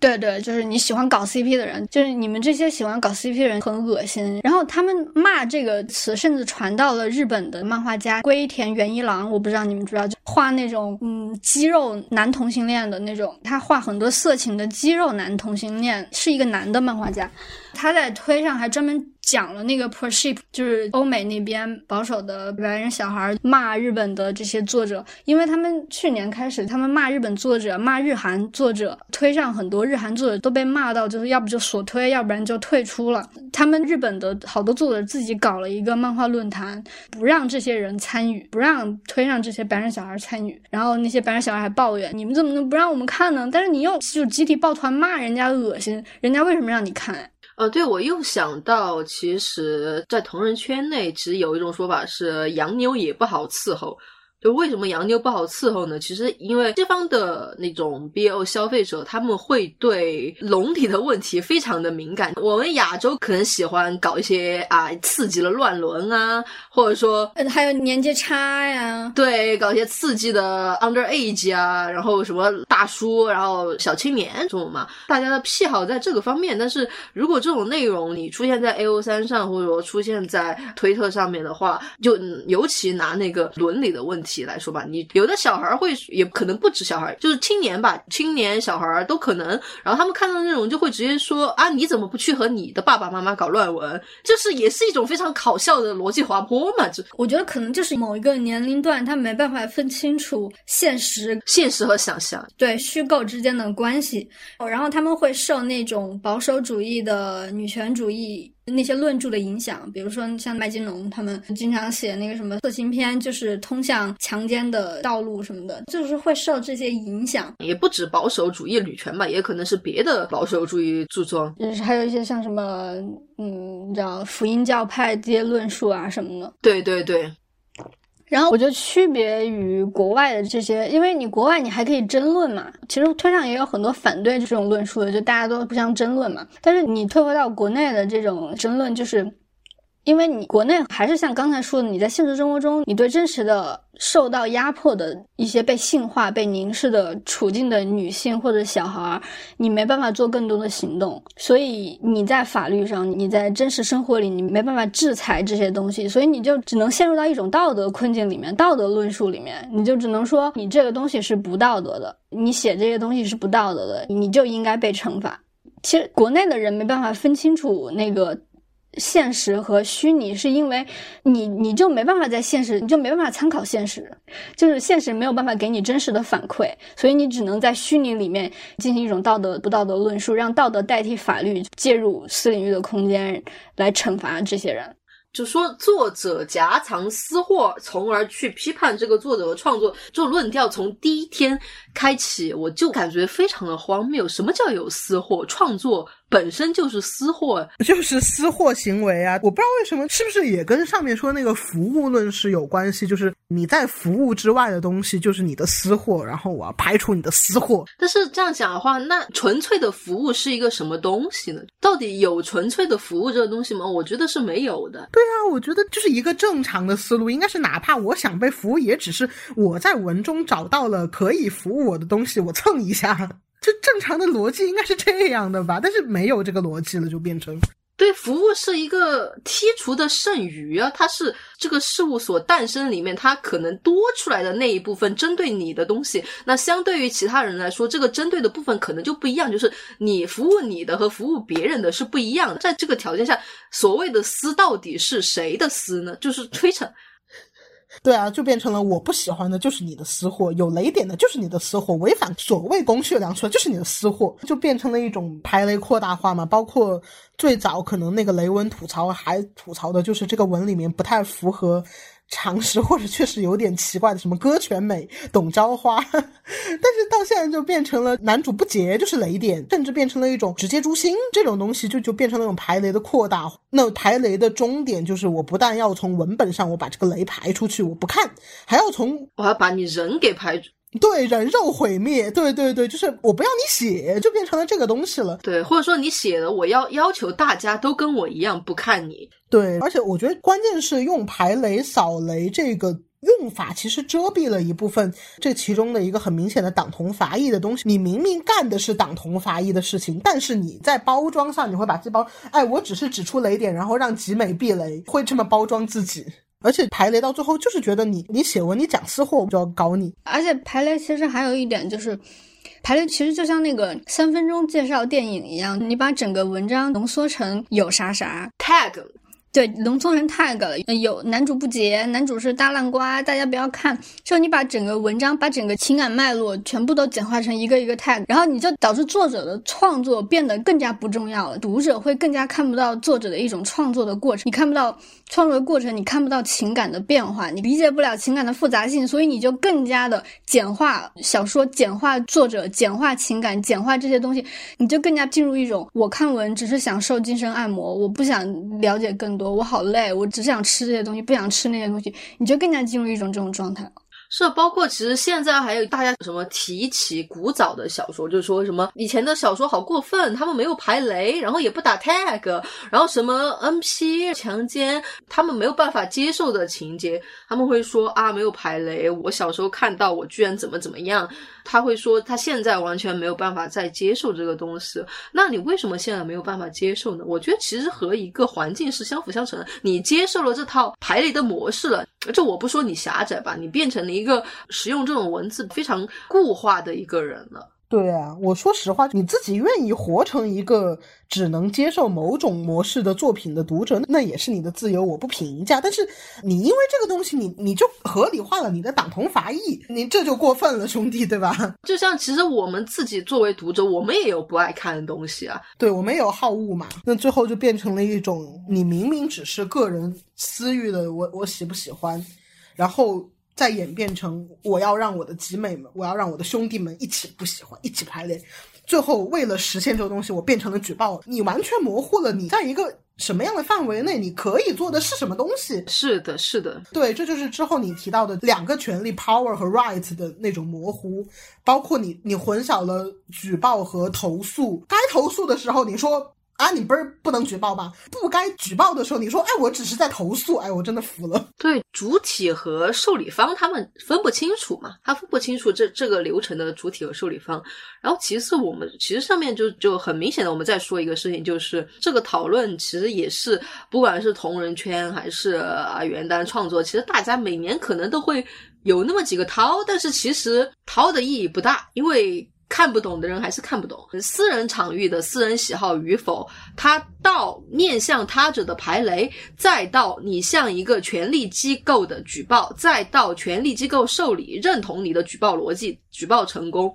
对对，就是你喜欢搞 CP 的人，就是你们这些喜欢搞 CP 的人很恶心。然后他们骂这个词，甚至传到了日本的漫画家龟田元一郎，我不知道你们知道，就画那种嗯肌肉男同性恋的那种，他画很多色情的肌肉男同性恋，是一个男的漫画家。他在推上还专门讲了那个 p r s h i p 就是欧美那边保守的白人小孩骂日本的这些作者，因为他们去年开始，他们骂日本作者，骂日韩作者，推上很多日韩作者都被骂到，就是要不就锁推，要不然就退出了。他们日本的好多作者自己搞了一个漫画论坛，不让这些人参与，不让推上这些白人小孩参与。然后那些白人小孩还抱怨，你们怎么能不让我们看呢？但是你又就集体抱团骂人家恶心，人家为什么让你看？呃，对，我又想到，其实，在同人圈内，其实有一种说法是，洋妞也不好伺候。就为什么洋妞不好伺候呢？其实因为西方的那种 BO 消费者，他们会对笼体的问题非常的敏感。我们亚洲可能喜欢搞一些啊刺激的乱伦啊，或者说还有年纪差呀，对，搞一些刺激的 underage 啊，然后什么大叔，然后小青年这种嘛，大家的癖好在这个方面。但是如果这种内容你出现在 A O 三上，或者说出现在推特上面的话，就尤其拿那个伦理的问题。起来说吧，你有的小孩会，也可能不止小孩，就是青年吧，青年小孩都可能。然后他们看到那种就会直接说啊，你怎么不去和你的爸爸妈妈搞乱文？就是也是一种非常搞笑的逻辑滑坡嘛。这我觉得可能就是某一个年龄段他没办法分清楚现实、现实和想象，对虚构之间的关系。哦然后他们会受那种保守主义的女权主义。那些论著的影响，比如说像麦金龙他们经常写那个什么色情片，就是通向强奸的道路什么的，就是会受这些影响。也不止保守主义女权吧，也可能是别的保守主义著作，就是还有一些像什么，嗯，你知道福音教派这些论述啊什么的。对对对。然后我觉得区别于国外的这些，因为你国外你还可以争论嘛，其实推上也有很多反对这种论述的，就大家都互相争论嘛。但是你退回到国内的这种争论，就是。因为你国内还是像刚才说的，你在现实生活中，你对真实的受到压迫的一些被性化、被凝视的处境的女性或者小孩，你没办法做更多的行动，所以你在法律上，你在真实生活里，你没办法制裁这些东西，所以你就只能陷入到一种道德困境里面、道德论述里面，你就只能说你这个东西是不道德的，你写这些东西是不道德的，你就应该被惩罚。其实国内的人没办法分清楚那个。现实和虚拟，是因为你你就没办法在现实，你就没办法参考现实，就是现实没有办法给你真实的反馈，所以你只能在虚拟里面进行一种道德不道德论述，让道德代替法律介入私领域的空间来惩罚这些人。就说作者夹藏私货，从而去批判这个作者的创作，这种论调从第一天开启，我就感觉非常的荒谬。什么叫有私货？创作？本身就是私货，就是私货行为啊！我不知道为什么，是不是也跟上面说那个服务论是有关系？就是你在服务之外的东西就是你的私货，然后我要排除你的私货。但是这样讲的话，那纯粹的服务是一个什么东西呢？到底有纯粹的服务这个东西吗？我觉得是没有的。对啊，我觉得就是一个正常的思路，应该是哪怕我想被服务，也只是我在文中找到了可以服务我的东西，我蹭一下。就正常的逻辑应该是这样的吧，但是没有这个逻辑了，就变成。对，服务是一个剔除的剩余啊，它是这个事务所诞生里面它可能多出来的那一部分针对你的东西。那相对于其他人来说，这个针对的部分可能就不一样，就是你服务你的和服务别人的是不一样的。在这个条件下，所谓的私到底是谁的私呢？就是推成。对啊，就变成了我不喜欢的就是你的私货，有雷点的就是你的私货，违反所谓公序良俗就是你的私货，就变成了一种排雷扩大化嘛。包括最早可能那个雷文吐槽还吐槽的就是这个文里面不太符合。常识或者确实有点奇怪的，什么歌全美、董朝花，但是到现在就变成了男主不洁就是雷点，甚至变成了一种直接诛心这种东西，就就变成那种排雷的扩大。那排雷的终点就是，我不但要从文本上我把这个雷排出去，我不看，还要从我要把你人给排。对人肉毁灭，对对对，就是我不要你写，就变成了这个东西了。对，或者说你写了，我要要求大家都跟我一样不看你。对，而且我觉得关键是用排雷扫雷这个用法，其实遮蔽了一部分这其中的一个很明显的党同伐异的东西。你明明干的是党同伐异的事情，但是你在包装上你会把这包，哎，我只是指出雷点，然后让集美避雷，会这么包装自己。而且排雷到最后就是觉得你你写文你讲私货我就要搞你。而且排雷其实还有一点就是，排雷其实就像那个三分钟介绍电影一样，你把整个文章浓缩成有啥啥 tag。对，农村人 tag 了，有男主不洁，男主是大烂瓜，大家不要看。就你把整个文章，把整个情感脉络全部都简化成一个一个 tag，然后你就导致作者的创作变得更加不重要了，读者会更加看不到作者的一种创作的过程，你看不到创作的过程，你看不到情感的变化，你理解不了情感的复杂性，所以你就更加的简化小说，简化作者，简化情感，简化这些东西，你就更加进入一种我看文只是想受精神按摩，我不想了解更多。我好累，我只想吃这些东西，不想吃那些东西，你就更加进入一种这种状态。是，包括其实现在还有大家什么提起古早的小说，就是说什么以前的小说好过分，他们没有排雷，然后也不打 tag，然后什么 NP 强奸，他们没有办法接受的情节，他们会说啊没有排雷，我小时候看到我居然怎么怎么样，他会说他现在完全没有办法再接受这个东西。那你为什么现在没有办法接受呢？我觉得其实和一个环境是相辅相成的，你接受了这套排雷的模式了，这我不说你狭窄吧，你变成了。一个使用这种文字非常固化的一个人了。对啊，我说实话，你自己愿意活成一个只能接受某种模式的作品的读者，那也是你的自由，我不评价。但是你因为这个东西，你你就合理化了你的党同伐异，你这就过分了，兄弟，对吧？就像其实我们自己作为读者，我们也有不爱看的东西啊。对，我们也有好恶嘛。那最后就变成了一种，你明明只是个人私欲的，我我喜不喜欢，然后。再演变成我要让我的集美们，我要让我的兄弟们一起不喜欢，一起排雷。最后为了实现这个东西，我变成了举报。你完全模糊了你在一个什么样的范围内你可以做的是什么东西？是的，是的，对，这就是之后你提到的两个权利 power 和 right 的那种模糊，包括你你混淆了举报和投诉。该投诉的时候你说。啊，你不是不能举报吗？不该举报的时候，你说，哎，我只是在投诉，哎，我真的服了。对，主体和受理方他们分不清楚嘛，他分不清楚这这个流程的主体和受理方。然后其次，我们其实上面就就很明显的，我们在说一个事情，就是这个讨论其实也是，不管是同人圈还是啊原单创作，其实大家每年可能都会有那么几个掏，但是其实掏的意义不大，因为。看不懂的人还是看不懂。私人场域的私人喜好与否，他到面向他者的排雷，再到你向一个权力机构的举报，再到权力机构受理认同你的举报逻辑，举报成功，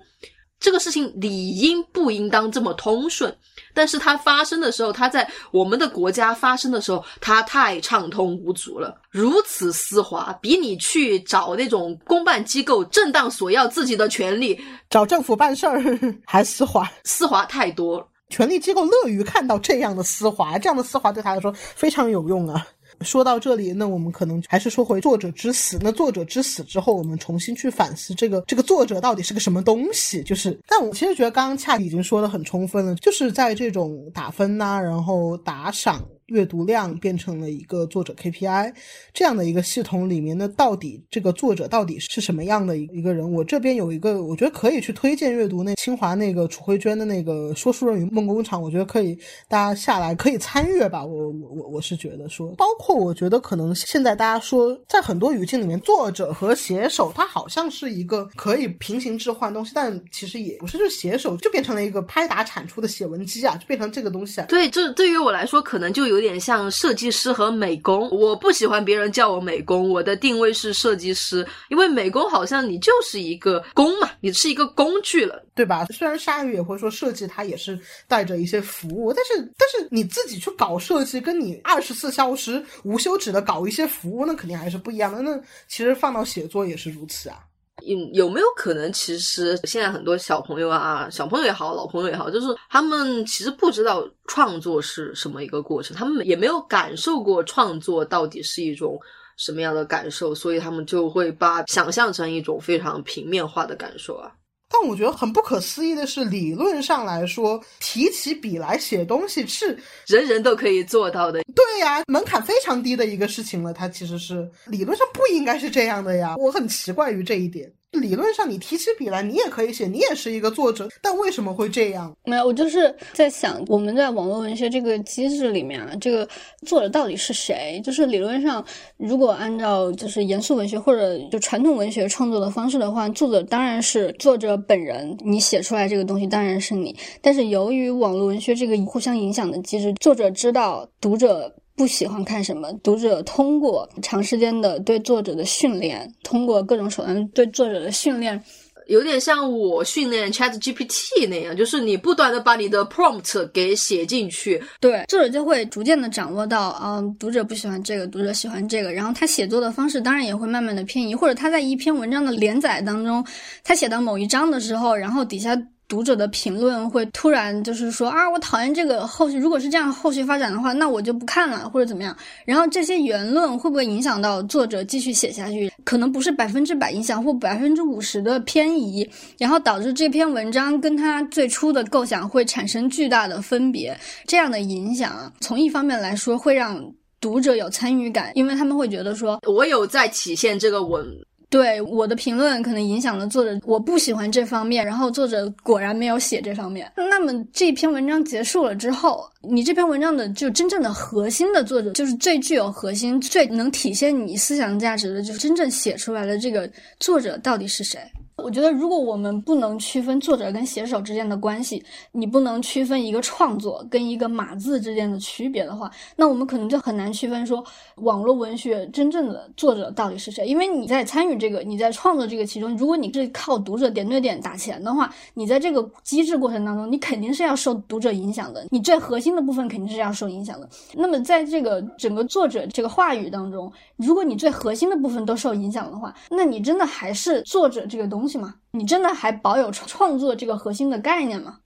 这个事情理应不应当这么通顺。但是它发生的时候，它在我们的国家发生的时候，它太畅通无阻了，如此丝滑，比你去找那种公办机构正当索要自己的权利，找政府办事儿 还丝滑，丝滑太多了。权力机构乐于看到这样的丝滑，这样的丝滑对他来说非常有用啊。说到这里，那我们可能还是说回作者之死。那作者之死之后，我们重新去反思这个这个作者到底是个什么东西。就是，但我其实觉得刚刚恰已经说的很充分了，就是在这种打分呐，然后打赏。阅读量变成了一个作者 KPI 这样的一个系统里面的，到底这个作者到底是什么样的一个人？我这边有一个，我觉得可以去推荐阅读那清华那个楚慧娟的那个《说书人与梦工厂》，我觉得可以大家下来可以参阅吧。我我我我是觉得说，包括我觉得可能现在大家说，在很多语境里面，作者和写手他好像是一个可以平行置换东西，但其实也不是，就写手就变成了一个拍打产出的写文机啊，就变成这个东西啊。对，这对于我来说，可能就有有点像设计师和美工。我不喜欢别人叫我美工，我的定位是设计师，因为美工好像你就是一个工嘛，你是一个工具了，对吧？虽然鲨鱼也会说设计，它也是带着一些服务，但是但是你自己去搞设计，跟你二十四小时无休止的搞一些服务，那肯定还是不一样的。那其实放到写作也是如此啊。有有没有可能，其实现在很多小朋友啊，小朋友也好，老朋友也好，就是他们其实不知道创作是什么一个过程，他们也没有感受过创作到底是一种什么样的感受，所以他们就会把想象成一种非常平面化的感受啊。但我觉得很不可思议的是，理论上来说，提起笔来写东西是人人都可以做到的。对呀，门槛非常低的一个事情了。它其实是理论上不应该是这样的呀。我很奇怪于这一点。理论上，你提起笔来，你也可以写，你也是一个作者，但为什么会这样？没有，我就是在想，我们在网络文学这个机制里面，这个作者到底是谁？就是理论上，如果按照就是严肃文学或者就传统文学创作的方式的话，作者当然是作者本人，你写出来这个东西当然是你。但是由于网络文学这个互相影响的机制，作者知道读者。不喜欢看什么？读者通过长时间的对作者的训练，通过各种手段对作者的训练，有点像我训练 Chat GPT 那样，就是你不断的把你的 prompt 给写进去，对作者就会逐渐的掌握到，嗯，读者不喜欢这个，读者喜欢这个，然后他写作的方式当然也会慢慢的偏移，或者他在一篇文章的连载当中，他写到某一章的时候，然后底下。读者的评论会突然就是说啊，我讨厌这个后续，如果是这样后续发展的话，那我就不看了或者怎么样。然后这些言论会不会影响到作者继续写下去？可能不是百分之百影响，或百分之五十的偏移，然后导致这篇文章跟他最初的构想会产生巨大的分别。这样的影响，从一方面来说会让读者有参与感，因为他们会觉得说，我有在体现这个文。对我的评论可能影响了作者，我不喜欢这方面，然后作者果然没有写这方面。那么这篇文章结束了之后，你这篇文章的就真正的核心的作者，就是最具有核心、最能体现你思想价值的，就是真正写出来的这个作者到底是谁？我觉得，如果我们不能区分作者跟写手之间的关系，你不能区分一个创作跟一个码字之间的区别的话，那我们可能就很难区分说网络文学真正的作者到底是谁。因为你在参与这个，你在创作这个其中，如果你是靠读者点对点打钱的话，你在这个机制过程当中，你肯定是要受读者影响的，你最核心的部分肯定是要受影响的。那么在这个整个作者这个话语当中，如果你最核心的部分都受影响的话，那你真的还是作者这个东西。东西吗？你真的还保有 创作这个核心的概念吗？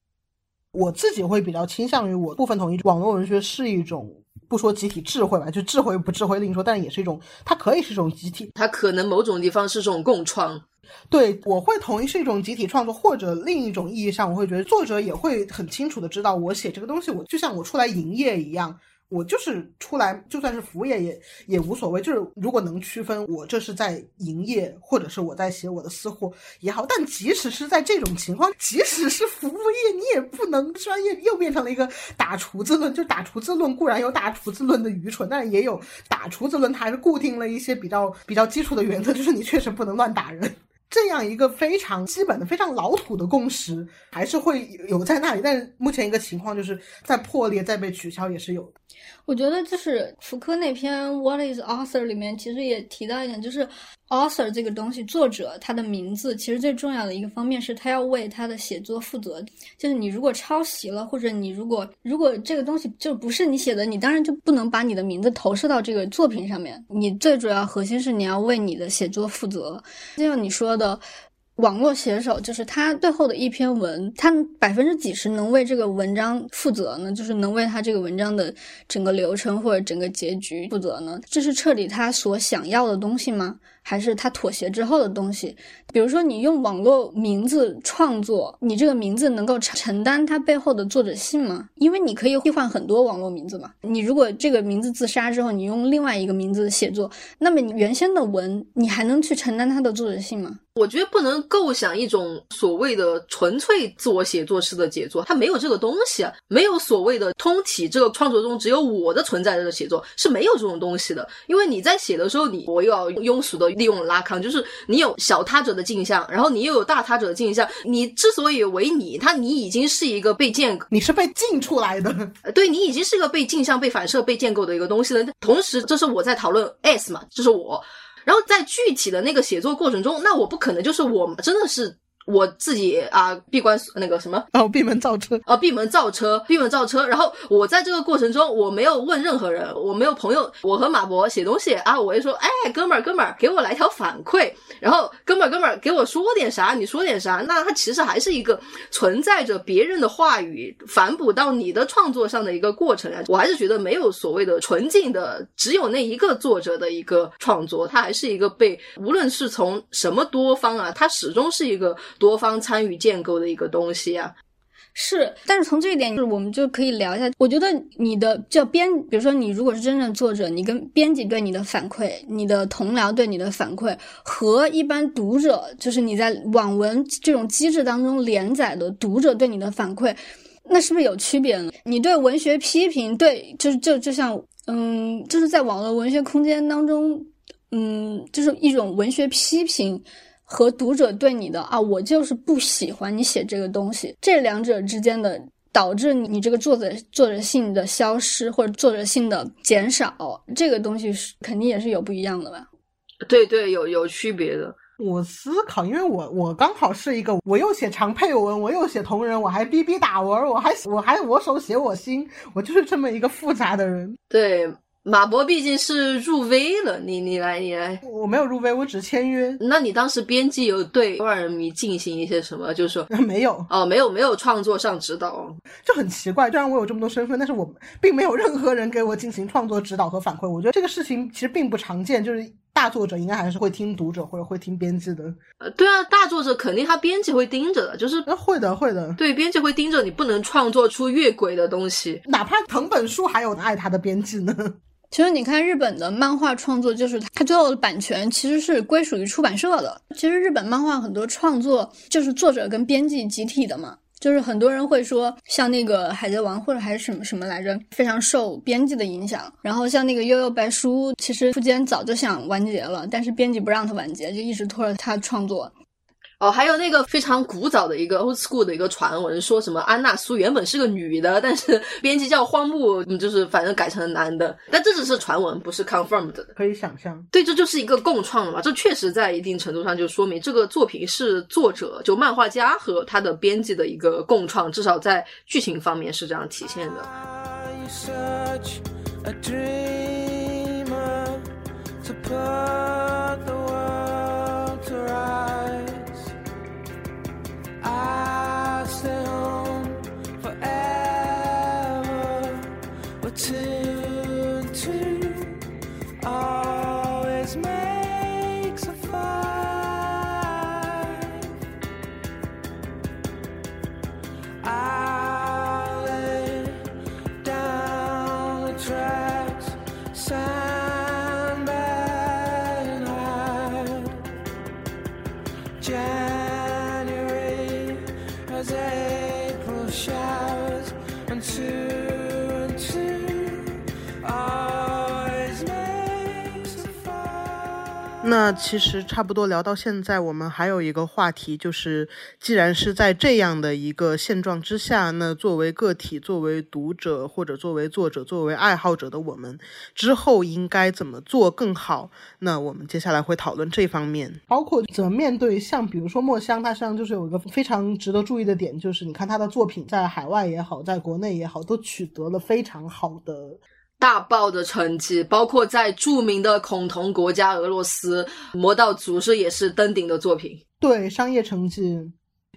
我自己会比较倾向于我部分同意，网络文学是一种不说集体智慧吧，就智慧不智慧另说，但也是一种，它可以是一种集体，它可能某种地方是这种共创。对，我会同意是一种集体创作，或者另一种意义上，我会觉得作者也会很清楚的知道，我写这个东西，我就像我出来营业一样。我就是出来，就算是服务业也也无所谓。就是如果能区分，我这是在营业，或者是我在写我的私货也好。但即使是在这种情况，即使是服务业，你也不能专业又变成了一个打厨子论。就打厨子论固然有打厨子论的愚蠢，但也有打厨子论，它还是固定了一些比较比较基础的原则，就是你确实不能乱打人。这样一个非常基本的、非常老土的共识，还是会有在那里。但是目前一个情况就是在破裂、在被取消，也是有的。我觉得就是福柯那篇《What is Author》里面，其实也提到一点，就是 Author 这个东西，作者他的名字，其实最重要的一个方面是他要为他的写作负责。就是你如果抄袭了，或者你如果如果这个东西就不是你写的，你当然就不能把你的名字投射到这个作品上面。你最主要核心是你要为你的写作负责，就像你说的。网络写手就是他最后的一篇文，他百分之几十能为这个文章负责呢？就是能为他这个文章的整个流程或者整个结局负责呢？这是彻底他所想要的东西吗？还是他妥协之后的东西？比如说，你用网络名字创作，你这个名字能够承担它背后的作者性吗？因为你可以替换很多网络名字嘛。你如果这个名字自杀之后，你用另外一个名字写作，那么你原先的文，你还能去承担它的作者性吗？我觉得不能构想一种所谓的纯粹自我写作式的写作，它没有这个东西啊，没有所谓的通体这个创作中只有我的存在的写作是没有这种东西的。因为你在写的时候，你我又要庸俗的利用拉康，就是你有小他者的镜像，然后你又有大他者的镜像。你之所以为你，他你已经是一个被建，你是被镜出来的，对你已经是一个被镜像、被反射、被建构的一个东西了。同时，这是我在讨论 S 嘛，这是我。然后在具体的那个写作过程中，那我不可能就是我真的是我自己啊闭关那个什么然后闭门造车啊闭门造车 闭门造车。然后我在这个过程中，我没有问任何人，我没有朋友，我和马博写东西啊，我就说哎哥们儿哥们儿给我来条反馈，然后哥们儿哥们儿给我说点啥，你说点啥，那它其实还是一个存在着别人的话语反哺到你的创作上的一个过程啊。我还是觉得没有所谓的纯净的，只有那一个作者的一个创作，它还是一个被无论是从什么多方啊，它始终是一个多方参与建构的一个东西啊。是，但是从这一点，就是我们就可以聊一下。我觉得你的叫编，比如说你如果是真正作者，你跟编辑对你的反馈，你的同僚对你的反馈，和一般读者，就是你在网文这种机制当中连载的读者对你的反馈，那是不是有区别呢？你对文学批评，对，就是就就像，嗯，就是在网络文学空间当中，嗯，就是一种文学批评。和读者对你的啊，我就是不喜欢你写这个东西，这两者之间的导致你你这个作者作者性的消失或者作者性的减少，这个东西是肯定也是有不一样的吧？对对，有有区别的。我思考，因为我我刚好是一个，我又写长配文，我又写同人，我还逼逼打文，我还我还我手写我心，我就是这么一个复杂的人。对。马博毕竟是入微了，你你来你来，我没有入微，我只签约。那你当时编辑有对万人迷进行一些什么？就是说 没有哦，没有没有创作上指导，就很奇怪。虽然我有这么多身份，但是我并没有任何人给我进行创作指导和反馈。我觉得这个事情其实并不常见，就是大作者应该还是会听读者或者会听编辑的。呃，对啊，大作者肯定他编辑会盯着的，就是会的会的。对，编辑会盯着你，不能创作出越轨的东西，哪怕藤本树还有爱他的编辑呢。其实你看日本的漫画创作，就是它最后的版权其实是归属于出版社的。其实日本漫画很多创作就是作者跟编辑集体的嘛。就是很多人会说，像那个海贼王或者还是什么什么来着，非常受编辑的影响。然后像那个悠悠白书，其实富坚早就想完结了，但是编辑不让他完结，就一直拖着他创作。哦，还有那个非常古早的一个 old school 的一个传闻，说什么安娜苏原本是个女的，但是 编辑叫荒木，就是反正改成了男的。但这只是传闻，不是 confirmed 的。可以想象，对，这就是一个共创的嘛。这确实在一定程度上就说明这个作品是作者就漫画家和他的编辑的一个共创，至少在剧情方面是这样体现的。I stay home. 那其实差不多聊到现在，我们还有一个话题，就是既然是在这样的一个现状之下，那作为个体、作为读者或者作为作者、作为爱好者的我们，之后应该怎么做更好？那我们接下来会讨论这方面，包括怎么面对像比如说墨香，它实际上就是有一个非常值得注意的点，就是你看他的作品在海外也好，在国内也好，都取得了非常好的。大爆的成绩，包括在著名的恐同国家俄罗斯，《魔道祖师》也是登顶的作品。对商业成绩。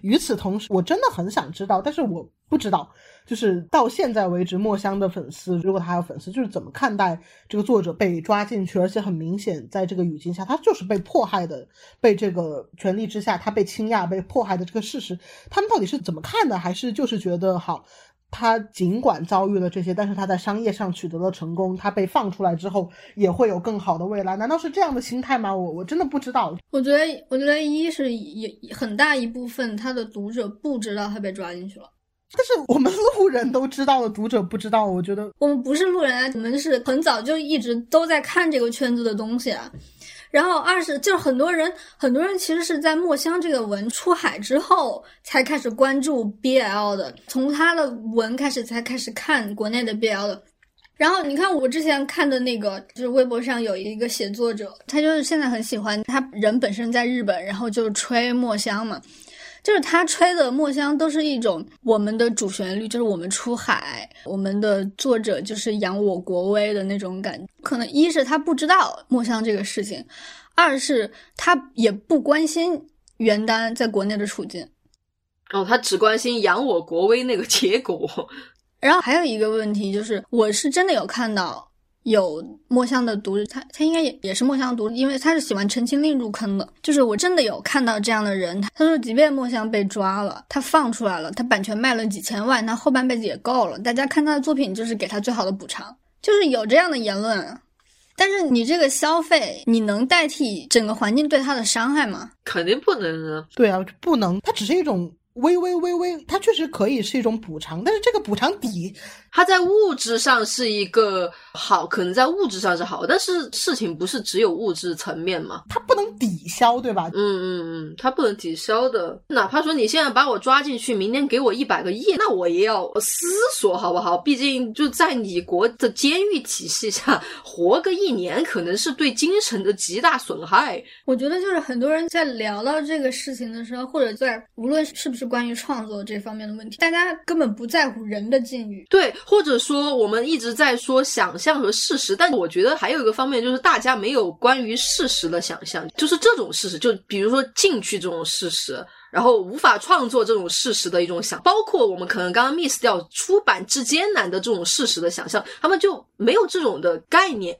与此同时，我真的很想知道，但是我不知道。就是到现在为止，墨香的粉丝，如果他有粉丝，就是怎么看待这个作者被抓进去，而且很明显，在这个语境下，他就是被迫害的，被这个权力之下，他被倾轧、被迫害的这个事实，他们到底是怎么看的？还是就是觉得好？他尽管遭遇了这些，但是他在商业上取得了成功，他被放出来之后也会有更好的未来？难道是这样的心态吗？我我真的不知道。我觉得，我觉得一是也很大一部分他的读者不知道他被抓进去了。但是我们路人都知道了，读者不知道。我觉得我们不是路人啊，我们是很早就一直都在看这个圈子的东西啊。然后二是就是很多人，很多人其实是在墨香这个文出海之后才开始关注 BL 的，从他的文开始才开始看国内的 BL 的。然后你看我之前看的那个，就是微博上有一个写作者，他就是现在很喜欢，他人本身在日本，然后就吹墨香嘛。就是他吹的墨香都是一种我们的主旋律，就是我们出海，我们的作者就是扬我国威的那种感觉。可能一是他不知道墨香这个事情，二是他也不关心原单在国内的处境。哦，他只关心扬我国威那个结果。然后还有一个问题就是，我是真的有看到。有墨香的读者，他他应该也也是墨香读者，因为他是喜欢陈情令入坑的。就是我真的有看到这样的人，他说，即便墨香被抓了，他放出来了，他版权卖了几千万，他后半辈子也够了。大家看他的作品，就是给他最好的补偿，就是有这样的言论。但是你这个消费，你能代替整个环境对他的伤害吗？肯定不能啊！对啊，不能，它只是一种。微微微微，它确实可以是一种补偿，但是这个补偿底，它在物质上是一个好，可能在物质上是好，但是事情不是只有物质层面嘛，它不能抵消，对吧？嗯嗯嗯，它不能抵消的。哪怕说你现在把我抓进去，明天给我一百个亿，那我也要思索好不好？毕竟就在你国的监狱体系下活个一年，可能是对精神的极大损害。我觉得就是很多人在聊到这个事情的时候，或者在无论是不是。是关于创作这方面的问题，大家根本不在乎人的境遇。对，或者说我们一直在说想象和事实，但我觉得还有一个方面就是大家没有关于事实的想象，就是这种事实，就比如说进去这种事实，然后无法创作这种事实的一种想，包括我们可能刚刚 miss 掉出版之艰难的这种事实的想象，他们就没有这种的概念。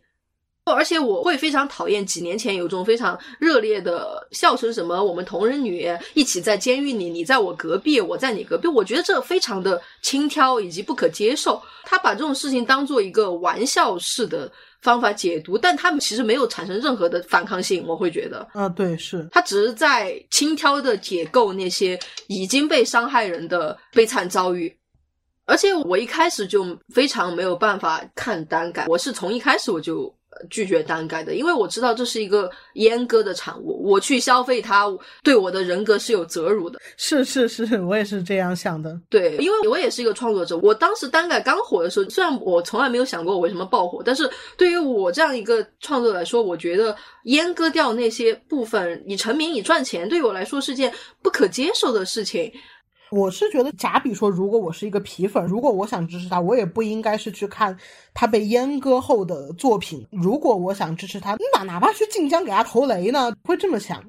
而且我会非常讨厌几年前有种非常热烈的笑声，什么我们同人女一起在监狱里，你在我隔壁，我在你隔壁，我觉得这非常的轻佻以及不可接受。他把这种事情当做一个玩笑式的方法解读，但他们其实没有产生任何的反抗性。我会觉得，啊，对，是他只是在轻佻的解构那些已经被伤害人的悲惨遭遇。而且我一开始就非常没有办法看单改，我是从一开始我就。拒绝单改的，因为我知道这是一个阉割的产物，我去消费它，对我的人格是有责辱的。是是是，我也是这样想的。对，因为我也是一个创作者，我当时单改刚火的时候，虽然我从来没有想过我为什么爆火，但是对于我这样一个创作来说，我觉得阉割掉那些部分，你成名你赚钱，对于我来说是件不可接受的事情。我是觉得，假比说，如果我是一个皮粉，如果我想支持他，我也不应该是去看他被阉割后的作品。如果我想支持他，哪哪怕去晋江给他投雷呢？会这么想，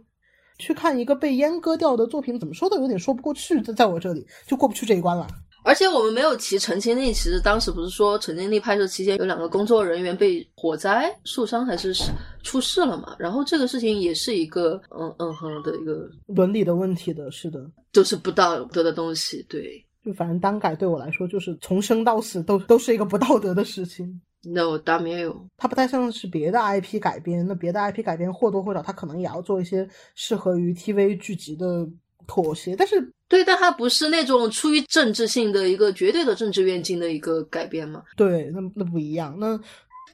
去看一个被阉割掉的作品，怎么说都有点说不过去，在在我这里就过不去这一关了。而且我们没有提陈情令，其实当时不是说陈情令拍摄期间有两个工作人员被火灾受伤还是出事了嘛？然后这个事情也是一个嗯嗯哼的一个伦理的问题的，是的，就是不道德的东西。对，就反正单改对我来说，就是从生到死都都是一个不道德的事情。No，当然没有，它不太像是别的 IP 改编，那别的 IP 改编或多或少它可能也要做一些适合于 TV 剧集的。妥协，但是对，但它不是那种出于政治性的一个绝对的政治愿景的一个改变嘛？对，那那不一样。那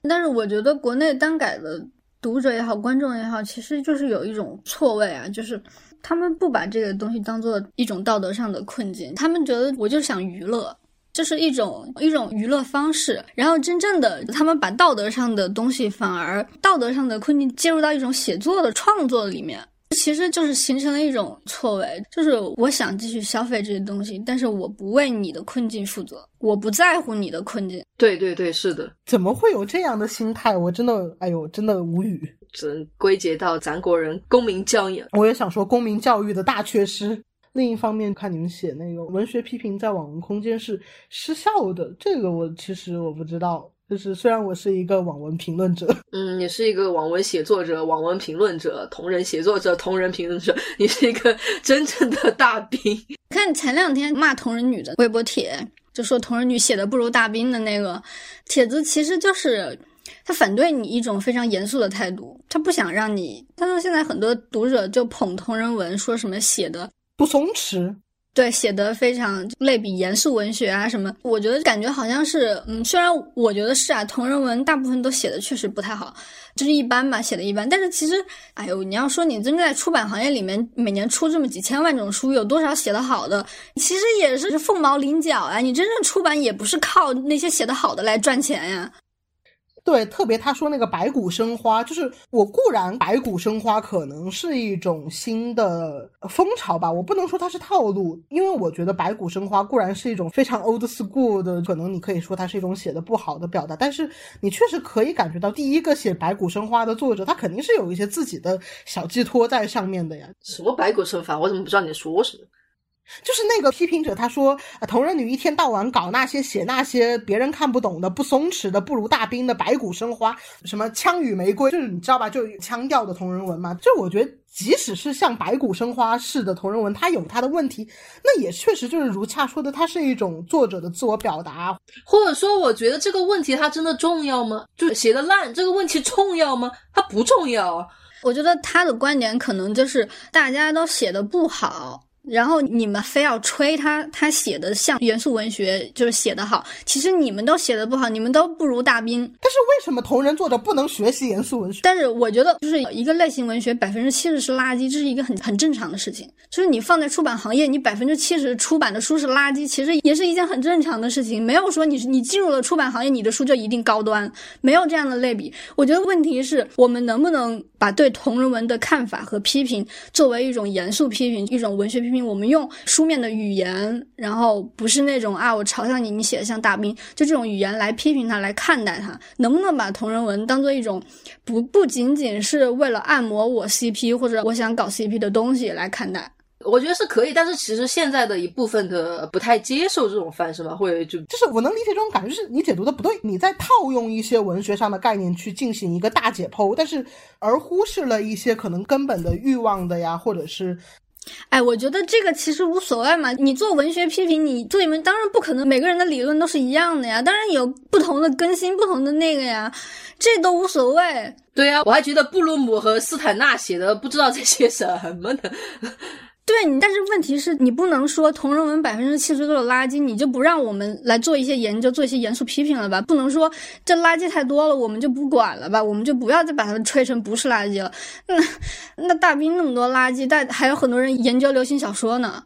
但是我觉得国内单改的读者也好，观众也好，其实就是有一种错位啊，就是他们不把这个东西当做一种道德上的困境，他们觉得我就想娱乐，这是一种一种娱乐方式。然后真正的他们把道德上的东西，反而道德上的困境介入到一种写作的创作里面。其实就是形成了一种错位，就是我想继续消费这些东西，但是我不为你的困境负责，我不在乎你的困境。对对对，是的，怎么会有这样的心态？我真的，哎呦，真的无语。只能归结到咱国人公民教育。我也想说，公民教育的大缺失。另一方面，看你们写那个文学批评在网文空间是失效的，这个我其实我不知道。就是虽然我是一个网文评论者，嗯，你是一个网文写作者、网文评论者、同人写作者、同人评论者，你是一个 真正的大兵。看前两天骂同人女的微博帖，就说同人女写的不如大兵的那个帖子，其实就是他反对你一种非常严肃的态度，他不想让你。他说现在很多读者就捧同人文，说什么写的不松弛。对，写的非常类比严肃文学啊什么，我觉得感觉好像是，嗯，虽然我觉得是啊，同人文大部分都写的确实不太好，就是一般吧，写的一般。但是其实，哎呦，你要说你真正在出版行业里面，每年出这么几千万种书，有多少写的好的？其实也是凤毛麟角啊。你真正出版也不是靠那些写的好的来赚钱呀。对，特别他说那个白骨生花，就是我固然白骨生花可能是一种新的风潮吧，我不能说它是套路，因为我觉得白骨生花固然是一种非常 old school 的，可能你可以说它是一种写的不好的表达，但是你确实可以感觉到第一个写白骨生花的作者，他肯定是有一些自己的小寄托在上面的呀。什么白骨生花？我怎么不知道你在说什么？就是那个批评者，他说，同人女一天到晚搞那些写那些别人看不懂的、不松弛的、不如大兵的白骨生花，什么枪与玫瑰，就是你知道吧？就腔调的同人文嘛。就我觉得，即使是像白骨生花似的同人文，它有它的问题，那也确实就是如恰说的，它是一种作者的自我表达，或者说，我觉得这个问题它真的重要吗？就写的烂，这个问题重要吗？它不重要。我觉得他的观点可能就是大家都写的不好。然后你们非要吹他，他写的像严肃文学，就是写的好。其实你们都写的不好，你们都不如大兵。但是为什么同人作者不能学习严肃文学？但是我觉得，就是一个类型文学百分之七十是垃圾，这是一个很很正常的事情。就是你放在出版行业，你百分之七十出版的书是垃圾，其实也是一件很正常的事情。没有说你你进入了出版行业，你的书就一定高端，没有这样的类比。我觉得问题是我们能不能把对同人文的看法和批评作为一种严肃批评，一种文学批评。我们用书面的语言，然后不是那种啊，我嘲笑你，你写的像大兵，就这种语言来批评他，来看待他，能不能把同人文当做一种不不仅仅是为了按摩我 CP 或者我想搞 CP 的东西来看待？我觉得是可以，但是其实现在的一部分的不太接受这种范式吧，会就就是我能理解这种感觉，就是你解读的不对，你在套用一些文学上的概念去进行一个大解剖，但是而忽视了一些可能根本的欲望的呀，或者是。哎，我觉得这个其实无所谓嘛。你做文学批评，你做你们当然不可能每个人的理论都是一样的呀，当然有不同的更新，不同的那个呀，这都无所谓。对呀，我还觉得布鲁姆和斯坦纳写的不知道在写什么呢。对，但是问题是你不能说同人文百分之七十都是垃圾，你就不让我们来做一些研究，做一些严肃批评了吧？不能说这垃圾太多了，我们就不管了吧？我们就不要再把它吹成不是垃圾了。那那大兵那么多垃圾，但还有很多人研究流行小说呢。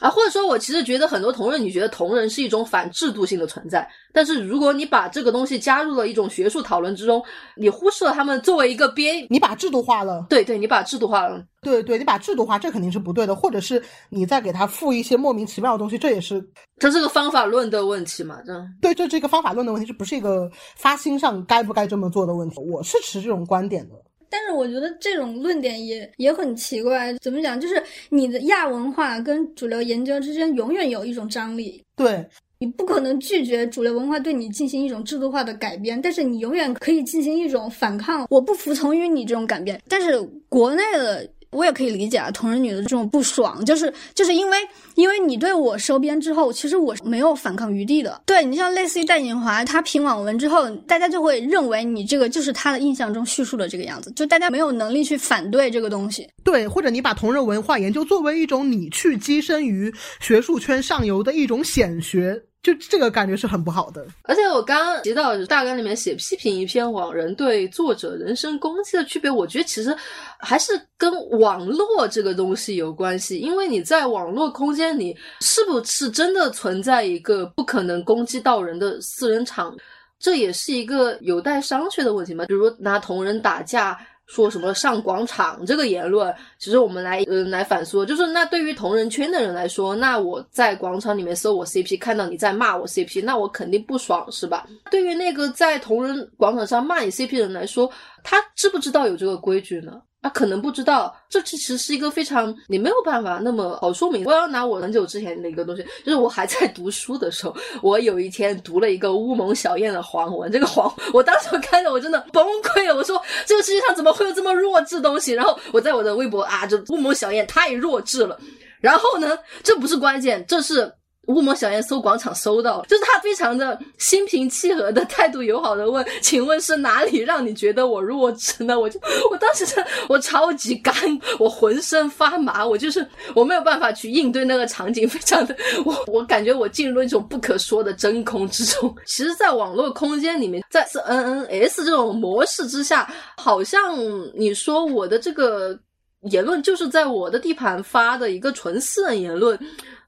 啊，或者说，我其实觉得很多同人，你觉得同人是一种反制度性的存在，但是如果你把这个东西加入了一种学术讨论之中，你忽视了他们作为一个编，你把制度化了，对对，你把制度化了，对对，你把制度化，这肯定是不对的，或者是你再给他附一些莫名其妙的东西，这也是，这是个方法论的问题嘛？这对，这是一个方法论的问题，这不是一个发心上该不该这么做的问题，我是持这种观点的。但是我觉得这种论点也也很奇怪，怎么讲？就是你的亚文化跟主流研究之间永远有一种张力，对你不可能拒绝主流文化对你进行一种制度化的改编，但是你永远可以进行一种反抗，我不服从于你这种改变。但是国内的。我也可以理解啊，同人女的这种不爽，就是就是因为因为你对我收编之后，其实我是没有反抗余地的。对你像类似于戴锦华，他评网文之后，大家就会认为你这个就是他的印象中叙述的这个样子，就大家没有能力去反对这个东西。对，或者你把同人文化研究作为一种你去跻身于学术圈上游的一种显学。就这个感觉是很不好的，而且我刚刚提到大纲里面写批评一篇网人对作者人身攻击的区别，我觉得其实还是跟网络这个东西有关系，因为你在网络空间里是不是真的存在一个不可能攻击到人的私人场，这也是一个有待商榷的问题嘛。比如拿同人打架。说什么上广场这个言论，其实我们来嗯来反说，就是那对于同人圈的人来说，那我在广场里面搜我 CP，看到你在骂我 CP，那我肯定不爽是吧？对于那个在同人广场上骂你 CP 的人来说，他知不知道有这个规矩呢？他可能不知道，这其实是一个非常你没有办法那么好说明。我要拿我很久之前的一个东西，就是我还在读书的时候，我有一天读了一个乌蒙小燕的黄文。这个黄，我当时看着我真的崩溃了。我说这个世界上怎么会有这么弱智东西？然后我在我的微博啊，就乌蒙小燕太弱智了。然后呢，这不是关键，这是。乌蒙小燕搜广场搜到，就是他非常的心平气和的态度友好的问，请问是哪里让你觉得我弱智呢？我就 我当时我超级干，我浑身发麻，我就是我没有办法去应对那个场景，非常的 我我感觉我进入了一种不可说的真空之中。其实，在网络空间里面，在 N N S 这种模式之下，好像你说我的这个言论就是在我的地盘发的一个纯私人言论，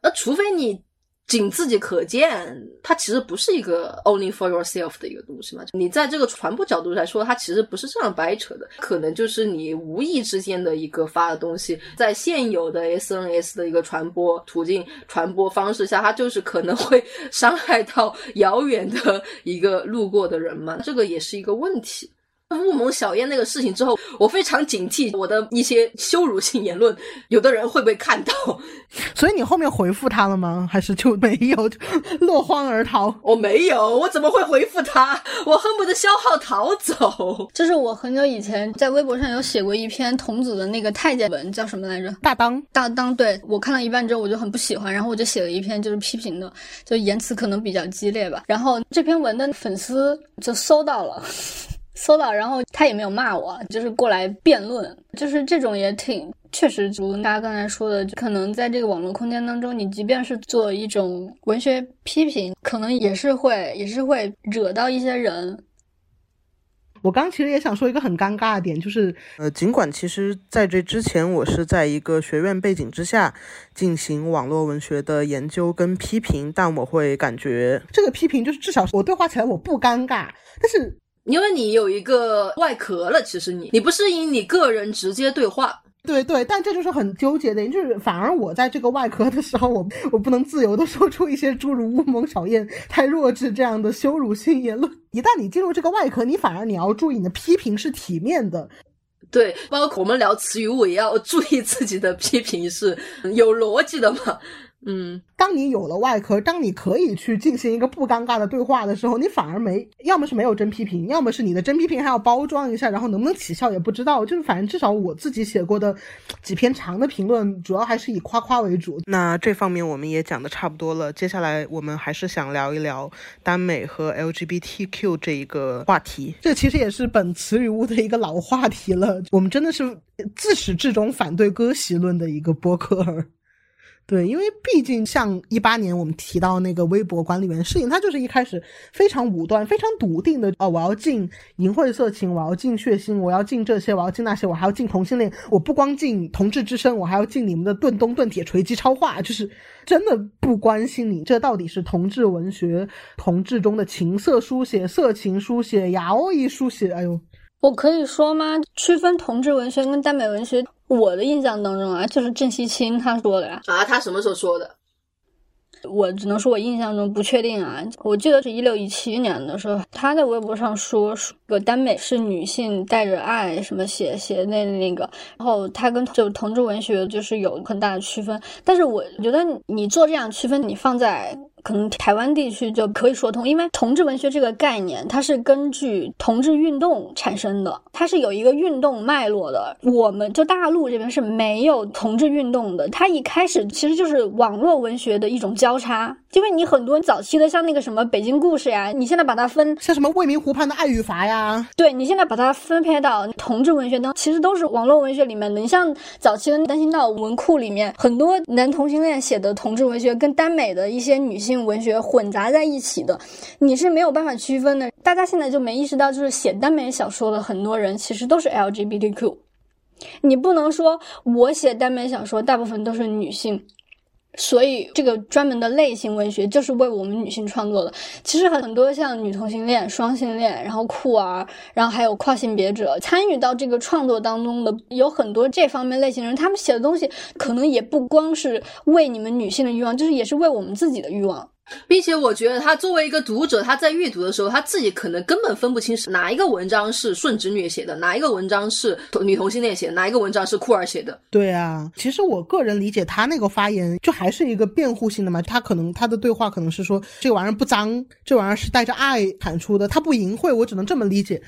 那除非你。仅自己可见，它其实不是一个 only for yourself 的一个东西嘛。你在这个传播角度来说，它其实不是这样掰扯的，可能就是你无意之间的一个发的东西，在现有的 SNS 的一个传播途径、传播方式下，它就是可能会伤害到遥远的一个路过的人嘛。这个也是一个问题。乌蒙小燕那个事情之后，我非常警惕我的一些羞辱性言论，有的人会不会看到？所以你后面回复他了吗？还是就没有，落荒而逃？我没有，我怎么会回复他？我恨不得消耗逃走。就是我很久以前在微博上有写过一篇童子的那个太监文，叫什么来着？大当，大当。对我看了一半之后，我就很不喜欢，然后我就写了一篇就是批评的，就言辞可能比较激烈吧。然后这篇文的粉丝就搜到了。搜到，然后他也没有骂我，就是过来辩论，就是这种也挺确实，如大家刚才说的，可能在这个网络空间当中，你即便是做一种文学批评，可能也是会也是会惹到一些人。我刚其实也想说一个很尴尬的点，就是呃，尽管其实在这之前，我是在一个学院背景之下进行网络文学的研究跟批评，但我会感觉这个批评就是至少我对话起来我不尴尬，但是。因为你有一个外壳了，其实你你不适应你个人直接对话，对对，但这就是很纠结的，就是反而我在这个外壳的时候，我 我不能自由的说出一些诸如乌蒙小燕太弱智这样的羞辱性言论。一旦你进入这个外壳，你反而你要注意你的批评是体面的，对，包括我们聊词语，我也要注意自己的批评是有逻辑的嘛。嗯，当你有了外壳，当你可以去进行一个不尴尬的对话的时候，你反而没，要么是没有真批评，要么是你的真批评还要包装一下，然后能不能起效也不知道。就是反正至少我自己写过的几篇长的评论，主要还是以夸夸为主。那这方面我们也讲的差不多了，接下来我们还是想聊一聊耽美和 LGBTQ 这一个话题。这其实也是本词语屋的一个老话题了。我们真的是自始至终反对割席论的一个播客。对，因为毕竟像一八年我们提到那个微博管理员的事情，他就是一开始非常武断、非常笃定的哦，我要禁淫秽色情，我要禁血腥，我要禁这些，我要禁那些，我还要禁同性恋。我不光禁同志之声，我还要禁你们的盾东盾铁锤击超话，就是真的不关心你这到底是同志文学、同志中的情色书写、色情书写、雅欧一书写。哎呦，我可以说吗？区分同志文学跟耽美文学。我的印象当中啊，就是郑希清他说的呀。啊，他什么时候说的？我只能说我印象中不确定啊。我记得是一六一七年的时候，他在微博上说，个耽美是女性带着爱什么写写那那个，然后他跟就同志文学就是有很大的区分。但是我觉得你做这样区分，你放在。可能台湾地区就可以说通，因为同志文学这个概念，它是根据同志运动产生的，它是有一个运动脉络的。我们就大陆这边是没有同志运动的，它一开始其实就是网络文学的一种交叉。因为你很多早期的像那个什么北京故事呀，你现在把它分像什么未名湖畔的爱与罚呀，对你现在把它分配到同志文学当，其实都是网络文学里面的。你像早期的单行道文库里面，很多男同性恋写的同志文学跟耽美的一些女性文学混杂在一起的，你是没有办法区分的。大家现在就没意识到，就是写耽美小说的很多人其实都是 LGBTQ，你不能说我写耽美小说大部分都是女性。所以，这个专门的类型文学就是为我们女性创作的。其实很多像女同性恋、双性恋，然后酷儿，然后还有跨性别者参与到这个创作当中的，有很多这方面类型人，他们写的东西可能也不光是为你们女性的欲望，就是也是为我们自己的欲望。并且我觉得他作为一个读者，他在阅读的时候，他自己可能根本分不清是哪一个文章是顺直女写的，哪一个文章是女同性恋写的，哪一个文章是酷儿写的。对啊，其实我个人理解他那个发言，就还是一个辩护性的嘛。他可能他的对话可能是说这玩意儿不脏，这玩意儿是带着爱产出的，他不淫秽，我只能这么理解。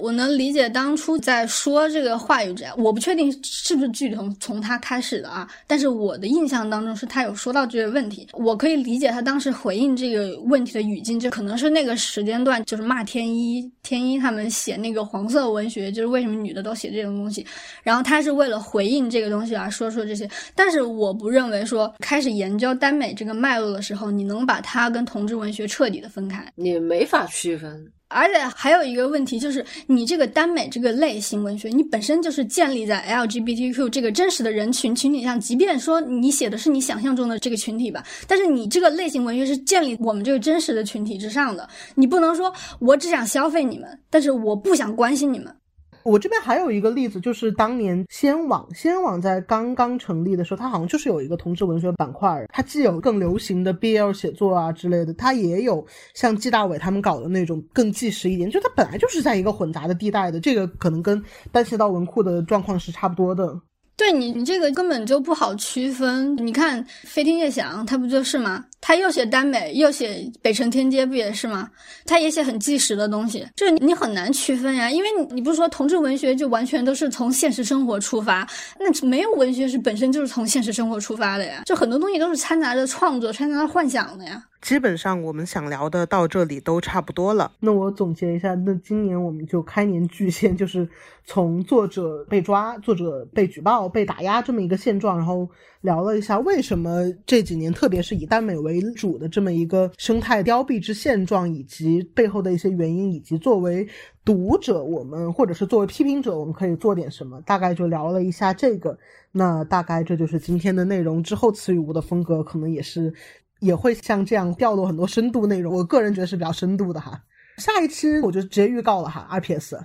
我能理解当初在说这个话语之前，我不确定是不是剧从从他开始的啊，但是我的印象当中是他有说到这个问题，我可以理解他当时回应这个问题的语境，就可能是那个时间段就是骂天一天一他们写那个黄色文学，就是为什么女的都写这种东西，然后他是为了回应这个东西而说出这些，但是我不认为说开始研究耽美这个脉络的时候，你能把它跟同志文学彻底的分开，你没法区分。而且还有一个问题就是，你这个耽美这个类型文学，你本身就是建立在 LGBTQ 这个真实的人群群体上。即便说你写的是你想象中的这个群体吧，但是你这个类型文学是建立我们这个真实的群体之上的。你不能说我只想消费你们，但是我不想关心你们。我这边还有一个例子，就是当年先网，先网在刚刚成立的时候，它好像就是有一个同志文学板块，它既有更流行的 BL 写作啊之类的，它也有像季大伟他们搞的那种更纪实一点，就它本来就是在一个混杂的地带的，这个可能跟单行道文库的状况是差不多的。对你，你这个根本就不好区分。你看《飞天夜想》，它不就是吗？他又写耽美，又写《北辰天街》，不也是吗？他也写很纪实的东西，这你很难区分呀。因为你你不是说同志文学就完全都是从现实生活出发？那没有文学是本身就是从现实生活出发的呀。就很多东西都是掺杂着创作、掺杂着幻想的呀。基本上我们想聊的到这里都差不多了。那我总结一下，那今年我们就开年巨献，就是从作者被抓、作者被举报、被打压这么一个现状，然后聊了一下为什么这几年，特别是以耽美为主的这么一个生态凋敝之现状，以及背后的一些原因，以及作为读者我们或者是作为批评者，我们可以做点什么。大概就聊了一下这个。那大概这就是今天的内容。之后词语屋的风格可能也是。也会像这样掉落很多深度内容，我个人觉得是比较深度的哈。下一期我就直接预告了哈，RPS。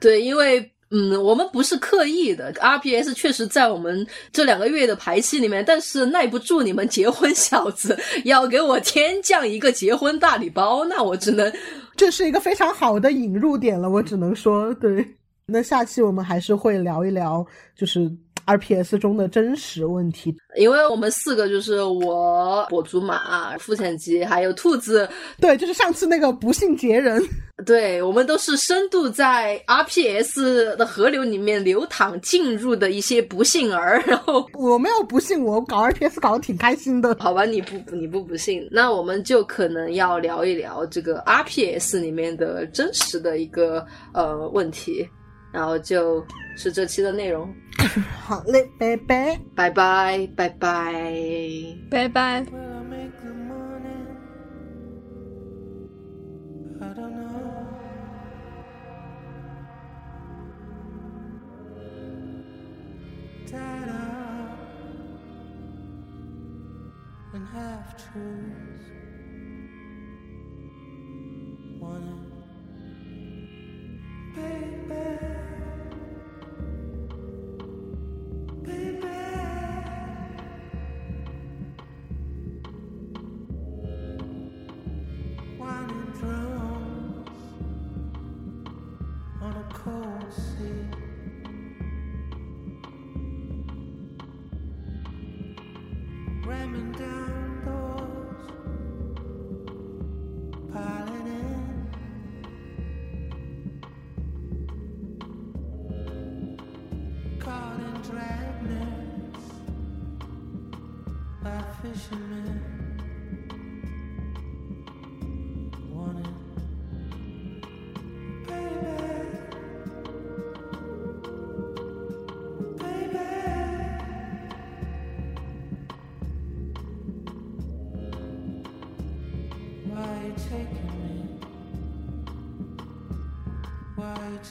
对，因为嗯，我们不是刻意的，RPS 确实在我们这两个月的排期里面，但是耐不住你们结婚小子 要给我天降一个结婚大礼包，那我只能，这是一个非常好的引入点了，我只能说，对。那下期我们还是会聊一聊，就是。RPS 中的真实问题，因为我们四个就是我、跛足马、付浅吉，还有兔子，对，就是上次那个不幸杰人，对我们都是深度在 RPS 的河流里面流淌进入的一些不幸儿。然后我没有不幸，我搞 RPS 搞得挺开心的。好吧，你不你不不幸，那我们就可能要聊一聊这个 RPS 里面的真实的一个呃问题。然后就是这期的内容。好嘞，拜拜，拜拜，拜拜，拜拜。see.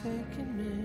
Taking me?